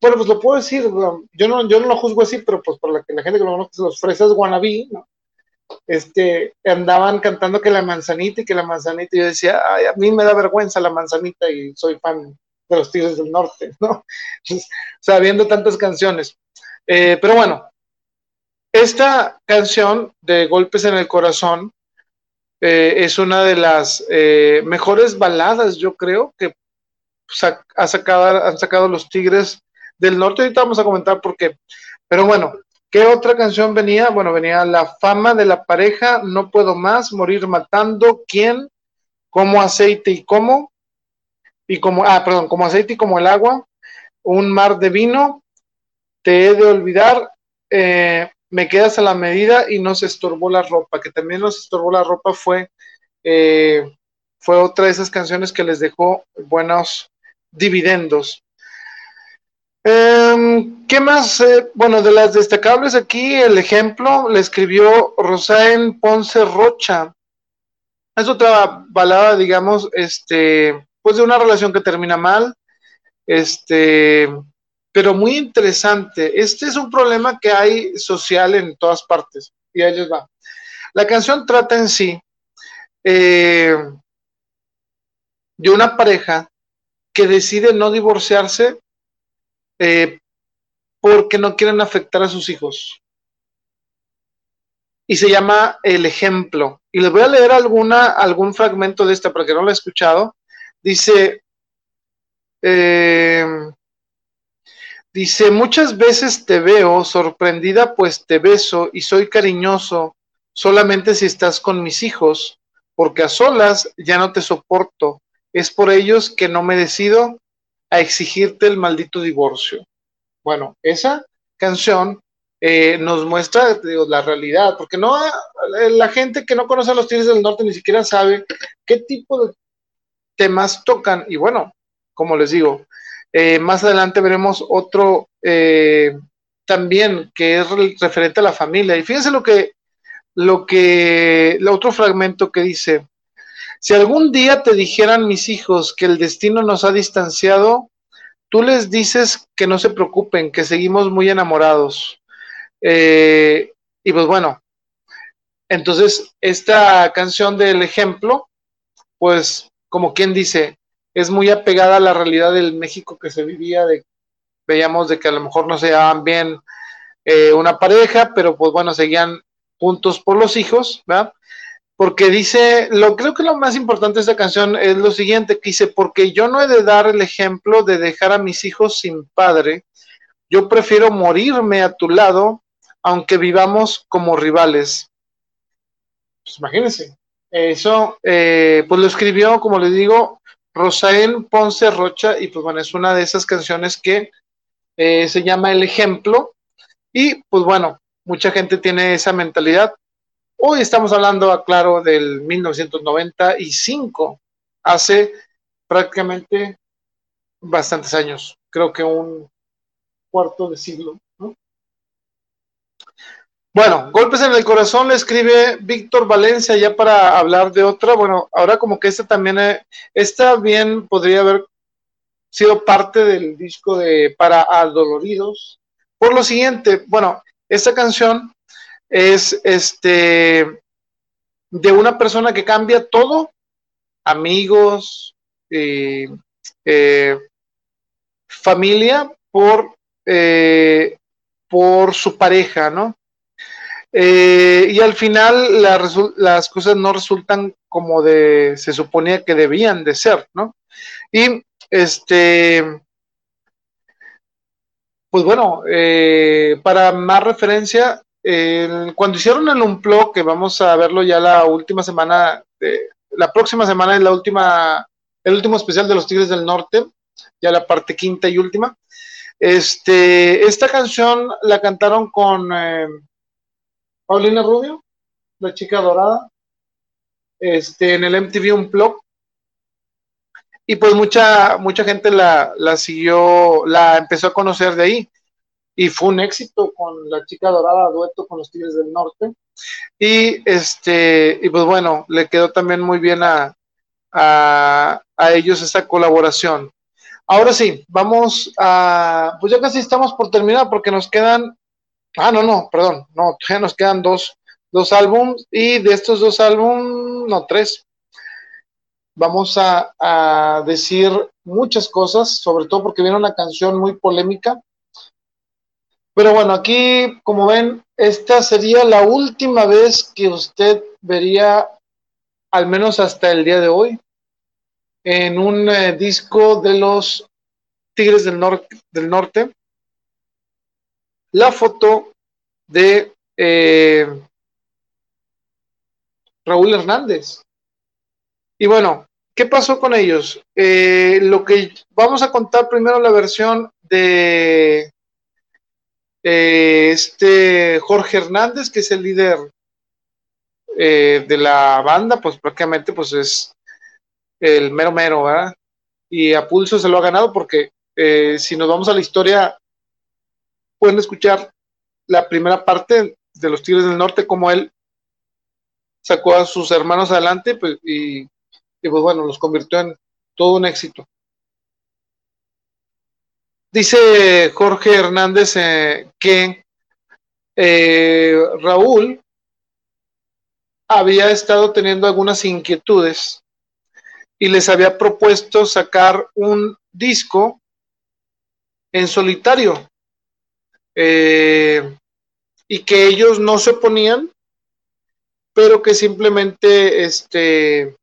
[SPEAKER 1] bueno pues lo puedo decir yo no yo no lo juzgo así pero pues por la la gente que lo conoce los fresas wannabe ¿no? Este andaban cantando que la manzanita y que la manzanita y yo decía ay a mí me da vergüenza la manzanita y soy fan de los Tigres del Norte no o sea viendo tantas canciones eh, pero bueno esta canción de Golpes en el Corazón eh, es una de las eh, mejores baladas, yo creo, que ha sacado, han sacado los Tigres del Norte. Ahorita vamos a comentar por qué. Pero bueno, ¿qué otra canción venía? Bueno, venía La fama de la pareja, No puedo más, Morir matando, ¿quién? Como aceite y como. Y como, ah, perdón, como aceite y como el agua, un mar de vino, te he de olvidar, eh, me quedas a la medida y no se estorbó la ropa, que también nos estorbó la ropa fue, eh, fue otra de esas canciones que les dejó buenos dividendos. Em, ¿Qué más? Eh, bueno, de las destacables aquí, el ejemplo le escribió Rosaen Ponce Rocha. Es otra balada, digamos, este, pues de una relación que termina mal, este, pero muy interesante. Este es un problema que hay social en todas partes. Y ahí les va. La canción trata en sí eh, de una pareja que decide no divorciarse eh, porque no quieren afectar a sus hijos. Y se llama El ejemplo. Y les voy a leer alguna, algún fragmento de esta porque no lo he escuchado. Dice, eh, Dice, muchas veces te veo sorprendida, pues te beso y soy cariñoso solamente si estás con mis hijos, porque a solas ya no te soporto. Es por ellos que no me decido a exigirte el maldito divorcio. Bueno, esa canción eh, nos muestra la realidad, porque no la gente que no conoce a los Tigres del Norte ni siquiera sabe qué tipo de temas tocan. Y bueno, como les digo, eh, más adelante veremos otro eh, también que es referente a la familia. Y fíjense lo que, lo que, el otro fragmento que dice, si algún día te dijeran mis hijos que el destino nos ha distanciado, tú les dices que no se preocupen, que seguimos muy enamorados. Eh, y pues bueno, entonces esta canción del ejemplo, pues como quien dice, es muy apegada a la realidad del México que se vivía, veíamos de que a lo mejor no se llevaban bien eh, una pareja, pero pues bueno, seguían juntos por los hijos, ¿verdad? Porque dice, lo creo que lo más importante de esta canción es lo siguiente, que dice, porque yo no he de dar el ejemplo de dejar a mis hijos sin padre, yo prefiero morirme a tu lado, aunque vivamos como rivales. Pues imagínense, eso, eh, pues lo escribió, como les digo, Rosaén Ponce Rocha, y pues bueno, es una de esas canciones que eh, se llama El Ejemplo, y pues bueno, mucha gente tiene esa mentalidad. Hoy estamos hablando, claro, del 1995, hace prácticamente bastantes años, creo que un cuarto de siglo. Bueno, golpes en el corazón le escribe Víctor Valencia ya para hablar de otra. Bueno, ahora como que esta también, eh, esta bien podría haber sido parte del disco de Para Adoloridos. Por lo siguiente, bueno, esta canción es este de una persona que cambia todo, amigos, eh, eh, familia, por, por su pareja, ¿no? Eh, y al final las cosas no resultan como de se suponía que debían de ser, ¿no? Y este, pues bueno, eh, para más referencia, cuando hicieron el Unplug, que vamos a verlo ya la última semana, la próxima semana es la última, el último especial de los Tigres del Norte, ya la parte quinta y última. Este, esta canción la cantaron con eh, Paulina Rubio, la chica dorada, este, en el MTV Unplugged. Y pues mucha, mucha gente la, siguió, la empezó a conocer de ahí. Y fue un éxito con la chica dorada, dueto con los Tigres del Norte. Y este, y pues bueno, le quedó también muy bien a, a, a ellos esta colaboración. Ahora sí, vamos a, pues ya casi estamos por terminar porque nos quedan Ah, no, no, perdón, no, todavía nos quedan dos, dos álbums y de estos dos álbumes, no, tres. Vamos a, a, decir muchas cosas, sobre todo porque viene una canción muy polémica. Pero bueno, aquí, como ven, esta sería la última vez que usted vería, al menos hasta el día de hoy, en un eh, disco de los Tigres del, del Norte la foto de eh, Raúl Hernández. Y bueno, ¿qué pasó con ellos? Eh, lo que vamos a contar primero la versión de eh, este Jorge Hernández, que es el líder de la banda, pues prácticamente pues es el mero mero, ¿verdad? Y a pulso se lo ha ganado porque si nos vamos a la historia pueden escuchar la primera parte de los Tigres del Norte, como él sacó a sus hermanos adelante pues, y, pues bueno, los convirtió en todo un éxito. Dice Jorge Hernández eh, que eh, Raúl había estado teniendo algunas inquietudes y les había propuesto sacar un disco en solitario eh, y que ellos no se oponían, pero que simplemente, este,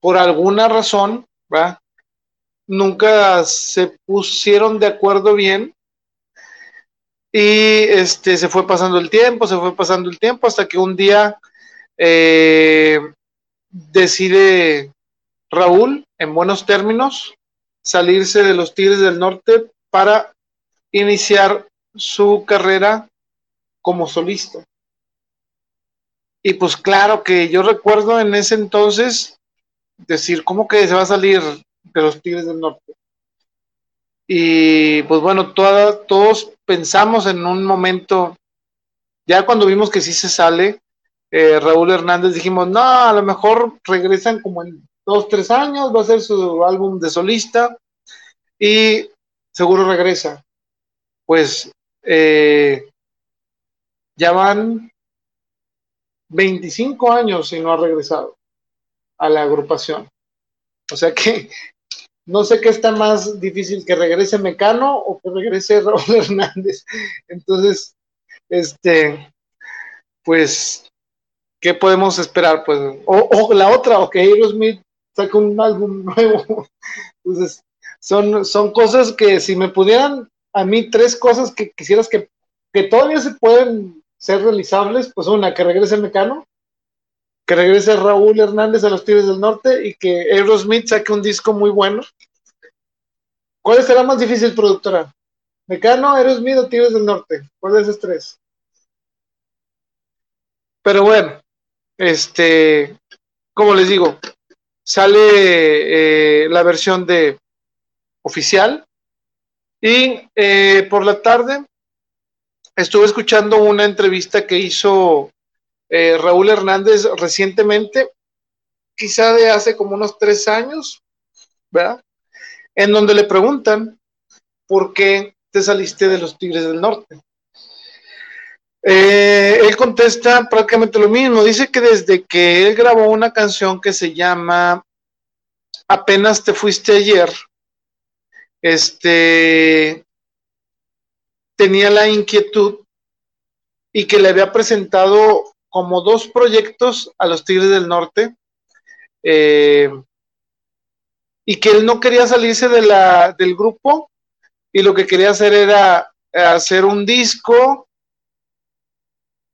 [SPEAKER 1] por alguna razón, nunca se pusieron de acuerdo bien y este se fue pasando el tiempo, se fue pasando el tiempo hasta que un día eh, decide Raúl, en buenos términos, salirse de los Tigres del Norte para iniciar su carrera como solista. Y pues claro que yo recuerdo en ese entonces decir, ¿cómo que se va a salir de los Tigres del Norte? Y pues bueno, todos pensamos en un momento, ya cuando vimos que sí se sale, eh, Raúl Hernández dijimos, no, a lo mejor regresan como en dos, tres años, va a ser su álbum de solista y seguro regresa pues eh, ya van 25 años y no ha regresado a la agrupación. O sea que no sé qué está más difícil, que regrese Mecano o que regrese Raúl Hernández. Entonces, este, pues, ¿qué podemos esperar? Pues, o, la otra, o que Aerosmith saque un álbum nuevo. Entonces, son, son cosas que si me pudieran a mí tres cosas que quisieras que, que todavía se pueden ser realizables, pues una, que regrese Mecano, que regrese Raúl Hernández a los Tigres del Norte y que Aerosmith saque un disco muy bueno. ¿Cuál será más difícil, productora? ¿Mecano, Aerosmith o Tigres del Norte? ¿Cuál de esos tres? Pero bueno, este, como les digo, sale eh, la versión de oficial y eh, por la tarde estuve escuchando una entrevista que hizo eh, Raúl Hernández recientemente, quizá de hace como unos tres años, ¿verdad? En donde le preguntan por qué te saliste de los Tigres del Norte. Eh, él contesta prácticamente lo mismo. Dice que desde que él grabó una canción que se llama Apenas te fuiste ayer, este tenía la inquietud y que le había presentado como dos proyectos a los Tigres del Norte eh, y que él no quería salirse de la, del grupo y lo que quería hacer era hacer un disco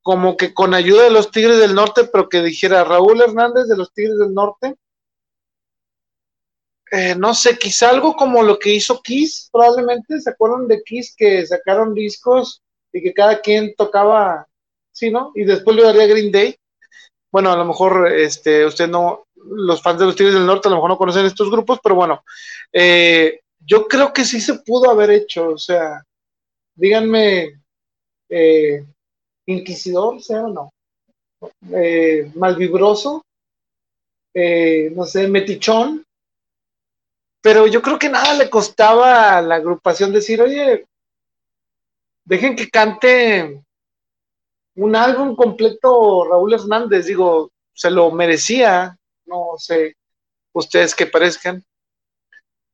[SPEAKER 1] como que con ayuda de los Tigres del Norte, pero que dijera Raúl Hernández de los Tigres del Norte. Eh, no sé, quizá algo como lo que hizo Kiss, probablemente, ¿se acuerdan de Kiss que sacaron discos y que cada quien tocaba sí, ¿no? Y después le daría Green Day. Bueno, a lo mejor este, usted no, los fans de los Tigres del Norte a lo mejor no conocen estos grupos, pero bueno, eh, yo creo que sí se pudo haber hecho, o sea, díganme, eh, inquisidor, sea o no, eh, malvibroso, no sé, metichón, pero yo creo que nada le costaba a la agrupación decir, oye, dejen que cante un álbum completo Raúl Hernández, digo, se lo merecía, no sé, ustedes que parezcan.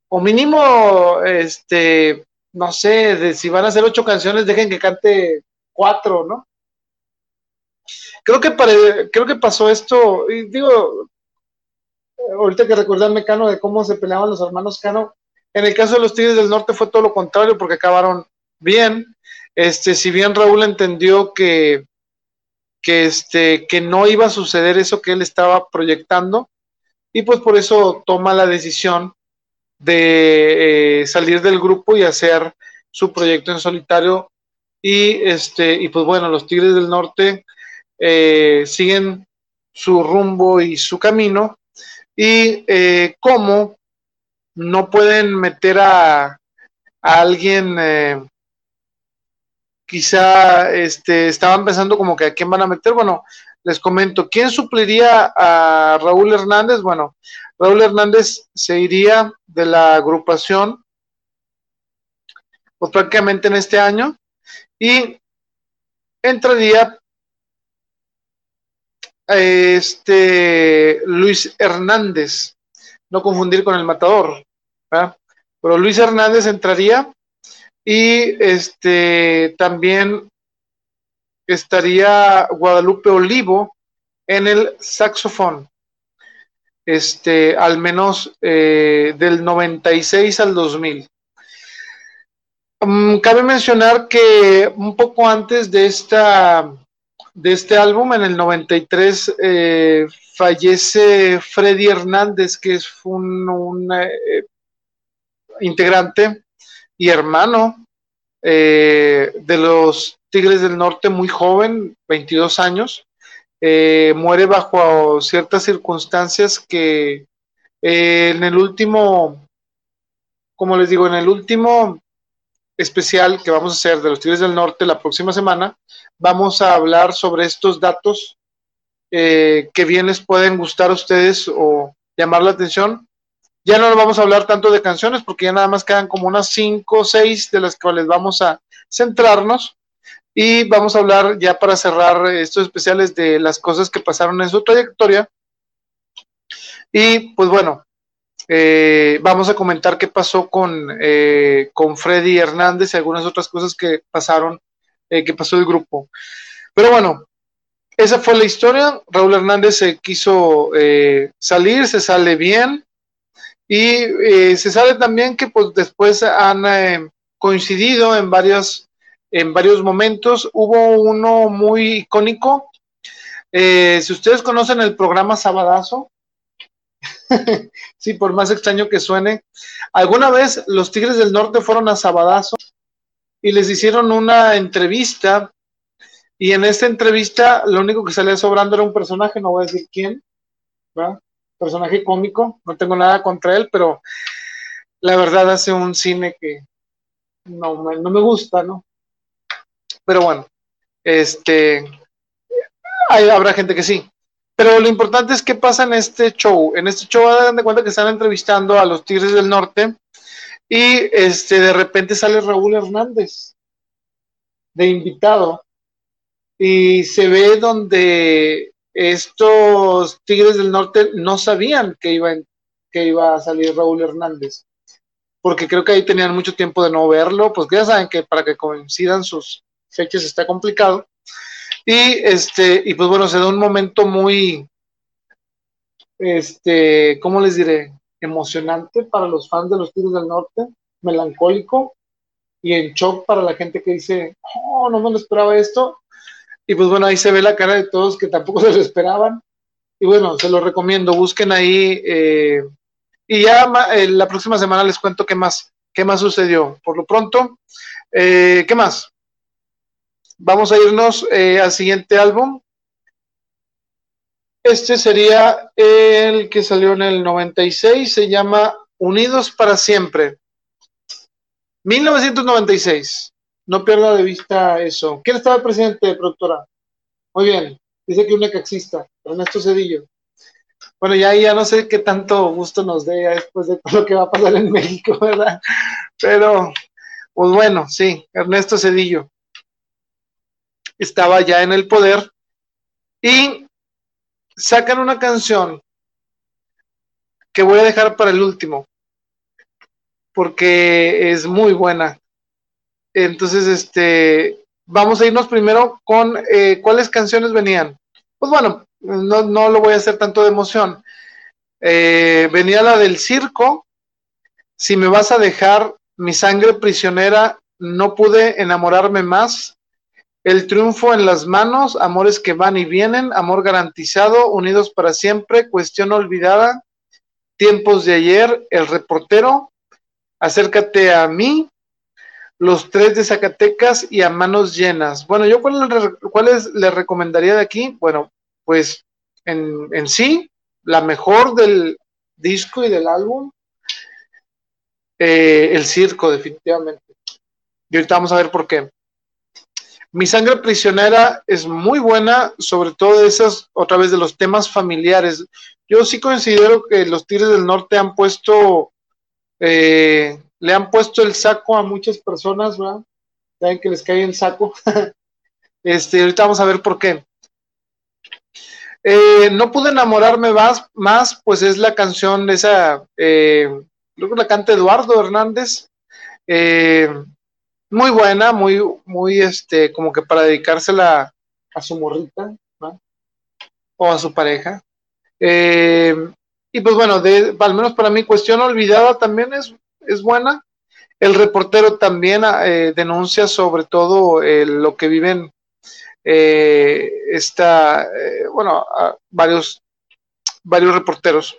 [SPEAKER 1] O mínimo, este, no sé, de, si van a hacer ocho canciones, dejen que cante cuatro, ¿no? Creo que, creo que pasó esto, y digo, ahorita que recordé Mecano de cómo se peleaban los hermanos Cano, en el caso de los Tigres del Norte fue todo lo contrario porque acabaron bien. Este, si bien Raúl entendió que que, este, que no iba a suceder eso que él estaba proyectando y pues por eso toma la decisión de eh, salir del grupo y hacer su proyecto en solitario y este y pues bueno los Tigres del Norte eh, siguen su rumbo y su camino y eh, no pueden meter a, a alguien quizá este, estaban pensando como que a quién van a meter. Bueno, les comento, ¿quién supliría a Raúl Hernández? Bueno, Raúl Hernández se iría de la agrupación pues prácticamente en este año y entraría este Luis Hernández, no confundir con el matador, pero Luis Hernández entraría y este también estaría Guadalupe Olivo en el saxofón. Este, al menos eh, del 96 al 2000. Mm, cabe mencionar que un poco antes de esta de este álbum, en el 93, eh, fallece Freddy Hernández, que es un, eh, integrante y hermano eh, de los Tigres del Norte muy joven, 22 años, eh, muere bajo ciertas circunstancias que eh, en el último, como les digo, en el último especial que vamos a hacer de los Tigres del Norte la próxima semana, vamos a hablar sobre estos datos que bien les pueden gustar a ustedes o llamar la atención ya no vamos a hablar tanto de canciones porque ya nada más quedan como unas cinco o seis de las cuales vamos a centrarnos y vamos a hablar ya para cerrar estos especiales de las cosas que pasaron en su trayectoria. Y pues bueno, eh, vamos a comentar qué pasó con, eh, con Freddy Hernández y algunas otras cosas que pasaron, eh, que pasó el grupo. Pero bueno, esa fue la historia. Raúl Hernández se quiso salir, se sale bien. Y eh, se sabe también que pues después han eh, coincidido en varios, en varios momentos. Hubo uno muy icónico Eh, si ustedes conocen el programa Sabadazo, sí, por más extraño que suene, alguna vez los Tigres del Norte fueron a Sabadazo y les hicieron una entrevista y en esta entrevista lo único que salía sobrando era un personaje, no voy a decir quién, ¿verdad? Personaje cómico, no tengo nada contra él, pero la verdad hace un cine que no, no me gusta, ¿no? Pero bueno, este, hay, habrá gente que sí. Pero lo importante es qué pasa en este show. En este show hagan de cuenta que están entrevistando a los Tigres del Norte y este de repente sale Raúl Hernández de invitado y se ve donde estos Tigres del Norte no sabían que iba, que iba a salir Raúl Hernández, porque creo que ahí tenían mucho tiempo de no verlo, pues ya saben que para que coincidan sus fechas está complicado. Y este, y pues bueno, se da un momento muy, este, ¿cómo les diré? Emocionante para los fans de los Tigres del Norte, melancólico y en shock para la gente que dice, oh, no me lo esperaba esto. Y pues bueno, ahí se ve la cara de todos que tampoco se lo esperaban. Y bueno, se lo recomiendo, busquen ahí. Eh, y ya eh, la próxima semana les cuento qué más, qué más sucedió. Por lo pronto, eh, ¿qué más? Vamos a irnos al siguiente álbum. Este sería el que salió en el 96, se llama Unidos para Siempre. 1996. No pierda de vista eso. ¿Quién estaba el presidente, productora? Muy bien. Dice que un exista, Ernesto Cedillo. Bueno, ya, ya no sé qué tanto gusto nos dé después de todo lo que va a pasar en México, ¿verdad? Pero, pues bueno, sí, Ernesto Cedillo estaba ya en el poder y sacan una canción que voy a dejar para el último, porque es muy buena. Entonces, este, vamos a irnos primero con eh, cuáles canciones venían. Pues bueno, no, no, lo voy a hacer tanto de emoción. Eh, venía la del circo. Si me vas a dejar mi sangre prisionera, no pude enamorarme más. El triunfo en las manos, amores que van y vienen, amor garantizado, unidos para siempre, cuestión olvidada, tiempos de ayer, el reportero, acércate a mí, los tres de Zacatecas y a manos llenas. Bueno, yo cuáles le recomendaría de aquí? Bueno, pues en, sí, la mejor del disco y del álbum, eh, el circo, definitivamente. Y ahorita vamos a ver por qué. Mi sangre prisionera es muy buena, sobre todo esas, otra vez, de los temas familiares. Yo sí considero que los Tigres del Norte han puesto eh, le han puesto el saco a muchas personas, ¿verdad? Saben que les cae el saco. este, ahorita vamos a ver por qué. Eh, no pude enamorarme más, más, pues es la canción de esa, eh, creo que la canta Eduardo Hernández. Eh, muy buena, muy, muy, este, como que para dedicársela a su morrita, ¿no? O a su pareja. y pues bueno, de, al menos para mí, cuestión olvidada también es es buena. El reportero también eh, denuncia sobre todo eh, lo que viven eh, esta, bueno, varios, varios reporteros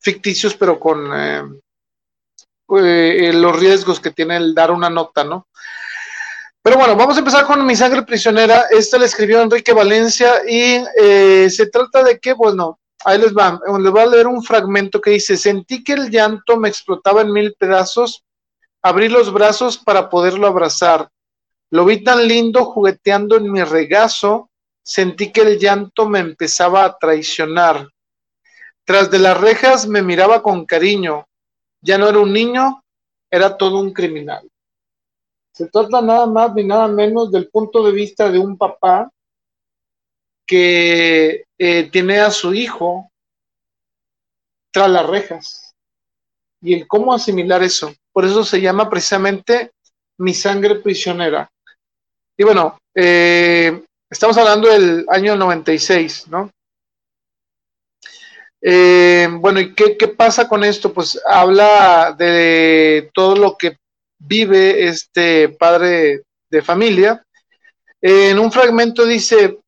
[SPEAKER 1] ficticios, pero con los riesgos que tiene el dar una nota, ¿no? Pero bueno, vamos a empezar con Mi Sangre Prisionera. Esta la escribió Enrique Valencia y se trata de que, bueno, Ahí les va, les voy a leer un fragmento que dice, sentí que el llanto me explotaba en mil pedazos, abrí los brazos para poderlo abrazar. Lo vi tan lindo jugueteando en mi regazo, sentí que el llanto me empezaba a traicionar. Tras de las rejas me miraba con cariño, ya no era un niño, era todo un criminal. Se trata nada más ni nada menos del punto de vista de un papá que eh, tiene a su hijo tras las rejas y el cómo asimilar eso. Por eso se llama precisamente mi sangre prisionera. Y bueno, eh, estamos hablando del año 96, ¿no? Eh, bueno, ¿y qué, qué, pasa con esto? Pues habla de todo lo que vive este padre de familia. en un fragmento dice,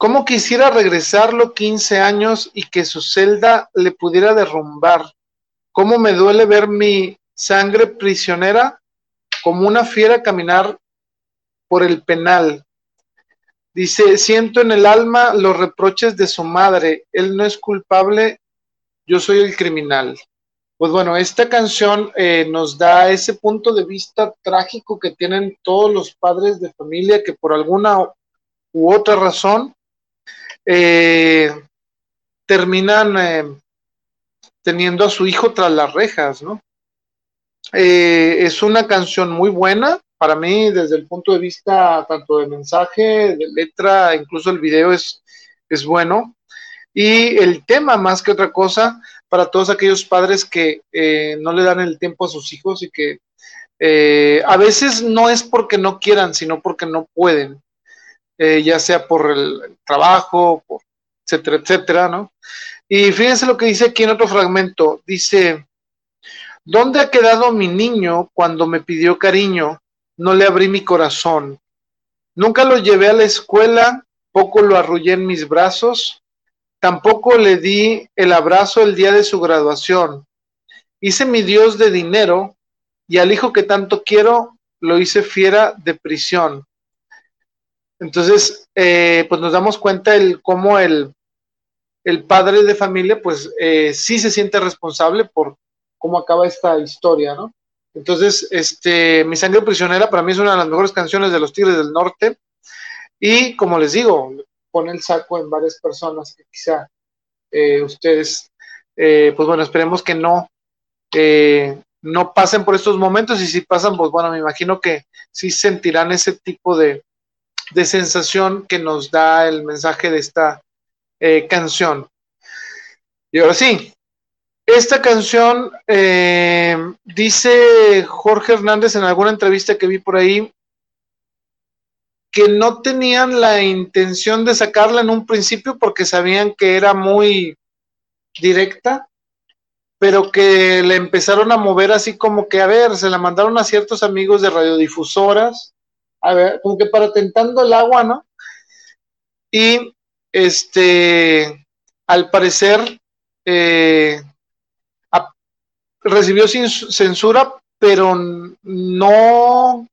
[SPEAKER 1] ¿Cómo quisiera regresarlo 15 años y que su celda le pudiera derrumbar? ¿Cómo me duele ver mi sangre prisionera como una fiera caminar por el penal? Dice, siento en el alma los reproches de su madre. Él no es culpable, yo soy el criminal. Pues bueno, esta canción eh, nos da ese punto de vista trágico que tienen todos los padres de familia que por alguna u otra razón eh, terminan eh, teniendo a su hijo tras las rejas, ¿no? es una canción muy buena, para mí, desde el punto de vista tanto de mensaje, de letra, incluso el video es, es bueno. Y el tema, más que otra cosa, para todos aquellos padres que eh, no le dan el tiempo a sus hijos y que eh, a veces no es porque no quieran, sino porque no pueden, eh, ya sea por el trabajo, por etcétera, etcétera, ¿no? Y fíjense lo que dice aquí en otro fragmento. Dice, ¿dónde ha quedado mi niño cuando me pidió cariño? no le abrí mi corazón. Nunca lo llevé a la escuela, poco lo arrullé en mis brazos, tampoco le di el abrazo el día de su graduación. Hice mi Dios de dinero y al hijo que tanto quiero lo hice fiera de prisión. Entonces, eh, pues nos damos cuenta el cómo el, el padre de familia, pues eh, sí se siente responsable por cómo acaba esta historia, ¿no? Entonces, este, Mi Sangre Prisionera para mí es una de las mejores canciones de los Tigres del Norte. Y como les digo, pone el saco en varias personas que quizá eh, ustedes, eh, pues bueno, esperemos que no, eh, no pasen por estos momentos. Y si pasan, pues bueno, me imagino que sí sentirán ese tipo de, de sensación que nos da el mensaje de esta canción. Y ahora sí, esta canción, eh, dice Jorge Hernández en alguna entrevista que vi por ahí, que no tenían la intención de sacarla en un principio porque sabían que era muy directa, pero que le empezaron a mover así como que, a ver, se la mandaron a ciertos amigos de radiodifusoras, a ver, como que para tentando el agua, ¿no? Y este, al parecer, eh, recibió censura, pero no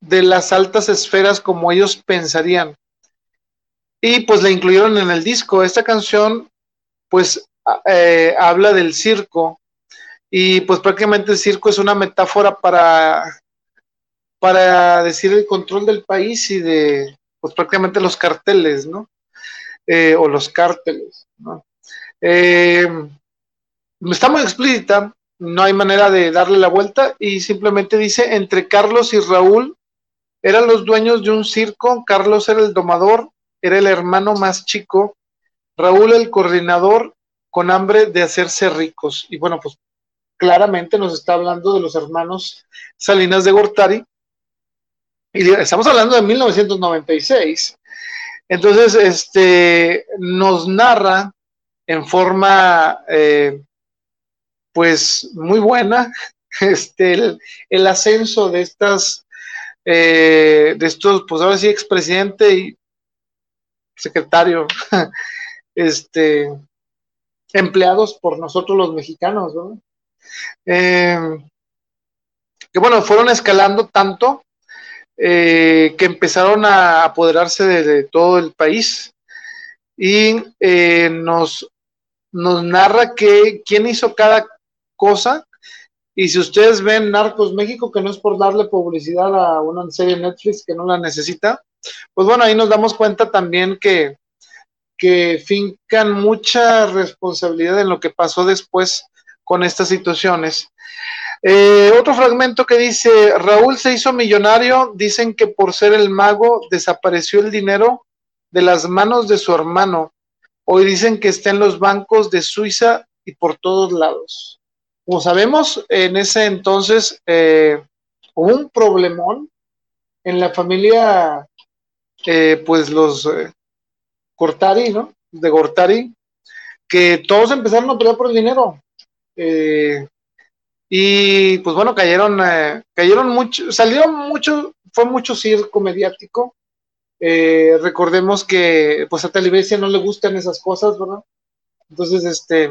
[SPEAKER 1] de las altas esferas como ellos pensarían. Y pues la incluyeron en el disco. Esta canción, pues, eh, habla del circo. Y pues prácticamente el circo es una metáfora para, para decir el control del país y de, pues prácticamente los carteles, ¿no? Eh, o los cárteles, ¿no? Eh, está muy explícita, no hay manera de darle la vuelta y simplemente dice, entre Carlos y Raúl eran los dueños de un circo, Carlos era el domador, era el hermano más chico, Raúl el coordinador con hambre de hacerse ricos. Y bueno, pues claramente nos está hablando de los hermanos Salinas de Gortari. Y estamos hablando de 1996. Entonces, este, nos narra en forma eh, pues muy buena, este, el, ascenso de estas, eh, de estos, pues ahora sí, expresidente y secretario, este, empleados por nosotros los mexicanos, ¿no? Em, que bueno, fueron escalando tanto eh, que empezaron a apoderarse de, todo el país y eh, nos, nos narra que quién hizo cada cosa. Y si ustedes ven Narcos México, que no es por darle publicidad a una serie Netflix que no la necesita, pues bueno, ahí nos damos cuenta también que, que fincan mucha responsabilidad en lo que pasó después con estas situaciones. Eh, otro fragmento que dice, Raúl se hizo millonario, dicen que por ser el mago desapareció el dinero de las manos de su hermano. Hoy dicen que está en los bancos de Suiza y por todos lados. Como sabemos, en ese entonces eh, hubo un problemón en la familia, eh, pues los eh, Gortari, ¿no? De Gortari, que todos empezaron a pelear por el dinero. Y pues bueno, cayeron, cayeron mucho, salieron mucho, fue mucho circo mediático Eh, recordemos que pues a Television no le gustan esas cosas, ¿verdad? Entonces, este,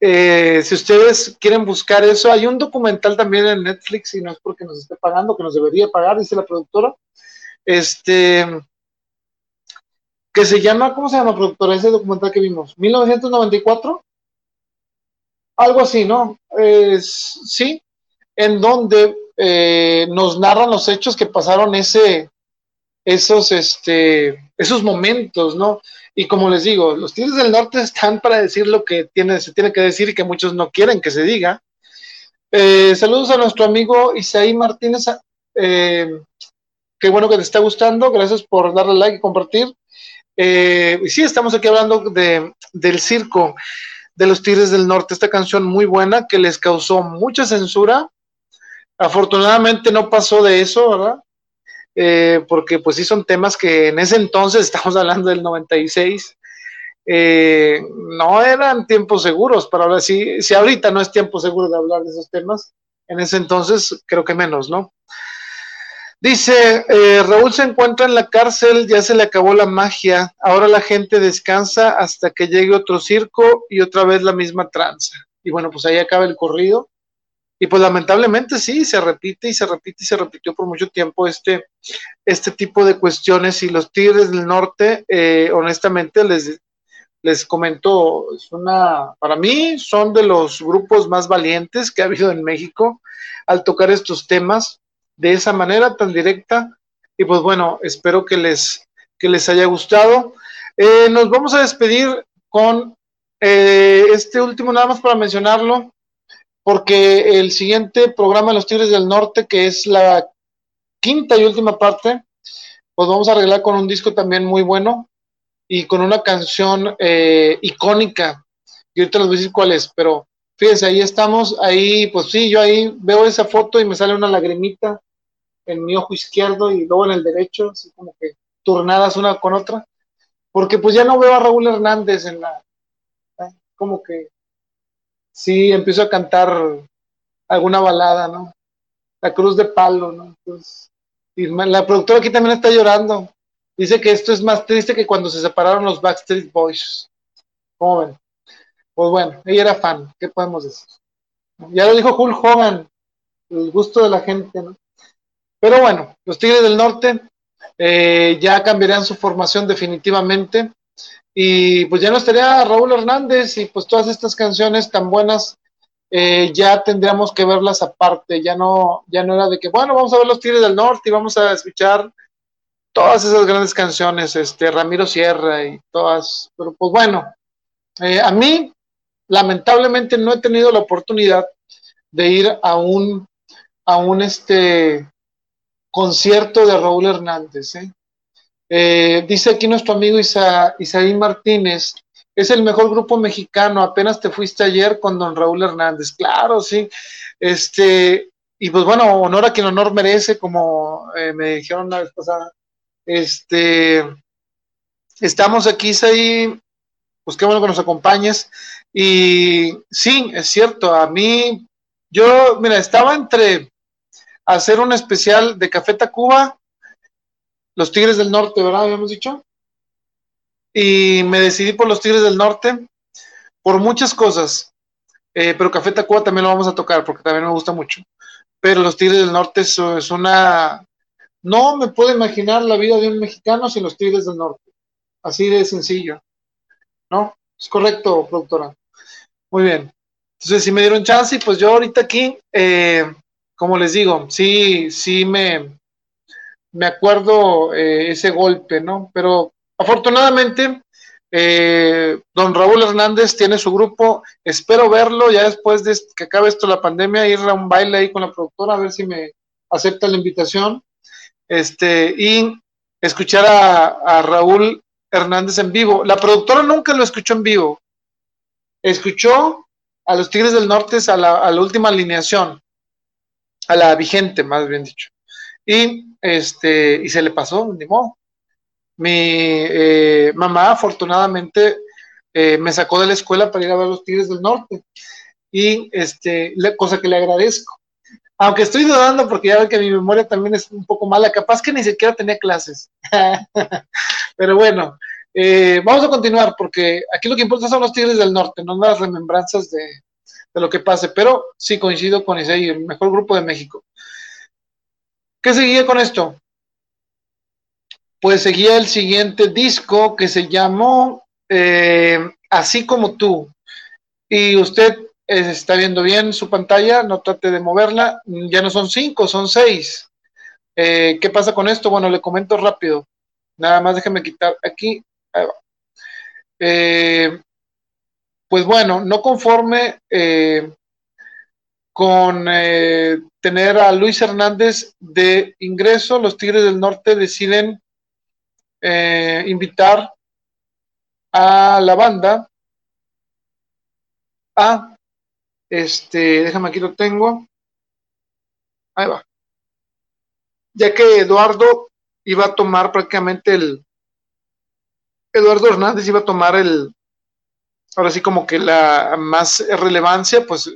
[SPEAKER 1] eh, si ustedes quieren buscar eso, hay un documental también en Netflix y no es porque nos esté pagando, que nos debería pagar, dice la productora. Este, que se llama, ¿cómo se llama, productora? Ese documental que vimos, 1994, algo así, ¿no? sí, en donde eh, nos narran los hechos que pasaron ese, esos, este, esos momentos, ¿no? Y como les digo, los Tigres del Norte están para decir lo que tiene, se tiene que decir y que muchos no quieren que se diga. Eh, saludos a nuestro amigo Isaí Martínez. Eh, qué bueno que te está gustando. Gracias por darle like y compartir. Eh, y sí, estamos aquí hablando de, del circo de los Tigres del Norte. Esta canción muy buena que les causó mucha censura. Afortunadamente no pasó de eso, ¿verdad? Eh, porque pues sí son temas que en ese entonces, estamos hablando del 96, eh, no eran tiempos seguros para hablar, si, si ahorita no es tiempo seguro de hablar de esos temas, en ese entonces creo que menos, ¿no? Dice, eh, Raúl se encuentra en la cárcel, ya se le acabó la magia, ahora la gente descansa hasta que llegue otro circo y otra vez la misma tranza. Y bueno, pues ahí acaba el corrido. Y pues lamentablemente sí, se repite y se repite y se repitió por mucho tiempo este, este tipo de cuestiones y los Tigres del Norte, eh, honestamente les, les comento, es una, para mí son de los grupos más valientes que ha habido en México al tocar estos temas de esa manera tan directa y pues bueno, espero que les, que les haya gustado. Eh, nos vamos a despedir con eh, este último, nada más para mencionarlo, porque el siguiente programa de los Tigres del Norte, que es la quinta y última parte, pues vamos a arreglar con un disco también muy bueno y con una canción eh, icónica. Y ahorita les voy a decir cuál es, pero fíjense, ahí estamos, ahí, pues sí, yo ahí veo esa foto y me sale una lagrimita en mi ojo izquierdo y luego en el derecho, así como que turnadas una con otra, porque pues ya no veo a Raúl Hernández en la, como que sí empiezo a cantar alguna balada, ¿no? La cruz de palo, ¿no? y la productora aquí también está llorando. Dice que esto es más triste que cuando se separaron los Backstreet Boys. ¿Cómo ven? Pues bueno, ella era fan, ¿qué podemos decir? Ya lo dijo Hulk Hogan, el gusto de la gente, ¿no? Pero bueno, los Tigres del Norte eh, ya cambiarían su formación definitivamente. Y pues ya no estaría Raúl Hernández y pues todas estas canciones tan buenas eh, ya tendríamos que verlas aparte, ya no, ya no era de que, bueno, vamos a ver los Tigres del Norte y vamos a escuchar todas esas grandes canciones, este, Ramiro Sierra y todas, pero pues bueno, eh, a mí lamentablemente no he tenido la oportunidad de ir a un, a un este concierto de Raúl Hernández, ¿eh? Eh, dice aquí nuestro amigo Isa, Isaí Martínez, es el mejor grupo mexicano, apenas te fuiste ayer con don Raúl Hernández. Claro, sí. Este, y pues bueno, honor a quien honor merece, como eh, me dijeron la vez pasada. Este, estamos aquí, Isaí, pues qué bueno que nos acompañes. Y sí, es cierto, a mí, yo, mira, estaba entre hacer un especial de Café Tacuba los Tigres del Norte, ¿verdad? Habíamos dicho. Y me decidí por los Tigres del Norte por muchas cosas. Eh, pero Café Tacuba también lo vamos a tocar porque también me gusta mucho. Pero los Tigres del Norte es, es una... No me puedo imaginar la vida de un mexicano sin los Tigres del Norte. Así de sencillo. ¿No? Es correcto, productora. Muy bien. Entonces, si me dieron chance, pues yo ahorita aquí, eh, como les digo, sí, sí me, me acuerdo eh, ese golpe, ¿no? Pero afortunadamente, eh, don Raúl Hernández tiene su grupo, espero verlo ya después de que acabe esto la pandemia, ir a un baile ahí con la productora, a ver si me acepta la invitación, este, y escuchar a, Raúl Hernández en vivo. La productora nunca lo escuchó en vivo, escuchó a los Tigres del Norte a la, a la última alineación, a la vigente, más bien dicho. Y este, y se le pasó, ni modo. Mi eh, mamá, afortunadamente, eh, me sacó de la escuela para ir a ver los Tigres del Norte, y este, cosa que le agradezco. Aunque estoy dudando porque ya ven que mi memoria también es un poco mala, capaz que ni siquiera tenía clases. Pero bueno, eh, vamos a continuar porque aquí lo que importa son los Tigres del Norte, no las remembranzas de, de lo que pase. Pero sí coincido con ese, el mejor grupo de México. ¿Qué seguía con esto? Pues seguía el siguiente disco que se llamó eh, Así como tú. Y usted eh, está viendo bien su pantalla, no trate de moverla. Ya no son cinco, son seis. Eh, ¿Qué pasa con esto? Bueno, le comento rápido. Nada más déjeme quitar aquí. Pues bueno, no conforme con tener a Luis Hernández de ingreso, los Tigres del Norte deciden eh, invitar a la banda a este, déjame aquí lo tengo. Ahí va. Ya que Eduardo iba a tomar prácticamente el Eduardo Hernández iba a tomar el ahora sí como que la más relevancia, pues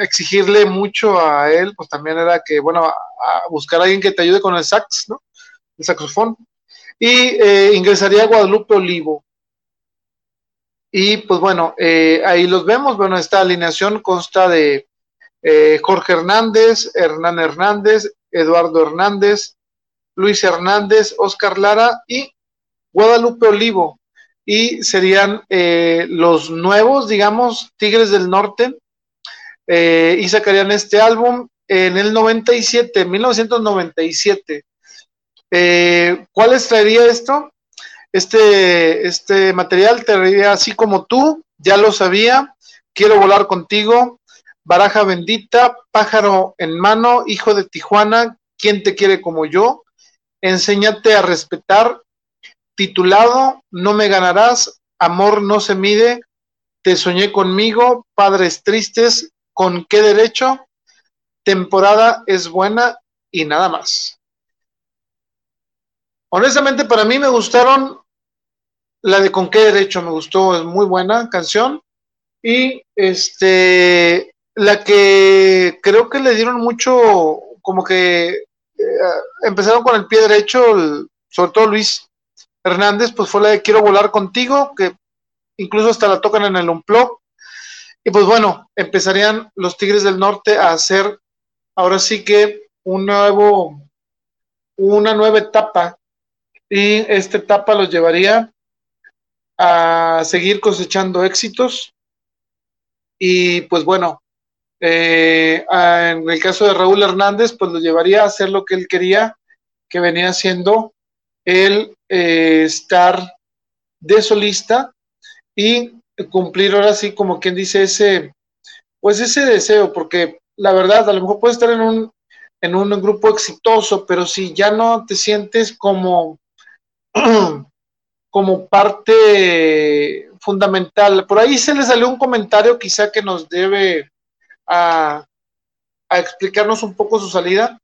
[SPEAKER 1] exigirle mucho a él, pues también era que, bueno, a, buscar a alguien que te ayude con el sax, ¿no? El saxofón. Y eh, ingresaría a Guadalupe Olivo. Y pues bueno, eh, ahí los vemos. Bueno, esta alineación consta de eh, Jorge Hernández, Hernán Hernández, Eduardo Hernández, Luis Hernández, Oscar Lara y Guadalupe Olivo. Y serían los nuevos, digamos, Tigres del Norte, eh, y sacarían este álbum en el 97, 1997. Eh, ¿Cuál les traería esto? Este, este material traería así como tú, ya lo sabía, quiero volar contigo, baraja bendita, pájaro en mano, hijo de Tijuana, ¿quién te quiere como yo? Enséñate a respetar, titulado, no me ganarás, amor no se mide, te soñé conmigo, padres tristes, ¿Con qué derecho? Temporada es buena y nada más. Honestamente, para mí me gustaron la de Con qué derecho, me gustó, es muy buena canción. Y este, la que creo que le dieron mucho, como que eh, empezaron con el pie derecho, sobre todo Luis Hernández, pues fue la de Quiero volar contigo, que incluso hasta la tocan en el Unplug. Y pues bueno, empezarían los Tigres del Norte a hacer ahora sí que un nuevo, una nueva etapa. Y esta etapa los llevaría a seguir cosechando éxitos. Y pues bueno, eh, en el caso de Raúl Hernández, pues lo llevaría a hacer lo que él quería, que venía haciendo el eh, estar de solista y cumplir ahora sí como quien dice ese, pues ese deseo, porque la verdad, a lo mejor puedes estar en un, en un grupo exitoso, pero si ya no te sientes como, como parte fundamental, por ahí se le salió un comentario quizá que nos debe a, a explicarnos un poco su salida,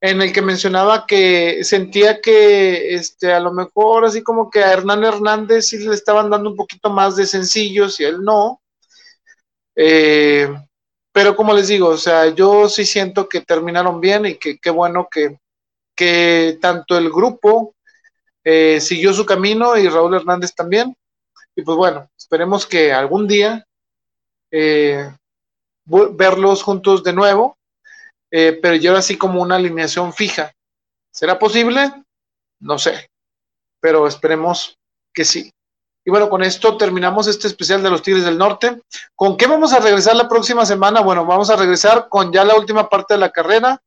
[SPEAKER 1] en el que mencionaba que sentía que este a lo mejor así como que a Hernán Hernández sí le estaban dando un poquito más de sencillos y él no. Eh, pero como les digo, o sea, yo sí siento que terminaron bien y que qué bueno que, que tanto el grupo eh, siguió su camino y Raúl Hernández también. Y pues bueno, esperemos que algún día eh, verlos juntos de nuevo eh, pero yo así como una alineación fija. ¿Será posible? No sé, pero esperemos que sí. Y bueno, con esto terminamos este especial de los Tigres del Norte. ¿Con qué vamos a regresar la próxima semana? Bueno, vamos a regresar con ya la última parte de la carrera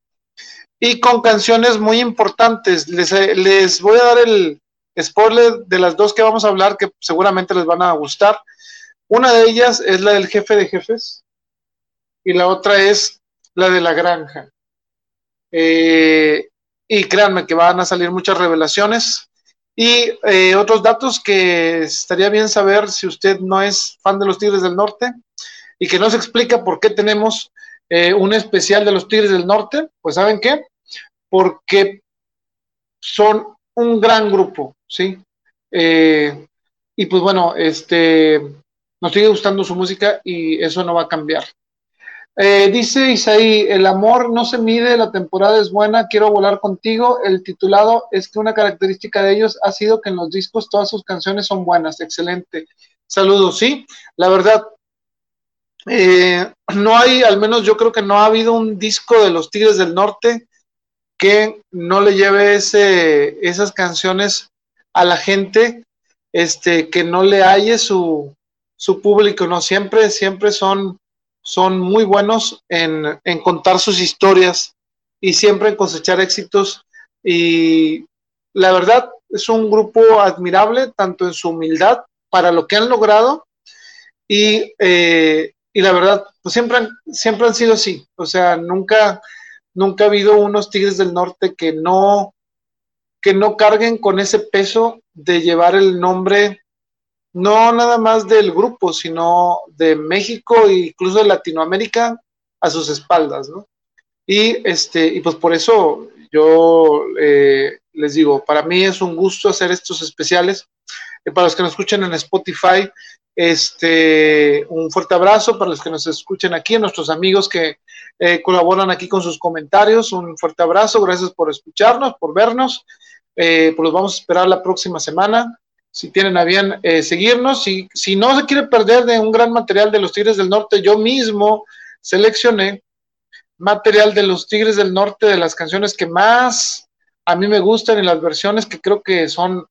[SPEAKER 1] y con canciones muy importantes. Les, les voy a dar el spoiler de las dos que vamos a hablar que seguramente les van a gustar. Una de ellas es la del jefe de jefes y la otra es la de la granja. Eh, y créanme que van a salir muchas revelaciones y eh, otros datos que estaría bien saber si usted no es fan de los Tigres del Norte y que no se explica por qué tenemos eh, un especial de los Tigres del Norte, pues ¿saben qué? Porque son un gran grupo, ¿sí? y pues bueno, este, nos sigue gustando su música y eso no va a cambiar. Eh, dice Isaí, el amor no se mide, la temporada es buena, quiero volar contigo. El titulado es que una característica de ellos ha sido que en los discos todas sus canciones son buenas, excelente. Saludos, sí, la verdad, eh, no hay, al menos yo creo que no ha habido un disco de los Tigres del Norte que no le lleve ese, esas canciones a la gente, este, que no le halle su, su público, ¿no? Siempre, siempre son, son muy buenos en, en contar sus historias y siempre en cosechar éxitos. Y la verdad, es un grupo admirable, tanto en su humildad para lo que han logrado y eh, y la verdad, pues siempre han, siempre han sido así. O sea, nunca, nunca ha habido unos Tigres del Norte que no, que no carguen con ese peso de llevar el nombre, no nada más del grupo, sino de México e incluso de Latinoamérica a sus espaldas. Y, este, y pues por eso yo eh, les digo, para mí es un gusto hacer estos especiales. Eh, para los que nos escuchan en Spotify, este, un fuerte abrazo para los que nos escuchen aquí, a nuestros amigos que eh, colaboran aquí con sus comentarios. Un fuerte abrazo, gracias por escucharnos, por vernos. Eh, pues los vamos a esperar la próxima semana. Si tienen a bien eh, seguirnos, si, si no se quiere perder de un gran material de los Tigres del Norte, yo mismo seleccioné material de los Tigres del Norte, de las canciones que más a mí me gustan y las versiones que creo que son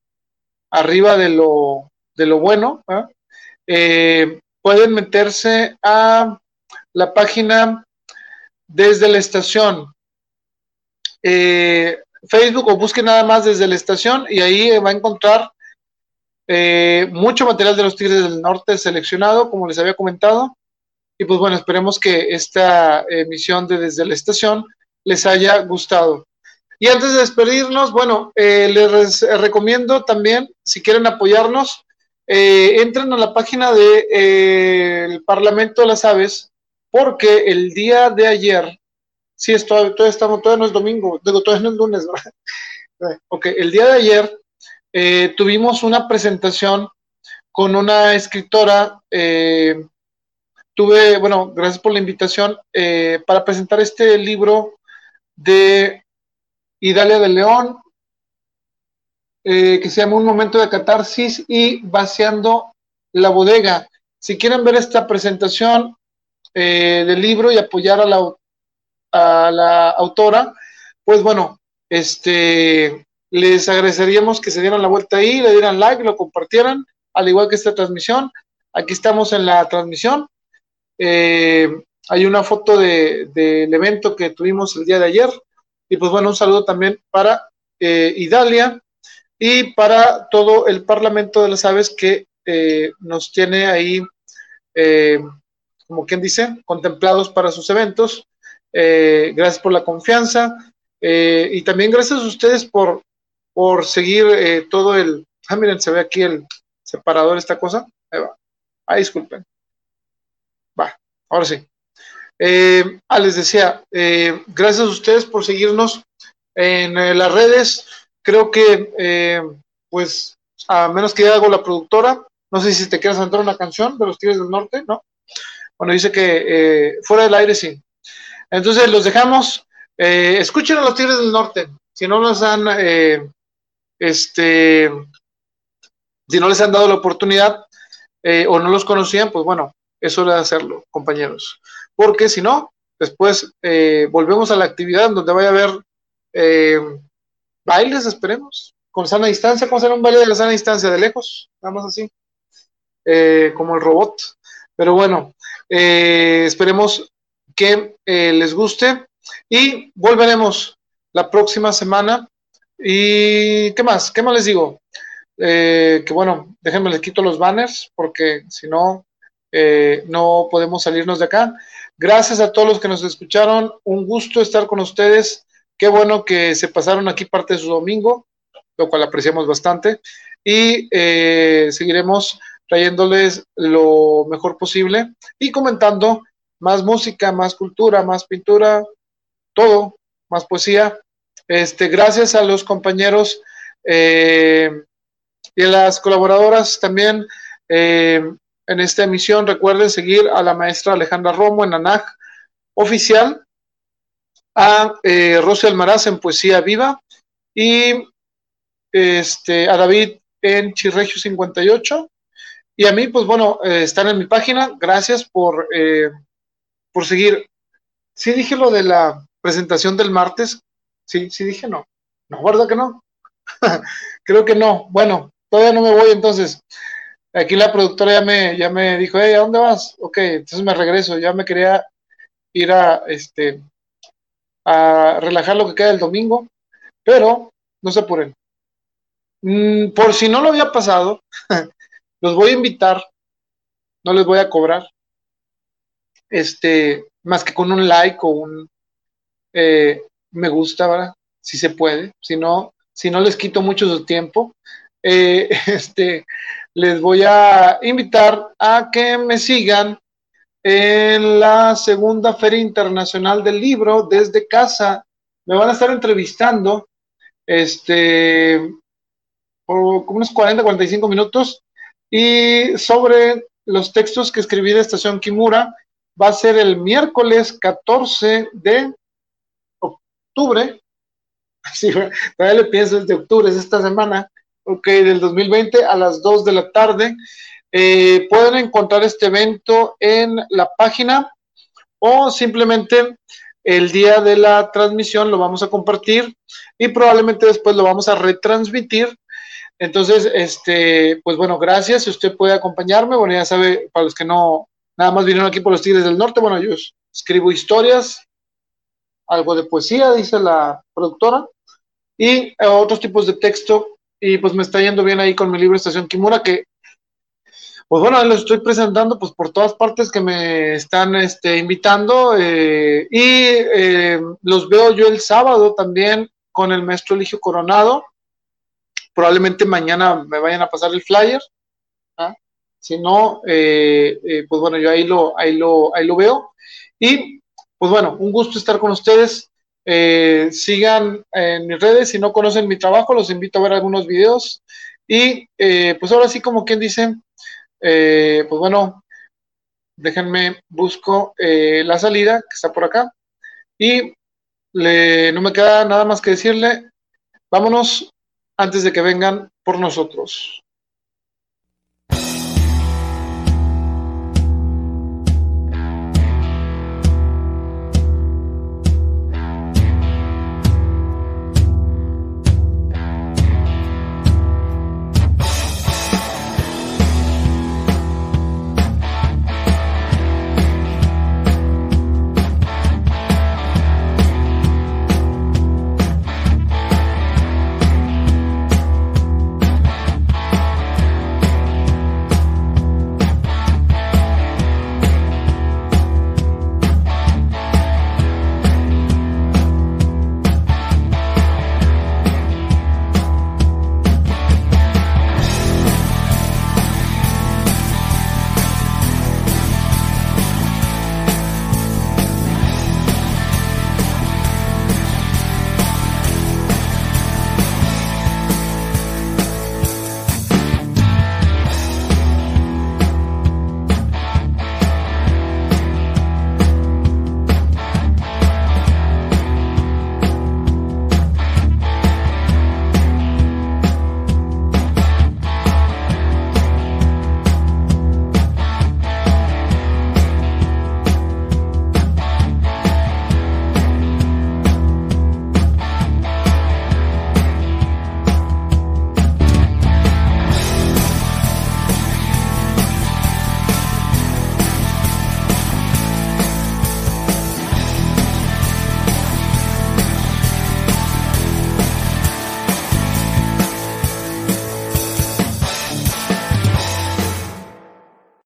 [SPEAKER 1] arriba de lo, de lo bueno. ¿eh? Pueden meterse a la página desde la estación. Eh, Facebook o busquen nada más desde la estación y ahí va a encontrar eh, mucho material de los Tigres del Norte seleccionado, como les había comentado. Y pues bueno, esperemos que esta emisión de desde la estación les haya gustado. Y antes de despedirnos, bueno, les recomiendo también, si quieren apoyarnos, eh, entren a la página del de, eh, Parlamento de las Aves, porque el día de ayer, sí, esto, todavía, estamos, todavía no es domingo, digo, todavía no es lunes, ¿verdad? Ok, el día de ayer eh, tuvimos una presentación con una escritora, eh, tuve, bueno, gracias por la invitación, eh, para presentar este libro de Idalia de León, eh, que se llama Un momento de catarsis y Vaciando la bodega. Si quieren ver esta presentación del libro y apoyar a la, a la autora, pues bueno, este, les agradeceríamos que se dieran la vuelta ahí, le dieran like, lo compartieran, al igual que esta transmisión. Aquí estamos en la transmisión. Eh, hay una foto del de, evento que tuvimos el día de ayer. Y pues bueno, un saludo también para eh, Idalia, y para todo el Parlamento de las Aves que eh, nos tiene ahí, eh, como quien dice, contemplados para sus eventos. Eh, gracias por la confianza eh, y también gracias a ustedes por, por seguir eh, todo el... Ah, miren, se ve aquí el separador, esta cosa. Ahí va. Ah, disculpen. Va, ahora sí. Eh, ah, les decía, eh, gracias a ustedes por seguirnos en las redes creo que, pues, a menos que haga la productora, no sé si te quieres entrar una canción de los Tigres del Norte, ¿no? Bueno, dice que fuera del aire sí. Entonces los dejamos. Escuchen a los Tigres del Norte. Si no los han, este, si no les han dado la oportunidad eh, o no los conocían, pues bueno, es hora de hacerlo, compañeros. Porque si no, después eh, volvemos a la actividad donde vaya a haber bailes, esperemos, con sana distancia, ¿cómo será un baile de la sana distancia? De lejos, nada más así, eh, como el robot. Pero bueno, eh, esperemos que eh, les guste y volveremos la próxima semana. ¿Y qué más? ¿Qué más les digo? Eh, que bueno, déjenme les quito los banners porque si no, no podemos salirnos de acá. Gracias a todos los que nos escucharon. Un gusto estar con ustedes. Qué bueno que se pasaron aquí parte de su domingo, lo cual apreciamos bastante. Y eh, seguiremos trayéndoles lo mejor posible y comentando más música, más cultura, más pintura, todo, más poesía. Este, gracias a los compañeros eh, y a las colaboradoras también eh, en esta emisión. Recuerden seguir a la maestra Alejandra Romo en ANAG oficial, a eh, Rosy Almaraz en Poesía Viva y este, a David en Chirregio 58. Y a mí, pues bueno, eh, están en mi página. Gracias por, por seguir. Sí dije lo de la presentación del martes. Sí, sí dije no. No, guarda que no. Creo que no. Bueno, todavía no me voy entonces. Aquí la productora ya me, ya me dijo, hey, ¿a dónde vas? Ok, entonces me regreso. Ya me quería ir a, este, a relajar lo que queda el domingo, pero no se apuren. Mm, por si no lo había pasado, los voy a invitar, no les voy a cobrar, este, más que con un like o un eh, me gusta, ¿verdad? Si se puede, si no, si no les quito mucho su tiempo, eh, este, les voy a invitar a que me sigan en la segunda Feria Internacional del Libro desde casa. Me van a estar entrevistando este, por unos 40, 45 minutos y sobre los textos que escribí de Estación Kimura. Va a ser el miércoles 14 de octubre. Sí, todavía le pienso, desde octubre, es esta semana ok, del 2020 a las 2 de la tarde. Eh, pueden encontrar este evento en la página o simplemente el día de la transmisión lo vamos a compartir y probablemente después lo vamos a retransmitir. Entonces, este, pues bueno, gracias. Si usted puede acompañarme, bueno, ya sabe, para los que no, nada más vinieron aquí por los Tigres del Norte, bueno, yo escribo historias, algo de poesía, dice la productora, y otros tipos de texto y pues me está yendo bien ahí con mi libro Estación Kimura, que pues bueno, lo estoy presentando pues por todas partes que me están este, invitando eh, y eh, los veo yo el sábado también con el maestro Eligio Coronado. Probablemente mañana me vayan a pasar el flyer. ¿ah? Si no, eh, pues bueno, yo ahí lo, ahí, lo, ahí lo veo. Y pues bueno, un gusto estar con ustedes. Eh, sigan en mis redes, si no conocen mi trabajo, los invito a ver algunos videos. Y eh, pues ahora sí, como quien dice, eh, pues bueno, déjenme, busco la salida que está por acá. Y no me queda nada más que decirle, vámonos antes de que vengan por nosotros.